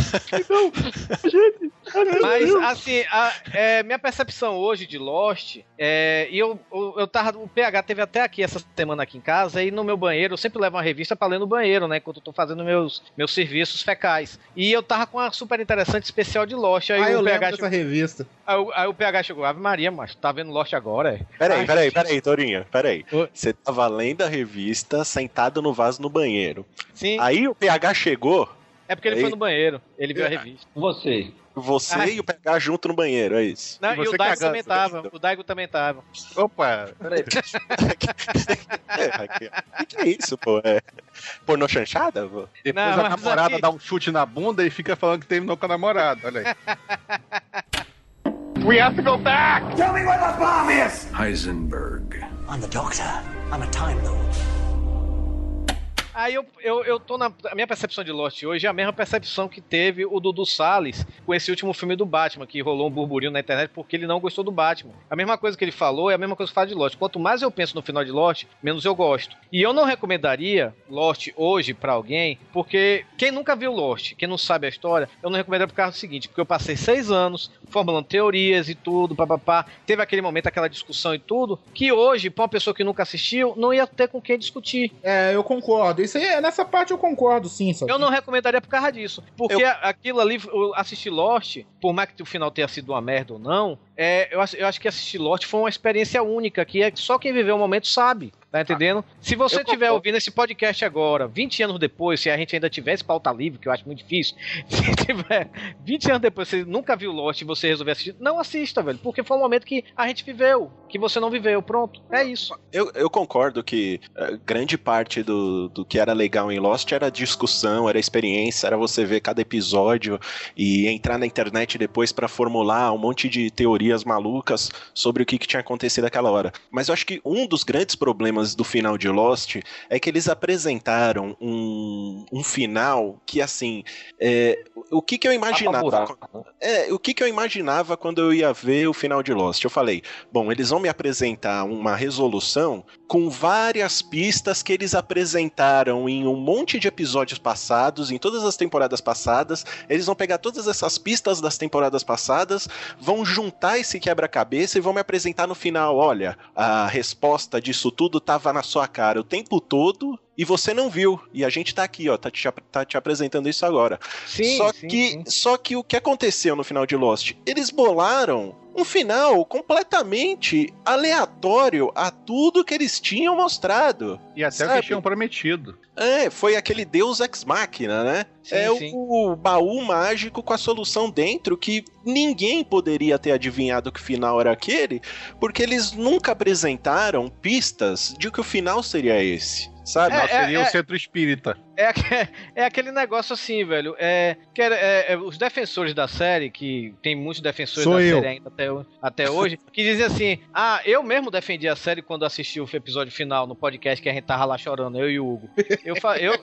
Mas, assim, a- é, minha percepção hoje de Lost, é, e eu, eu, eu tava. O PH teve até aqui essa semana aqui em casa, e no meu banheiro, eu sempre levo uma revista pra ler no banheiro, né? Enquanto eu tô fazendo meus, meus serviços fecais. E eu tava com uma super interessante especial de Lost. Aí Ah, eu o lembro PH dessa chegou, revista. aí, o- aí o PH chegou, Ave Maria, mas tá vendo Lost agora, é? Peraí, peraí, peraí, Torinho, peraí. Você tava lendo a revista, sentado no vaso no banheiro. Sim. Aí o PH chegou. É porque ele Ei. foi no banheiro, ele viu a É. revista. Você. Você Ai. e o PH junto no banheiro, é isso. Não, E e, o Daigo cagando, também tava. O Daigo também tava. Opa, peraí. O que, que é isso, pô? É pornô chanchada? pô? Depois Não, a namorada aqui- dá um chute na bunda e fica falando que terminou com a namorada. Olha aí. We have to go back! Tell me where the bomb is! Heisenberg. I'm the doctor. I'm a Time Lord. Aí eu, eu, eu tô na. A minha percepção de Lost hoje é a mesma percepção que teve o Dudu Salles com esse último filme do Batman, que rolou um burburinho na internet porque ele não gostou do Batman. A mesma coisa que ele falou é a mesma coisa que fala de Lost. Quanto mais eu penso no final de Lost, menos eu gosto. E eu não recomendaria Lost hoje pra alguém, porque quem nunca viu Lost, quem não sabe a história, eu não recomendaria por causa do seguinte: porque eu passei seis anos formulando teorias e tudo, papapá. Teve aquele momento, aquela discussão e tudo, que hoje, pra uma pessoa que nunca assistiu, não ia ter com quem discutir. É, eu concordo. Isso aí, nessa parte eu concordo, sim. Só Eu não recomendaria por causa disso. Porque aquilo ali, eu assistir Lost, por mais que o final tenha sido uma merda ou não, é, eu, acho- eu acho que assistir Lost foi uma experiência única, que é só quem viveu o momento sabe. Tá entendendo? Se você estiver ouvindo esse podcast agora, 20 anos depois, se a gente ainda tivesse pauta livre, que eu acho muito difícil, se tiver 20 anos depois, você nunca viu Lost e você resolver assistir, não assista, velho. Porque foi um momento que a gente viveu, que você não viveu. Pronto. É isso. Eu, eu concordo que eh, grande parte do, do que era legal em Lost era discussão, era experiência, era você ver cada episódio e entrar na internet depois pra formular um monte de teorias malucas sobre o que, que tinha acontecido naquela hora. Mas eu acho que um dos grandes problemas do final de Lost é que eles apresentaram um, um final que, assim, é, o que, que eu imaginava. É, o que, que eu imaginava quando eu ia ver o final de Lost? Eu falei, bom, eles vão me apresentar uma resolução com várias pistas que eles apresentaram em um monte de episódios passados, em todas as temporadas passadas. Eles vão pegar todas essas pistas das temporadas passadas, vão juntar esse quebra-cabeça e vão me apresentar no final: olha, a resposta disso tudo tava na sua cara o tempo todo. E você não viu. E a gente tá aqui, ó, tá te, tá te apresentando isso agora. Sim, só, sim, que, sim. só que o que aconteceu no final de Lost? Eles bolaram um final completamente aleatório a tudo que eles tinham mostrado. E até o Sabe? que tinham prometido. É, foi aquele Deus Ex Machina, né? Sim, é sim. o baú mágico com a solução dentro que ninguém poderia ter adivinhado que o final era aquele, porque eles nunca apresentaram pistas de que o final seria esse. Sabe? Não, É, seria é, o é. centro espírita. É, é aquele negócio assim, velho. É, que era- é, é, os defensores da série, que tem muitos defensores Sou da eu. série ainda até, até hoje, que dizem assim: Ah, eu mesmo defendi a série quando assisti o episódio final no podcast que a gente tava lá chorando, eu e o Hugo. Eu, eu,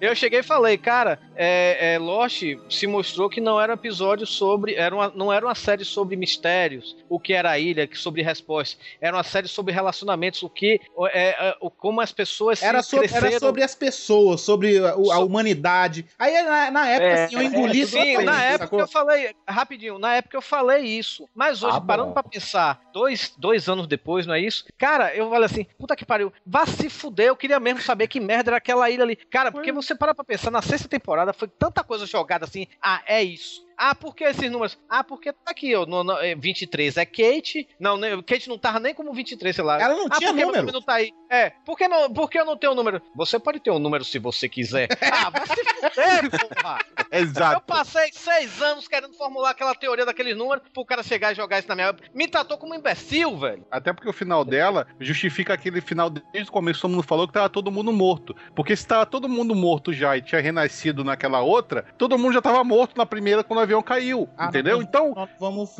eu cheguei e falei, cara, é, é, Lost se mostrou que não era um episódio sobre. Era uma, não era uma série sobre mistérios, o que era a ilha, sobre respostas. Era uma série sobre relacionamentos, o que. É, é, como as pessoas se Era sobre, era cresceram. sobre as pessoas, sobre a, a humanidade. Aí na, na época, É, assim, eu engoli É, sim, na época sacou? eu falei, rapidinho, na época eu falei isso. Mas hoje, Ah, bom. parando pra pensar, dois, dois anos depois, não é isso? Cara, eu falei assim, puta que pariu, vá se fuder, eu queria mesmo saber que merda era aquela ilha ali. Cara, porque você para pra pensar, na sexta temporada foi tanta coisa jogada assim, ah, é isso. Ah, por que esses números? Ah, porque tá aqui, ó, no, no, é, 23 é Kate. Não, né, Kate não tava nem como 23, sei lá. Ela não ah, tinha número. não tá aí? É, por que, não, por que eu não tenho o número? Você pode ter um número se você quiser. ah, vai se fuder, porra. Eu Exato. passei seis anos querendo formular aquela teoria daqueles números pro cara chegar e jogar isso na minha. Me tratou como um imbecil, velho. Até porque o final dela justifica aquele final desde o começo, todo mundo falou que tava todo mundo morto. Porque se tava todo mundo morto já e tinha renascido naquela outra, todo mundo já tava morto na primeira quando o avião caiu. Ah, entendeu? não, Então, Não vamos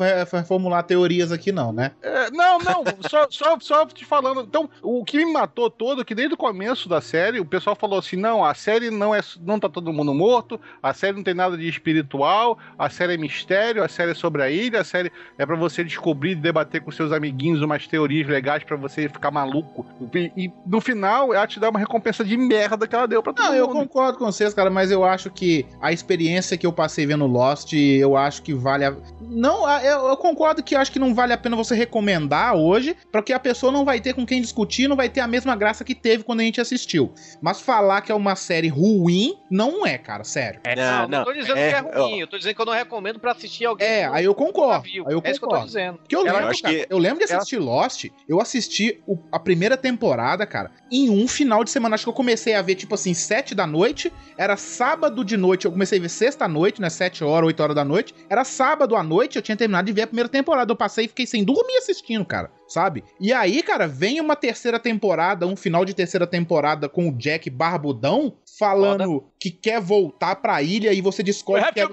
formular teorias aqui, não, né? É, não, não, só, só, só te falando. Então, o que me matou todo, é que desde o começo da série, o pessoal falou assim: não, a série não é. Não tá todo mundo morto, a série não tem nada de espiritual, a série é mistério, a série é sobre a ilha, a série é pra você descobrir e debater com seus amiguinhos umas teorias legais pra você ficar maluco. E, e no final, ela te dá uma recompensa de merda que ela deu pra todo Não, eu mundo. concordo com vocês, cara, mas eu acho que a experiência que eu passei vendo Lost eu acho que vale a... Não, eu, eu concordo que eu acho que não vale a pena você recomendar hoje, porque a pessoa não vai ter com quem discutir, não vai ter a mesma graça que teve quando a gente assistiu. Mas falar que é uma série ruim, não é, cara, sério. não, não, tô dizendo que é ruim, eu tô dizendo que eu não recomendo pra assistir alguém. É, aí eu concordo. Aí eu É isso que eu tô concordo. dizendo. Porque eu Ela- lembro, eu acho cara, que- eu lembro de assistir Lost, eu assisti o- a primeira temporada, cara, em um final de semana. Acho que eu comecei a ver, tipo assim, sete da noite, era sábado de noite, eu comecei a ver sexta noite, né, sete horas, oito horas da noite, era sábado à noite, eu tinha terminado de ver a primeira temporada, eu passei e fiquei sem dormir assistindo, cara, sabe? E aí, cara, vem uma terceira temporada, um final de terceira temporada com o Jack barbudão, falando que quer voltar pra ilha e você descobre que é-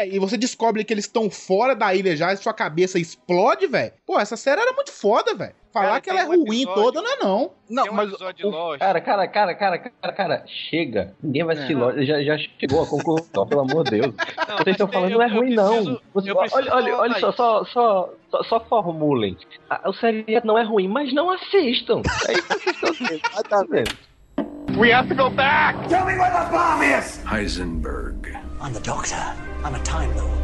é, e você descobre que eles estão fora da ilha já e sua cabeça explode, velho. Pô, essa série era muito foda, velho. Falar Cara, que ela é um ruim episódio- toda não é não. Não, um mas o- cara, cara, cara, cara, cara, cara, chega. Ninguém vai assistir Lost. Já, já chegou a conclusão, pelo amor de Deus. Vocês estão falando, não é ruim, não. Você- olha, olha, olha só, só, só, só, só formulem. A- O seriado não é ruim, mas não assistam. É isso que vocês estão dizendo. We have to go back! Tell me where the bomb is! Heisenberg. I'm the doctor. I'm a Time Lord.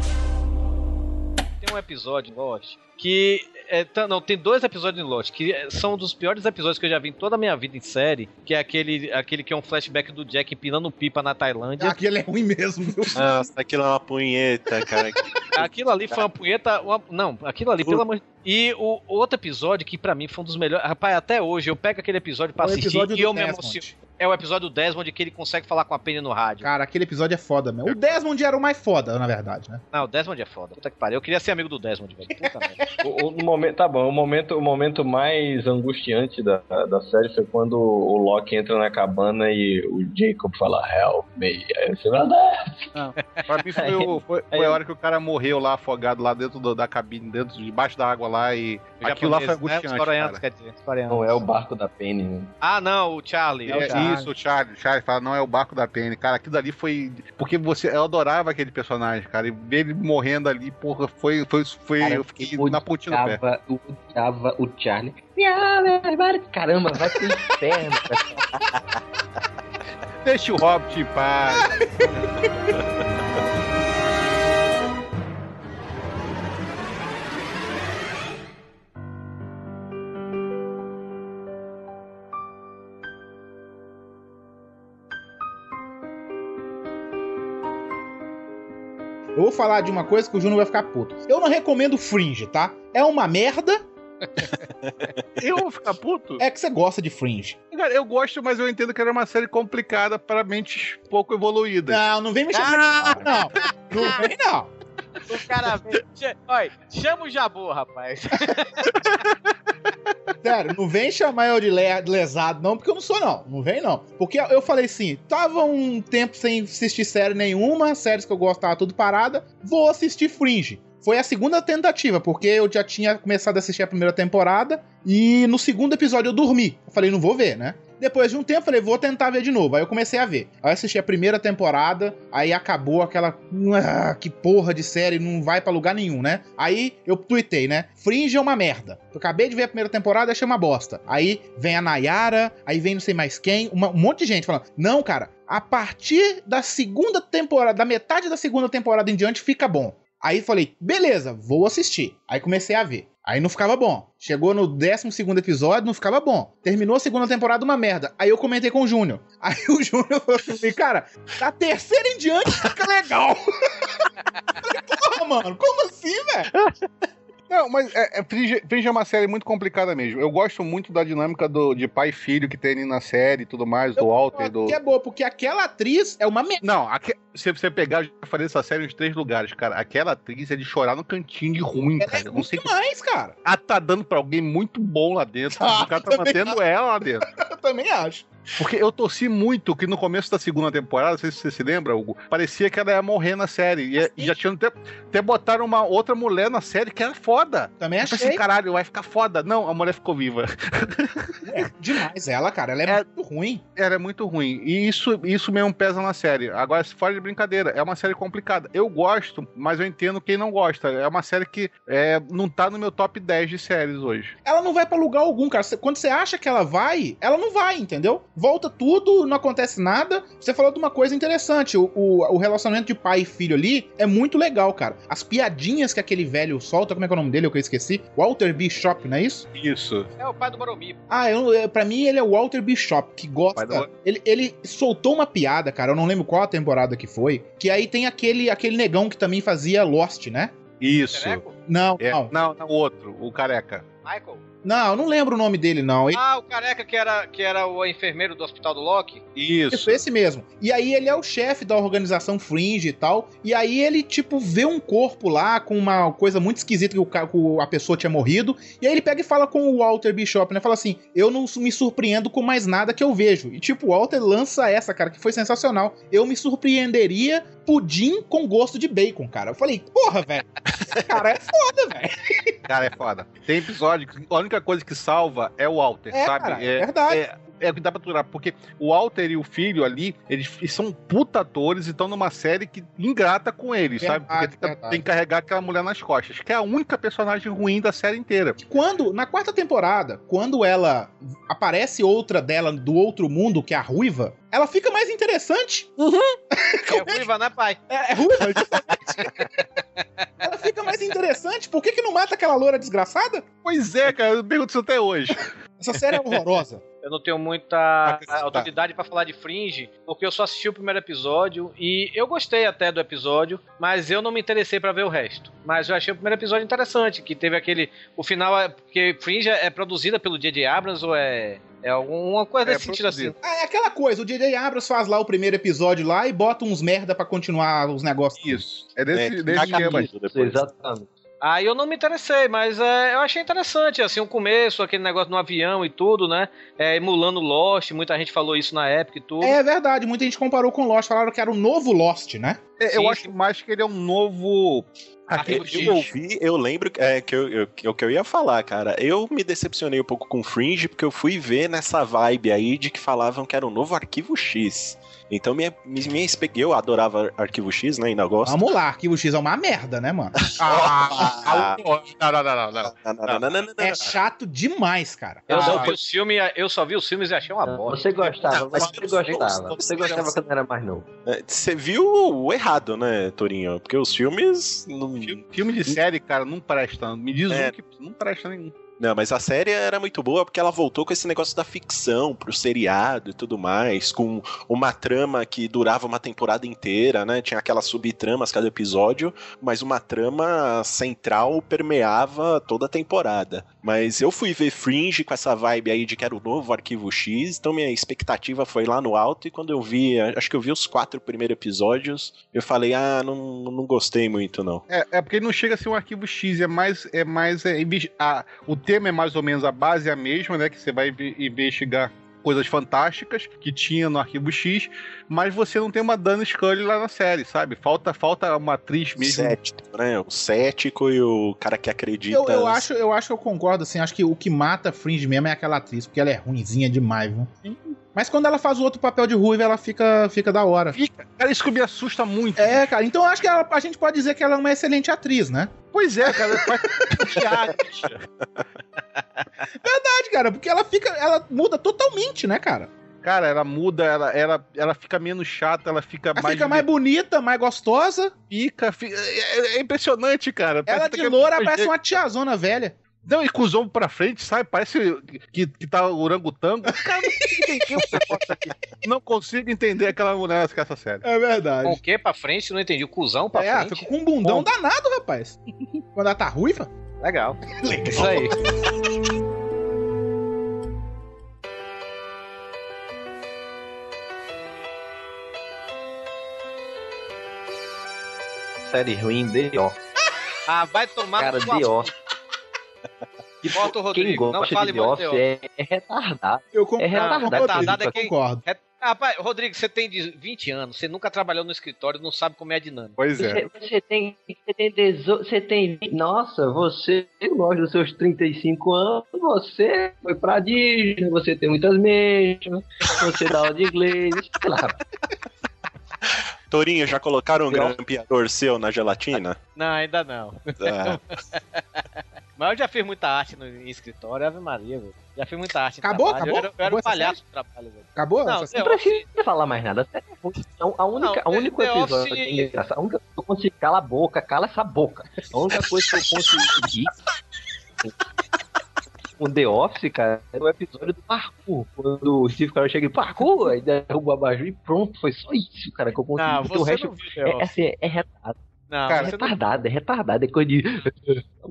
Tem um episódio em Lost que. É, tá- não, tem dois episódios em Lost que é, são dos piores episódios que eu já vi em toda a minha vida em série. Que é aquele, aquele que é um flashback do Jack empinando pipa na Tailândia. Aquele é ruim mesmo, viu? Nossa, aquilo é uma punheta, cara. Aquilo ali foi uma punheta. uma- não, aquilo ali, pelo amor de E o outro episódio que pra mim foi um dos melhores. Rapaz, até hoje eu pego aquele episódio pra É assistir episódio e eu me Desmond. emociono. É o episódio do Desmond que ele consegue falar com a Penny no rádio. Cara, aquele episódio é foda mesmo. O Desmond era o mais foda, na verdade, né? Não, o Desmond é foda. Puta que pariu. Eu queria ser amigo do Desmond, velho. Puta merda. O, o momento, tá bom, o momento, o momento mais angustiante da, da série foi quando o Loki entra na cabana e o Jacob fala, help me. Aí você vai dar. Pra mim foi, o- foi- foi a hora que o cara morreu lá, afogado lá dentro do- da cabine, dentro, debaixo da água lá e. Aquilo lá foi né? Os angustiante. coreanos, cara. quer dizer. Os coreanos. Não é o barco da Penny, né? Ah, não, o Charlie. É, isso, o Charlie. O Charlie fala, não é o barco da Penny. Cara, aquilo ali foi. Porque você, eu adorava aquele personagem, cara. E ver ele morrendo ali, porra, foi. foi, foi Cara, eu fiquei na pontinha do pé. eu odiava o Charlie. Caramba, vai pro inferno. Deixa o Hobbit em paz. Eu vou falar de uma coisa que o Júnior vai ficar puto. Eu não recomendo Fringe, tá? É uma merda. Eu vou ficar puto? É que você gosta de Fringe. Cara, eu gosto, mas eu entendo que era uma série complicada para mentes pouco evoluídas. Não, não vem me chamar de não. Não vem, não. O cara Olha, chama o Jabu, rapaz. Sério, não vem chamar eu de le- de lesado, não, porque eu não sou, não. Não vem, não. Porque eu falei assim: tava um tempo sem assistir série nenhuma, séries que eu gostava tudo parada, vou assistir Fringe. Foi a segunda tentativa, porque eu já tinha começado a assistir a primeira temporada e no segundo episódio eu dormi. Eu falei, não vou ver, né? Depois de um tempo, falei, vou tentar ver de novo. Aí eu comecei a ver. Aí assisti a primeira temporada, aí acabou aquela. Ah, que porra de série, não vai pra lugar nenhum, né? Aí eu tuitei, né? Fringe é uma merda. Eu acabei de ver a primeira temporada, achei uma bosta. Aí vem a Nayara, aí vem não sei mais quem, uma- um monte de gente falando: não, cara, a partir da segunda temporada, da metade da segunda temporada em diante, fica bom. Aí falei, beleza, vou assistir. Aí comecei a ver. Aí não ficava bom. Chegou no 12 episódio, não ficava bom. Terminou a segunda temporada, uma merda. Aí eu comentei com o Júnior. Aí o Júnior falou assim, cara, da terceira em diante fica legal. Porra, mano, como assim, velho? Não, mas é, é, Fringe, Fringe é uma série muito complicada mesmo. Eu gosto muito da dinâmica do, de pai e filho que tem ali na série e tudo mais, do Walter, do. Que é boa, porque aquela atriz é uma merda. Não, aque- se você pegar, eu já falei dessa série nos três lugares, cara. Aquela atriz é de chorar no cantinho de ruim, cara. Eu não sei demais, cara. Ela tá dando pra alguém muito bom lá dentro. Ah, o cara tá mantendo acho. ela lá dentro. Eu também acho. Porque eu torci muito que no começo da segunda temporada, não sei se você se lembra, Hugo, parecia que ela ia morrer na série. E, e já tinham até, até botaram uma outra mulher na série que era foda. Também Eu achei. pensei, caralho, vai ficar foda. Não, a mulher ficou viva. É demais ela, cara. Ela é, muito ruim. Era muito ruim. E isso, isso mesmo pesa na série. Agora, se fora de brincadeira, é uma série complicada. Eu gosto, mas eu entendo quem não gosta. É uma série que é, não tá no meu top 10 de séries hoje. Ela não vai pra lugar algum, cara. Quando você acha que ela vai, ela não vai, entendeu? Volta tudo, não acontece nada. Você falou de uma coisa interessante: o, o, o relacionamento de pai e filho ali é muito legal, cara. As piadinhas que aquele velho solta, como é que é o nome dele? Eu que eu esqueci. Walter Bishop, não é isso? Isso. É o pai do Boromir. Ah, eu, pra mim ele é o Walter Bishop, que gosta. Do- Ele, ele soltou uma piada, cara, eu não lembro qual a temporada que foi. Que aí tem aquele, aquele negão que também fazia Lost, né? Isso. Não, É, não. não, não, o outro, o careca. Michael? Não, eu não lembro o nome dele, não. Ele- Ah, o careca que era, que era o enfermeiro do hospital do Loki? Isso. Isso, esse mesmo. E aí ele é o chefe da organização Fringe e tal. E aí ele, tipo, vê um corpo lá com uma coisa muito esquisita que o que a pessoa tinha morrido. E aí ele pega e fala com o Walter Bishop, né? Fala assim: Eu não me surpreendo com mais nada que eu vejo. E tipo, o Walter lança essa, cara, que foi sensacional. Eu me surpreenderia pudim com gosto de bacon, cara. Eu falei, porra, velho. Esse cara é foda, velho. Cara, é foda. Tem episódio que a única coisa que salva é o Walter, É, sabe? cara, é verdade. É, é o que dá pra aturar, porque o Walter e o filho ali, eles, eles são puta atores e estão numa série que ingrata com eles, sabe? Porque Verdade, tem, que- verdade. tem que carregar aquela mulher nas costas, que é a única personagem ruim da série inteira. Quando, na quarta temporada, quando ela aparece outra dela do outro mundo, que é a Ruiva, ela fica mais interessante. É ruiva, né, pai? É, é ruiva, ela fica mais interessante. Por que, que não mata aquela loura desgraçada? Pois é, cara, eu pergunto isso até hoje. Essa série é horrorosa. Eu não tenho muita autoridade pra falar de Fringe, porque eu só assisti o primeiro episódio e eu gostei até do episódio, mas eu não me interessei pra ver o resto. Mas eu achei o primeiro episódio interessante, que teve aquele. O final é. Porque Fringe é produzida pelo J.J. Abrams ou é. É alguma coisa É desse sentido assim. Ah, é aquela coisa, o J.J. Abrams faz lá o primeiro episódio lá e bota uns merda pra continuar os negócios. Isso. É É, desse, desse esquema. tudo depois. Exatamente. Aí eu não me interessei, mas é, eu achei interessante, assim, o começo, aquele negócio no avião e tudo, né? É, emulando Lost, muita gente falou isso na época e tudo. É verdade, muita gente comparou com Lost, falaram que era o novo Lost, né? É, eu Sim, acho mais que ele é um novo. Arquivo Eu, X. eu ouvi, eu lembro é, que eu, eu- que o que eu ia falar, cara. Eu me decepcionei um pouco com Fringe, porque eu fui ver nessa vibe aí de que falavam que era o novo Arquivo X. Então minha, minha eu adorava Arquivo X, né? Ainda gosto. Vamos lá, Arquivo X é uma merda, né, mano? Ah, não, não, não, não. É chato demais, cara. Eu, Ah, só vi os filmes, eu só vi os filmes e achei uma bosta. Você gostava, Não, mas você gostava. Você gostava quando era mais novo. É, Você viu o errado, né, Torinho? Porque os filmes. Não, Filme de série, cara, não presta. Me diz É. um que não presta nenhum. Não, mas a série era muito boa porque ela voltou com esse negócio da ficção pro seriado e tudo mais, com uma trama que durava uma temporada inteira, né? Tinha aquelas subtramas cada episódio, mas uma trama central permeava toda a temporada. Mas eu fui ver Fringe com essa vibe aí de que era o novo Arquivo X, então minha expectativa foi lá no alto e quando eu vi, acho que eu vi os quatro primeiros episódios, eu falei, ah, não, não gostei muito não. É, é porque não chega a ser um arquivo X, é mais. É mais é, a- o tema é mais ou menos a base é a mesma, né? Que você vai inve- investigar coisas fantásticas que tinha no arquivo X, mas você não tem uma Dana Scully lá na série, sabe? Falta, falta uma atriz mesmo. Cético, né? O cético e o cara que acredita. Eu, eu, acho, eu acho que eu concordo, assim, acho que o que mata Fringe mesmo é aquela atriz, porque ela é ruinzinha demais, viu? Mas quando ela faz o outro papel de ruiva, ela fica, fica da hora. Fica, cara, isso que me assusta muito. É, cara, então eu acho que ela- a gente pode dizer que ela é uma excelente atriz, né? Pois é, cara. Verdade, cara, porque ela fica, ela muda totalmente, né, cara? Cara, ela muda, ela, ela, ela fica menos chata, ela fica Ela mais. fica mais bonita, mais gostosa. Fica, fica- é, é impressionante, cara. Ela Parece de que é loura do parece uma tiazona velha. Não, e com os ombros pra frente, sabe? Parece que, que tá orangotango. Cara, não consigo entender. Não consigo entender aquela mulher que essa série. É verdade. Com o que pra frente? Não entendi. O cuzão pra é, frente? fica com um bundão Bom. danado, rapaz. Quando ela tá ruiva. Legal. Isso aí. Série ruim, D.O. Ah, vai tomar Cara, no sua- D.O. Bota o Quem Rodrigo. Não gosta fale de The Office The é, é retardado. Eu É retardado. retardado é eu quem- concordo. É- Rapaz, Rodrigo, você tem de 20 anos, você nunca trabalhou no escritório, não sabe como é a dinâmica. Pois é. Você, você tem, você tem, dezo- você tem, nossa, você gosta dos seus 35 anos, você foi pra Disney, você tem muitas mechas, você dá aula de inglês, sei lá. Torinho, já colocaram um grampeador seu na gelatina? Não, ainda não. Ah, Mas eu já fiz muita arte no em escritório, Ave Maria, velho. Já fiz muita arte. Acabou? Acabou? Eu era, eu era Acabou um essa palhaço do trabalho, velho. Acabou? Não, Não precisa falar mais nada. sério. A, a única, Não, a The- único The episódio Office- que é engraçado, a única eu consigo cala a boca, cala essa boca. A única coisa que eu consegui com The Office, cara, é o episódio do parkour. Quando o Steve Carell chega e parkour, aí derruba o abajur e pronto, foi só isso, cara, que eu consegui. Não, Porque o você resto não viu The é, Office. assim, é retardado. Não, Cara, é você não- retardado, é retardado, é coisa de.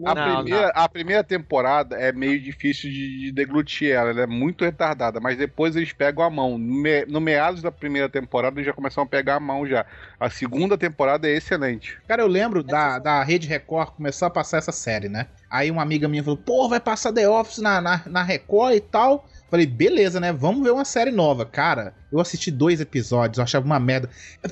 A, Não, primeira, a primeira temporada é meio difícil de, de deglutir ela, ela é muito retardada, mas depois eles pegam a mão. No, me- no meados da primeira temporada eles já começam a pegar a mão já. A segunda temporada é excelente. Cara, eu lembro da, da Rede Record começou a passar essa série, né? Aí uma amiga minha falou, pô, vai passar The Office na, na, na Record e tal. Falei, beleza, né? Vamos ver uma série nova. Cara, eu assisti dois episódios, eu achava uma merda.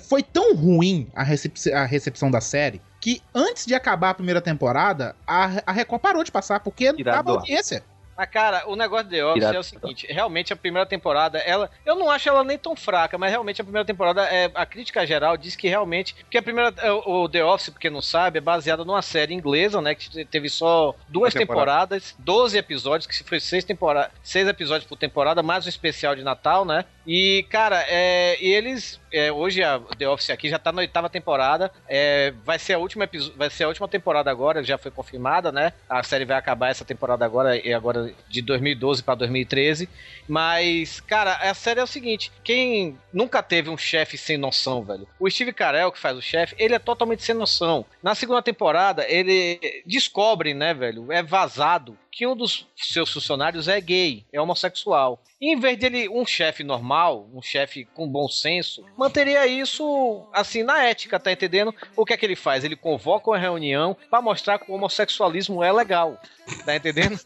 Foi tão ruim a, recep- a recepção da série que antes de acabar a primeira temporada, a, a Record parou de passar porque não Tirado dava do ar. audiência. Mas, cara, o negócio de The Office Tirado. é o seguinte: realmente a primeira temporada, ela. Eu não acho ela nem tão fraca, mas realmente a primeira temporada, é, a crítica geral diz que realmente. Porque a primeira. é, O o The Office, porque não sabe, é baseada numa série inglesa, né? Que teve só duas temporada. temporadas, 12 episódios, que foi seis, temporada, seis episódios por temporada, mais um especial de Natal, né? E, cara, é, e eles. é, hoje a The Office aqui já tá na oitava temporada. é, vai, ser a última vai ser a última temporada agora, já foi confirmada, né? A série vai acabar essa temporada agora, e agora de 2012 pra 2013. Mas, cara, a série é o seguinte: quem nunca teve um chefe sem noção, velho? O Steve Carell, que faz o chefe, ele é totalmente sem noção. Na segunda temporada, ele descobre, né, velho? É vazado que um dos seus funcionários é gay, é homossexual. E em vez dele, um chefe normal, um chefe com bom senso, manteria isso assim na ética, tá entendendo? O que é que ele faz? Ele convoca uma reunião pra mostrar que o homossexualismo é legal, tá entendendo?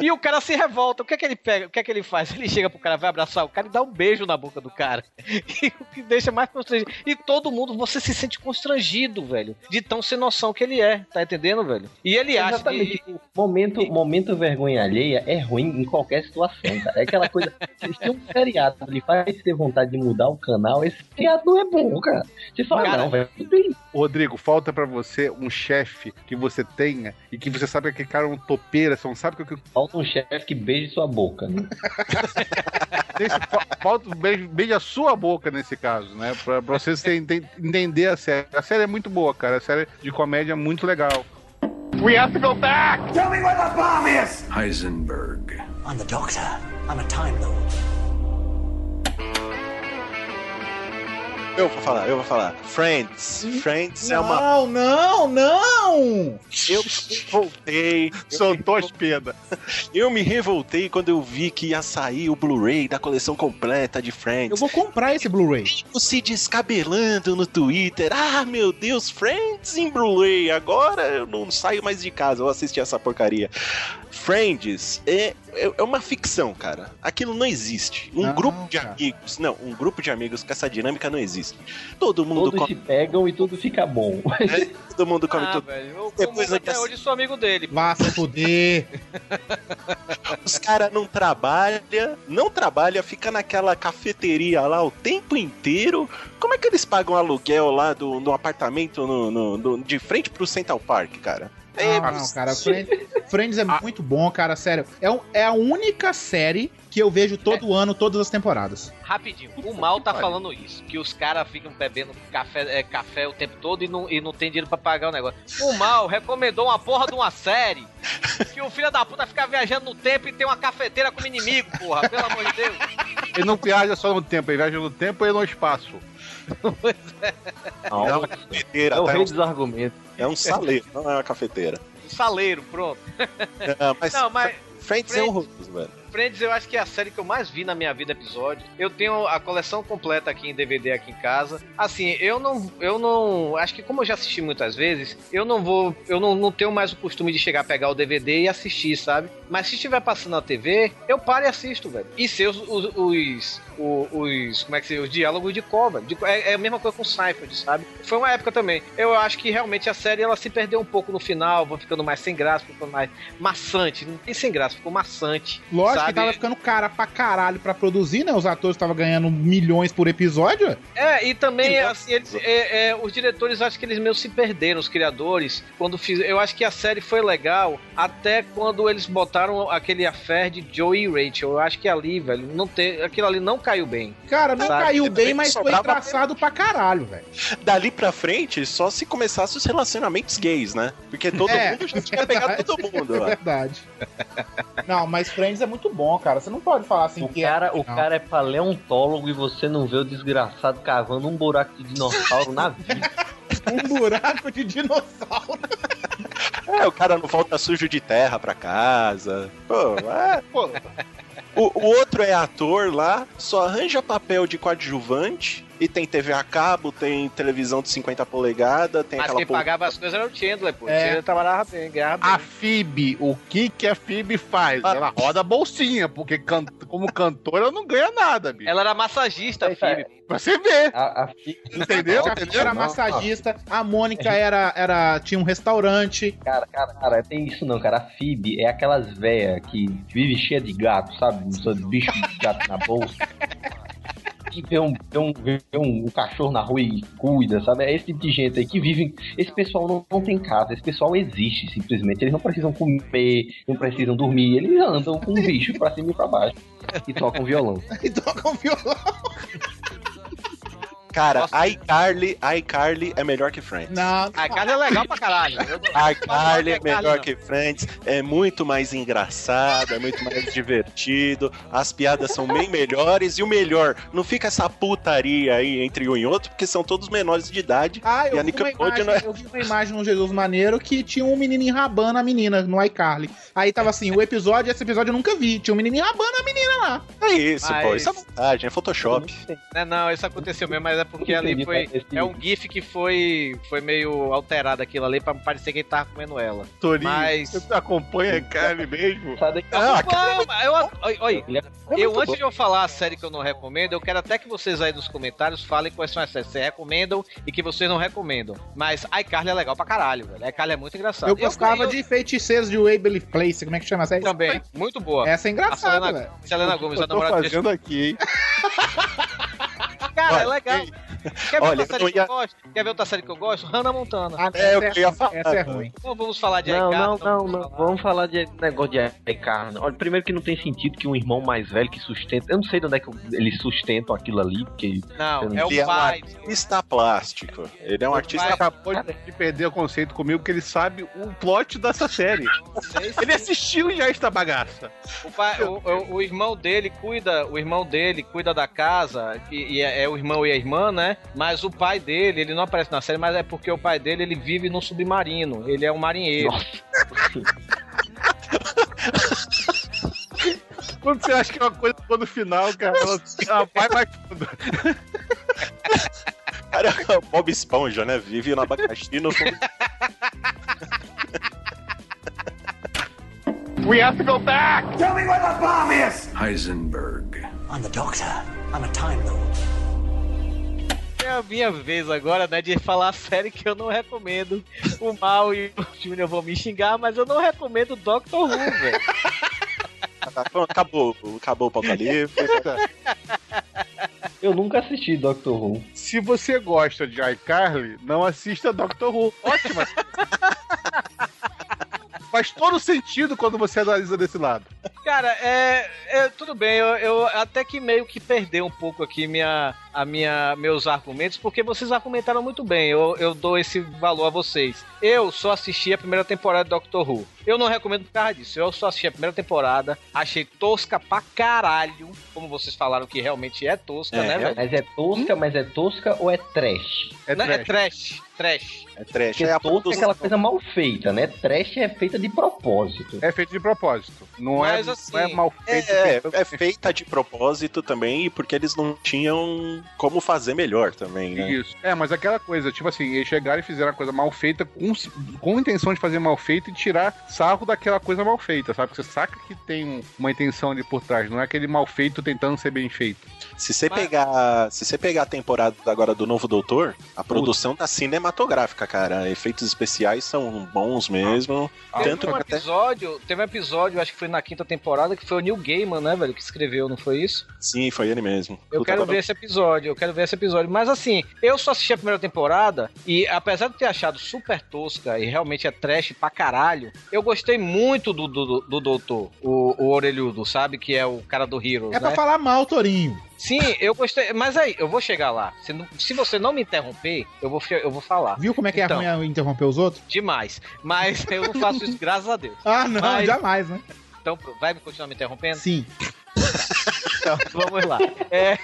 E o cara se revolta. O que é que ele pega? O que é que ele faz? Ele chega pro cara, vai abraçar o cara e dá um beijo na boca do cara. E o que deixa mais constrangido. E todo mundo, você se sente constrangido, velho. De tão sem noção que ele é, tá entendendo, velho? E ele acha Exatamente. que. Momento, momento vergonha alheia é ruim em qualquer situação, cara. É aquela coisa. Se tem um seriado ele faz ter vontade de mudar o canal, esse seriado não é bom, cara. Você fala, Cara, não, velho. Rodrigo, falta pra você um chefe que você tenha e que você sabe que aquele cara é um topeira, você não sabe que, que Falta um chefe que beije sua boca. Né? Nesse, falta um beijo, beijo a sua boca nesse caso, né? Pra, pra vocês terem- enten- entender a série. A série é muito boa, cara. A série de comédia é muito legal. We have to go back! Tell me where the bomb is! Heisenberg. I'm the doctor. I'm a Time Lord. Eu vou falar, eu vou falar. Friends. Friends é uma. Não, não, não! Eu me revoltei. Soltou as pedas. Eu me revoltei quando eu vi que ia sair o Blu-ray da coleção completa de Eu Friends. vou comprar esse Blu-ray. Se descabelando no Twitter. Ah, meu Deus, Friends em Blu-ray. Agora eu não saio mais de casa, eu vou assistir essa porcaria. Friends é, é, é uma ficção, cara. Aquilo não existe. Um Não, grupo de cara. amigos. Não, um grupo de amigos com essa dinâmica não existe. Todo mundo Todos se come. pegam e tudo fica bom. Todo mundo come Ah, tudo. velho, eu Depois até hoje sou amigo dele. Vá se fuder. Os caras não trabalham, não trabalha, fica naquela cafeteria lá o tempo inteiro. Como é que eles pagam aluguel lá do, do apartamento no, no- do- de frente pro Central Park, cara? É, Ah, não, cara. Friends, Friends é muito bom, cara. Sério. É, é a única série que eu vejo todo ano, todas as temporadas. Rapidinho, o mal tá falando isso, que os caras ficam bebendo café, é, café o tempo todo e não, e não tem dinheiro pra pagar o negócio. O mal recomendou uma porra de uma série que o filho da puta fica viajando no tempo e tem uma cafeteira como inimigo, porra, pelo amor de Deus. Ele não viaja só no tempo, ele viaja no tempo e no espaço. É uma cafeteira, É o rei dos argumentos. É um saleiro, não é uma cafeteira. Saleiro, pronto. Ah, mas, Não, mas Friends, é Friends- horroroso, velho. Friends eu acho que é a série que eu mais vi na minha vida episódio. Eu tenho a coleção completa aqui em DVD aqui em casa. Assim, eu não eu não, acho que como eu já assisti muitas vezes, eu não vou, eu não, não tenho mais o costume de chegar pegar o DVD e assistir, sabe? Mas se estiver passando na TV, eu paro e assisto, velho. E sei os, os, os, o- os- como é que se diz? os diálogos de cover. De, é, é a mesma coisa com Seinfeld, sabe? Foi uma época também. Eu acho que realmente a série ela se perdeu um pouco no final, vai ficando mais sem graça, ficando mais maçante. Não tem sem graça, ficou maçante. Lógico, que sabe- tava ficando cara pra caralho pra produzir, né? Os atores estavam ganhando milhões por episódio. É, e também, assim, eles, é, é, os diretores, acho que eles meio se perderam, os criadores, quando fiz. Eu acho que a série foi legal até quando eles botaram aquele affair de Joey e Rachel. Eu acho que ali, velho, não ter, aquilo ali não caiu bem. Cara, não Sabe? caiu bem, mas foi engraçado pra caralho, velho. Dali pra frente, só se começasse os relacionamentos gays, né? Porque todo É, mundo já tinha pegado todo mundo É lá. verdade. Não, mas Friends é muito bom, cara. Você não pode falar assim O que cara, é. o cara é paleontólogo e você não vê o desgraçado cavando um buraco de dinossauro na vida. Um buraco de dinossauro. É, o cara não volta sujo de terra pra casa. Pô, é, pô. O, o outro é ator lá, só arranja papel de coadjuvante. E tem TV a cabo, tem televisão de 50 polegadas, tem Mas aquela quem porra- pagava as coisas era o Chandler, pô. O É. Chandler trabalhava bem, ganhava bem. A FIB, o que que a FIB faz? Ela roda a bolsinha, porque can- como cantora não ganha nada, bicho. Ela era massagista, a Phoebe. Pra você ver. A, a Entendeu? A Fifi era massagista, a Mônica era, era, tinha um restaurante. Cara, cara, cara, tem isso não, cara. A Phoebe é aquelas véia que vive cheia de gato, sabe? Bicho de gato na bolsa. E vê um, vê, um, vê um, um cachorro na rua e cuida, sabe? É esse tipo de gente aí que vive. Esse pessoal não, não tem casa, esse pessoal existe simplesmente. Eles não precisam comer, não precisam dormir, eles andam com um bicho pra cima e pra baixo. E tocam violão. E tocam violão. Cara, iCarly, iCarly é melhor que Friends. Não, A cara é legal pra caralho. ICarly é Não, não melhor não. que Friends, é muito mais engraçado, é muito mais divertido, as piadas são bem melhores e o melhor, não fica essa putaria aí entre um e outro, porque são todos menores de idade Ah, e eu a vi, uma imagem, é... eu vi uma imagem no Jesus Maneiro que tinha um menino enrabando a menina no iCarly. Aí tava assim, o episódio, esse episódio eu nunca vi. Tinha um menino enrabando a menina lá. É isso, pô, Mas- isso é montagem, é Photoshop. Não, não, isso aconteceu mesmo, mas é porque ali foi. É um GIF que foi, foi meio alterado aquilo ali pra parecer que ele tava comendo ela. Torinho, Mas- você acompanha a Carly mesmo? Mas eu, oi, Ele é- eu, antes de eu falar a série que eu não recomendo, eu quero até que vocês aí nos comentários falem quais são as séries que vocês recomendam e que vocês não recomendam. Mas iCarly é legal pra caralho, velho. iCarly é muito engraçado. Eu gostava eu- de feiticeiros de Waverly Place. Como é que chama essa aí? Também, muito boa. Essa é A engraçada, Selena, velho. Selena Gomes, a Eu tô namorada fazendo aqui, hein? Cara, é Olha, legal. Quer ver Olha, outra série não que eu ia- gosto? Quer ver outra série que eu gosto? Hannah Montana. Ah, É, eu essa, ia falar. essa é ruim. Então vamos falar de Não, iCarly. não, não, vamos não. falar. Vamos falar de negócio de iCarly. Olha, primeiro que não tem sentido que um irmão mais velho que sustenta. Eu não sei de onde é que eles sustentam aquilo ali, porque. Não, é Ele é o um pai. artista plástico. Ele é um O artista pai- Acabou de perder o conceito comigo, porque ele sabe o plot dessa série. Ele assistiu já esta bagaça. O, pai, o, o- o irmão dele cuida, o irmão dele cuida da casa, e, e é, é o irmão e a irmã, né? Mas o pai dele, ele não aparece na série, mas é porque o pai dele ele vive no submarino, ele é um marinheiro. Quando você acha que é uma coisa boa no final, cara, ela, ela vai mais fundo. Cara, é o Bob Esponja, né? Vive no abacaxi no fundo. We have to go back! Tell me where the bomb is! Heisenberg. I'm the doctor. I'm a Time Lord. É a minha vez agora, né, de falar a série que eu não recomendo. O Mal e o Júnior vão me xingar, mas eu não recomendo Doctor Who, velho. Tá, pronto, acabou, acabou o pauta livre. Eu nunca assisti Doctor Who. Se você gosta de iCarly, não assista Doctor Who. Ótima. Faz todo sentido quando você analisa desse lado. Cara, é, é, tudo bem, eu, eu até que meio que perdi um pouco aqui minha, a minha, meus argumentos, porque vocês argumentaram muito bem, eu, eu dou esse valor a vocês. Eu só assisti a primeira temporada de Doctor Who. Eu não recomendo por causa disso, eu só assisti a primeira temporada, achei tosca pra caralho, como vocês falaram que realmente é tosca, É, né, velho? Mas é tosca, mas é tosca ou é trash? É Não, trash. é trash, trash. É trash. Porque É a tosca é aquela coisa mal feita, né? Trash é feita de propósito. É feito de propósito. Não, Mas, é, assim, não é mal feito. É, é, é feita de propósito também, porque eles não tinham como fazer melhor também, né? Isso. É, mas aquela coisa, tipo assim, eles chegaram e fizeram a coisa mal feita com, com a intenção de fazer mal feito e tirar sarro daquela coisa mal feita, sabe? Você saca que tem um- uma intenção ali por trás, não é aquele mal feito tentando ser bem feito. Se você pegar, se você pegar a temporada agora do Novo Doutor, a produção tá cinematográfica, cara. Efeitos especiais são bons mesmo. Teve Tanto um que até episódio, teve um episódio, acho que foi na quinta temporada, que foi o Neil Gaiman, né, velho, que escreveu, não foi isso? Sim, foi ele mesmo. Eu Puta, quero ver esse episódio, eu quero ver esse episódio. Mas assim, eu só assisti a primeira temporada e apesar de ter achado super tosca e realmente é trash pra caralho, eu gostei muito do, do, do doutor, o, o orelhudo, sabe? Que é o cara do Heroes, É pra né? falar mal, Torinho. Sim, eu gostei. Mas aí, eu vou chegar lá. Se, não- se você não me interromper, eu vou, eu vou falar. Viu como é que Então. é ruim interromper os outros? Demais. Mas eu não faço isso, graças a Deus. Ah, não, Mas- jamais, né? Então, vai me continuar me interrompendo? Sim. Então, vamos lá. É...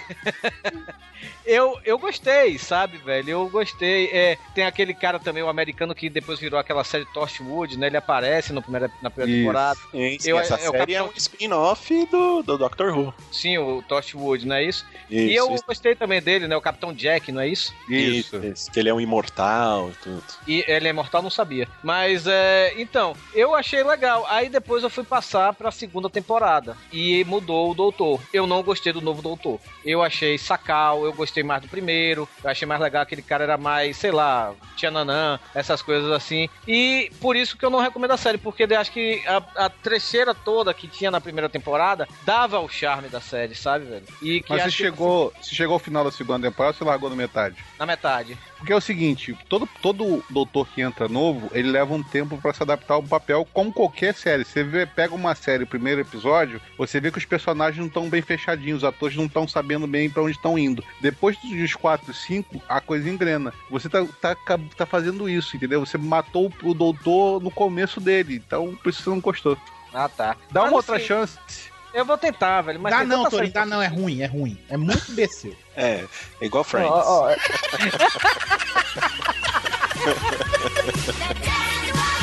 eu, eu gostei, sabe, velho? Eu gostei. É, tem aquele cara também, o americano, que depois virou aquela série Torchwood, né? Ele aparece no primeira, na primeira Isso. temporada. Sim, sim, Eu- essa é o série é um spin-off do, do Doctor Who. Sim, o Torchwood, não é isso? Isso, e eu isso. gostei também dele, né? O Capitão Jack, não é isso? Isso. isso, Que ele é um imortal e tudo. E ele é imortal, não sabia. Mas, é, então, eu achei legal. Aí depois eu fui passar pra segunda temporada. E mudou o Doutor. Eu não gostei do novo Doutor. Eu achei sacal, eu gostei mais do primeiro. Eu achei mais legal, aquele cara era mais, sei lá, tchananã, essas coisas assim. E por isso que eu não recomendo a série, porque eu acho que a, a trecheira toda que tinha na primeira temporada dava o charme da série, sabe, velho? E que Mas que- chegou, você chegou ao final da segunda temporada ou você largou na metade? na metade. Porque é o seguinte, todo, todo doutor que entra novo, ele leva um tempo pra se adaptar ao papel, como qualquer série. Você vê, pega uma série, o primeiro episódio, você vê que os personagens não estão bem fechadinhos, os atores não estão sabendo bem pra onde estão indo. Depois dos 4, 5, a coisa engrena. Você tá, tá, tá fazendo isso, entendeu? Você matou o doutor no começo dele, então por isso você não gostou. Ah, tá. Dá uma Mas, outra assim, chance. Eu vou tentar, velho. Mas dá não, Torinho, dá não, é ruim, é ruim. É muito imbecil. É, é igual Friends. Ó, ó,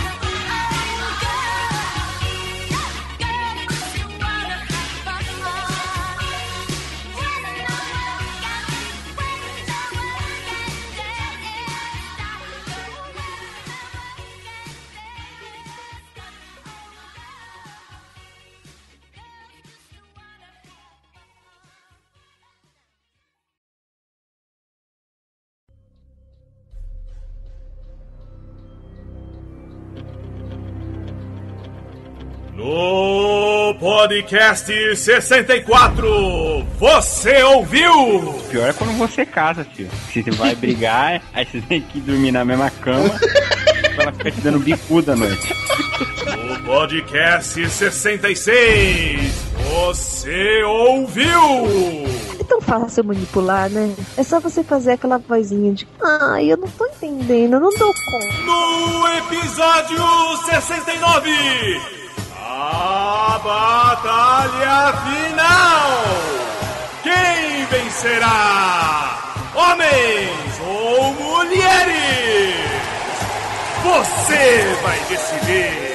No podcast 64, você ouviu? O pior é quando você casa, tio. Se você vai brigar, aí você tem que dormir na mesma cama ela ficar te dando bicuda à noite. No podcast 66, você ouviu? É tão fácil manipular, né? É só você fazer aquela vozinha de ai, eu não tô entendendo, eu não dou conta. No episódio 69, a batalha final. Quem vencerá? Homens ou mulheres? Você vai decidir.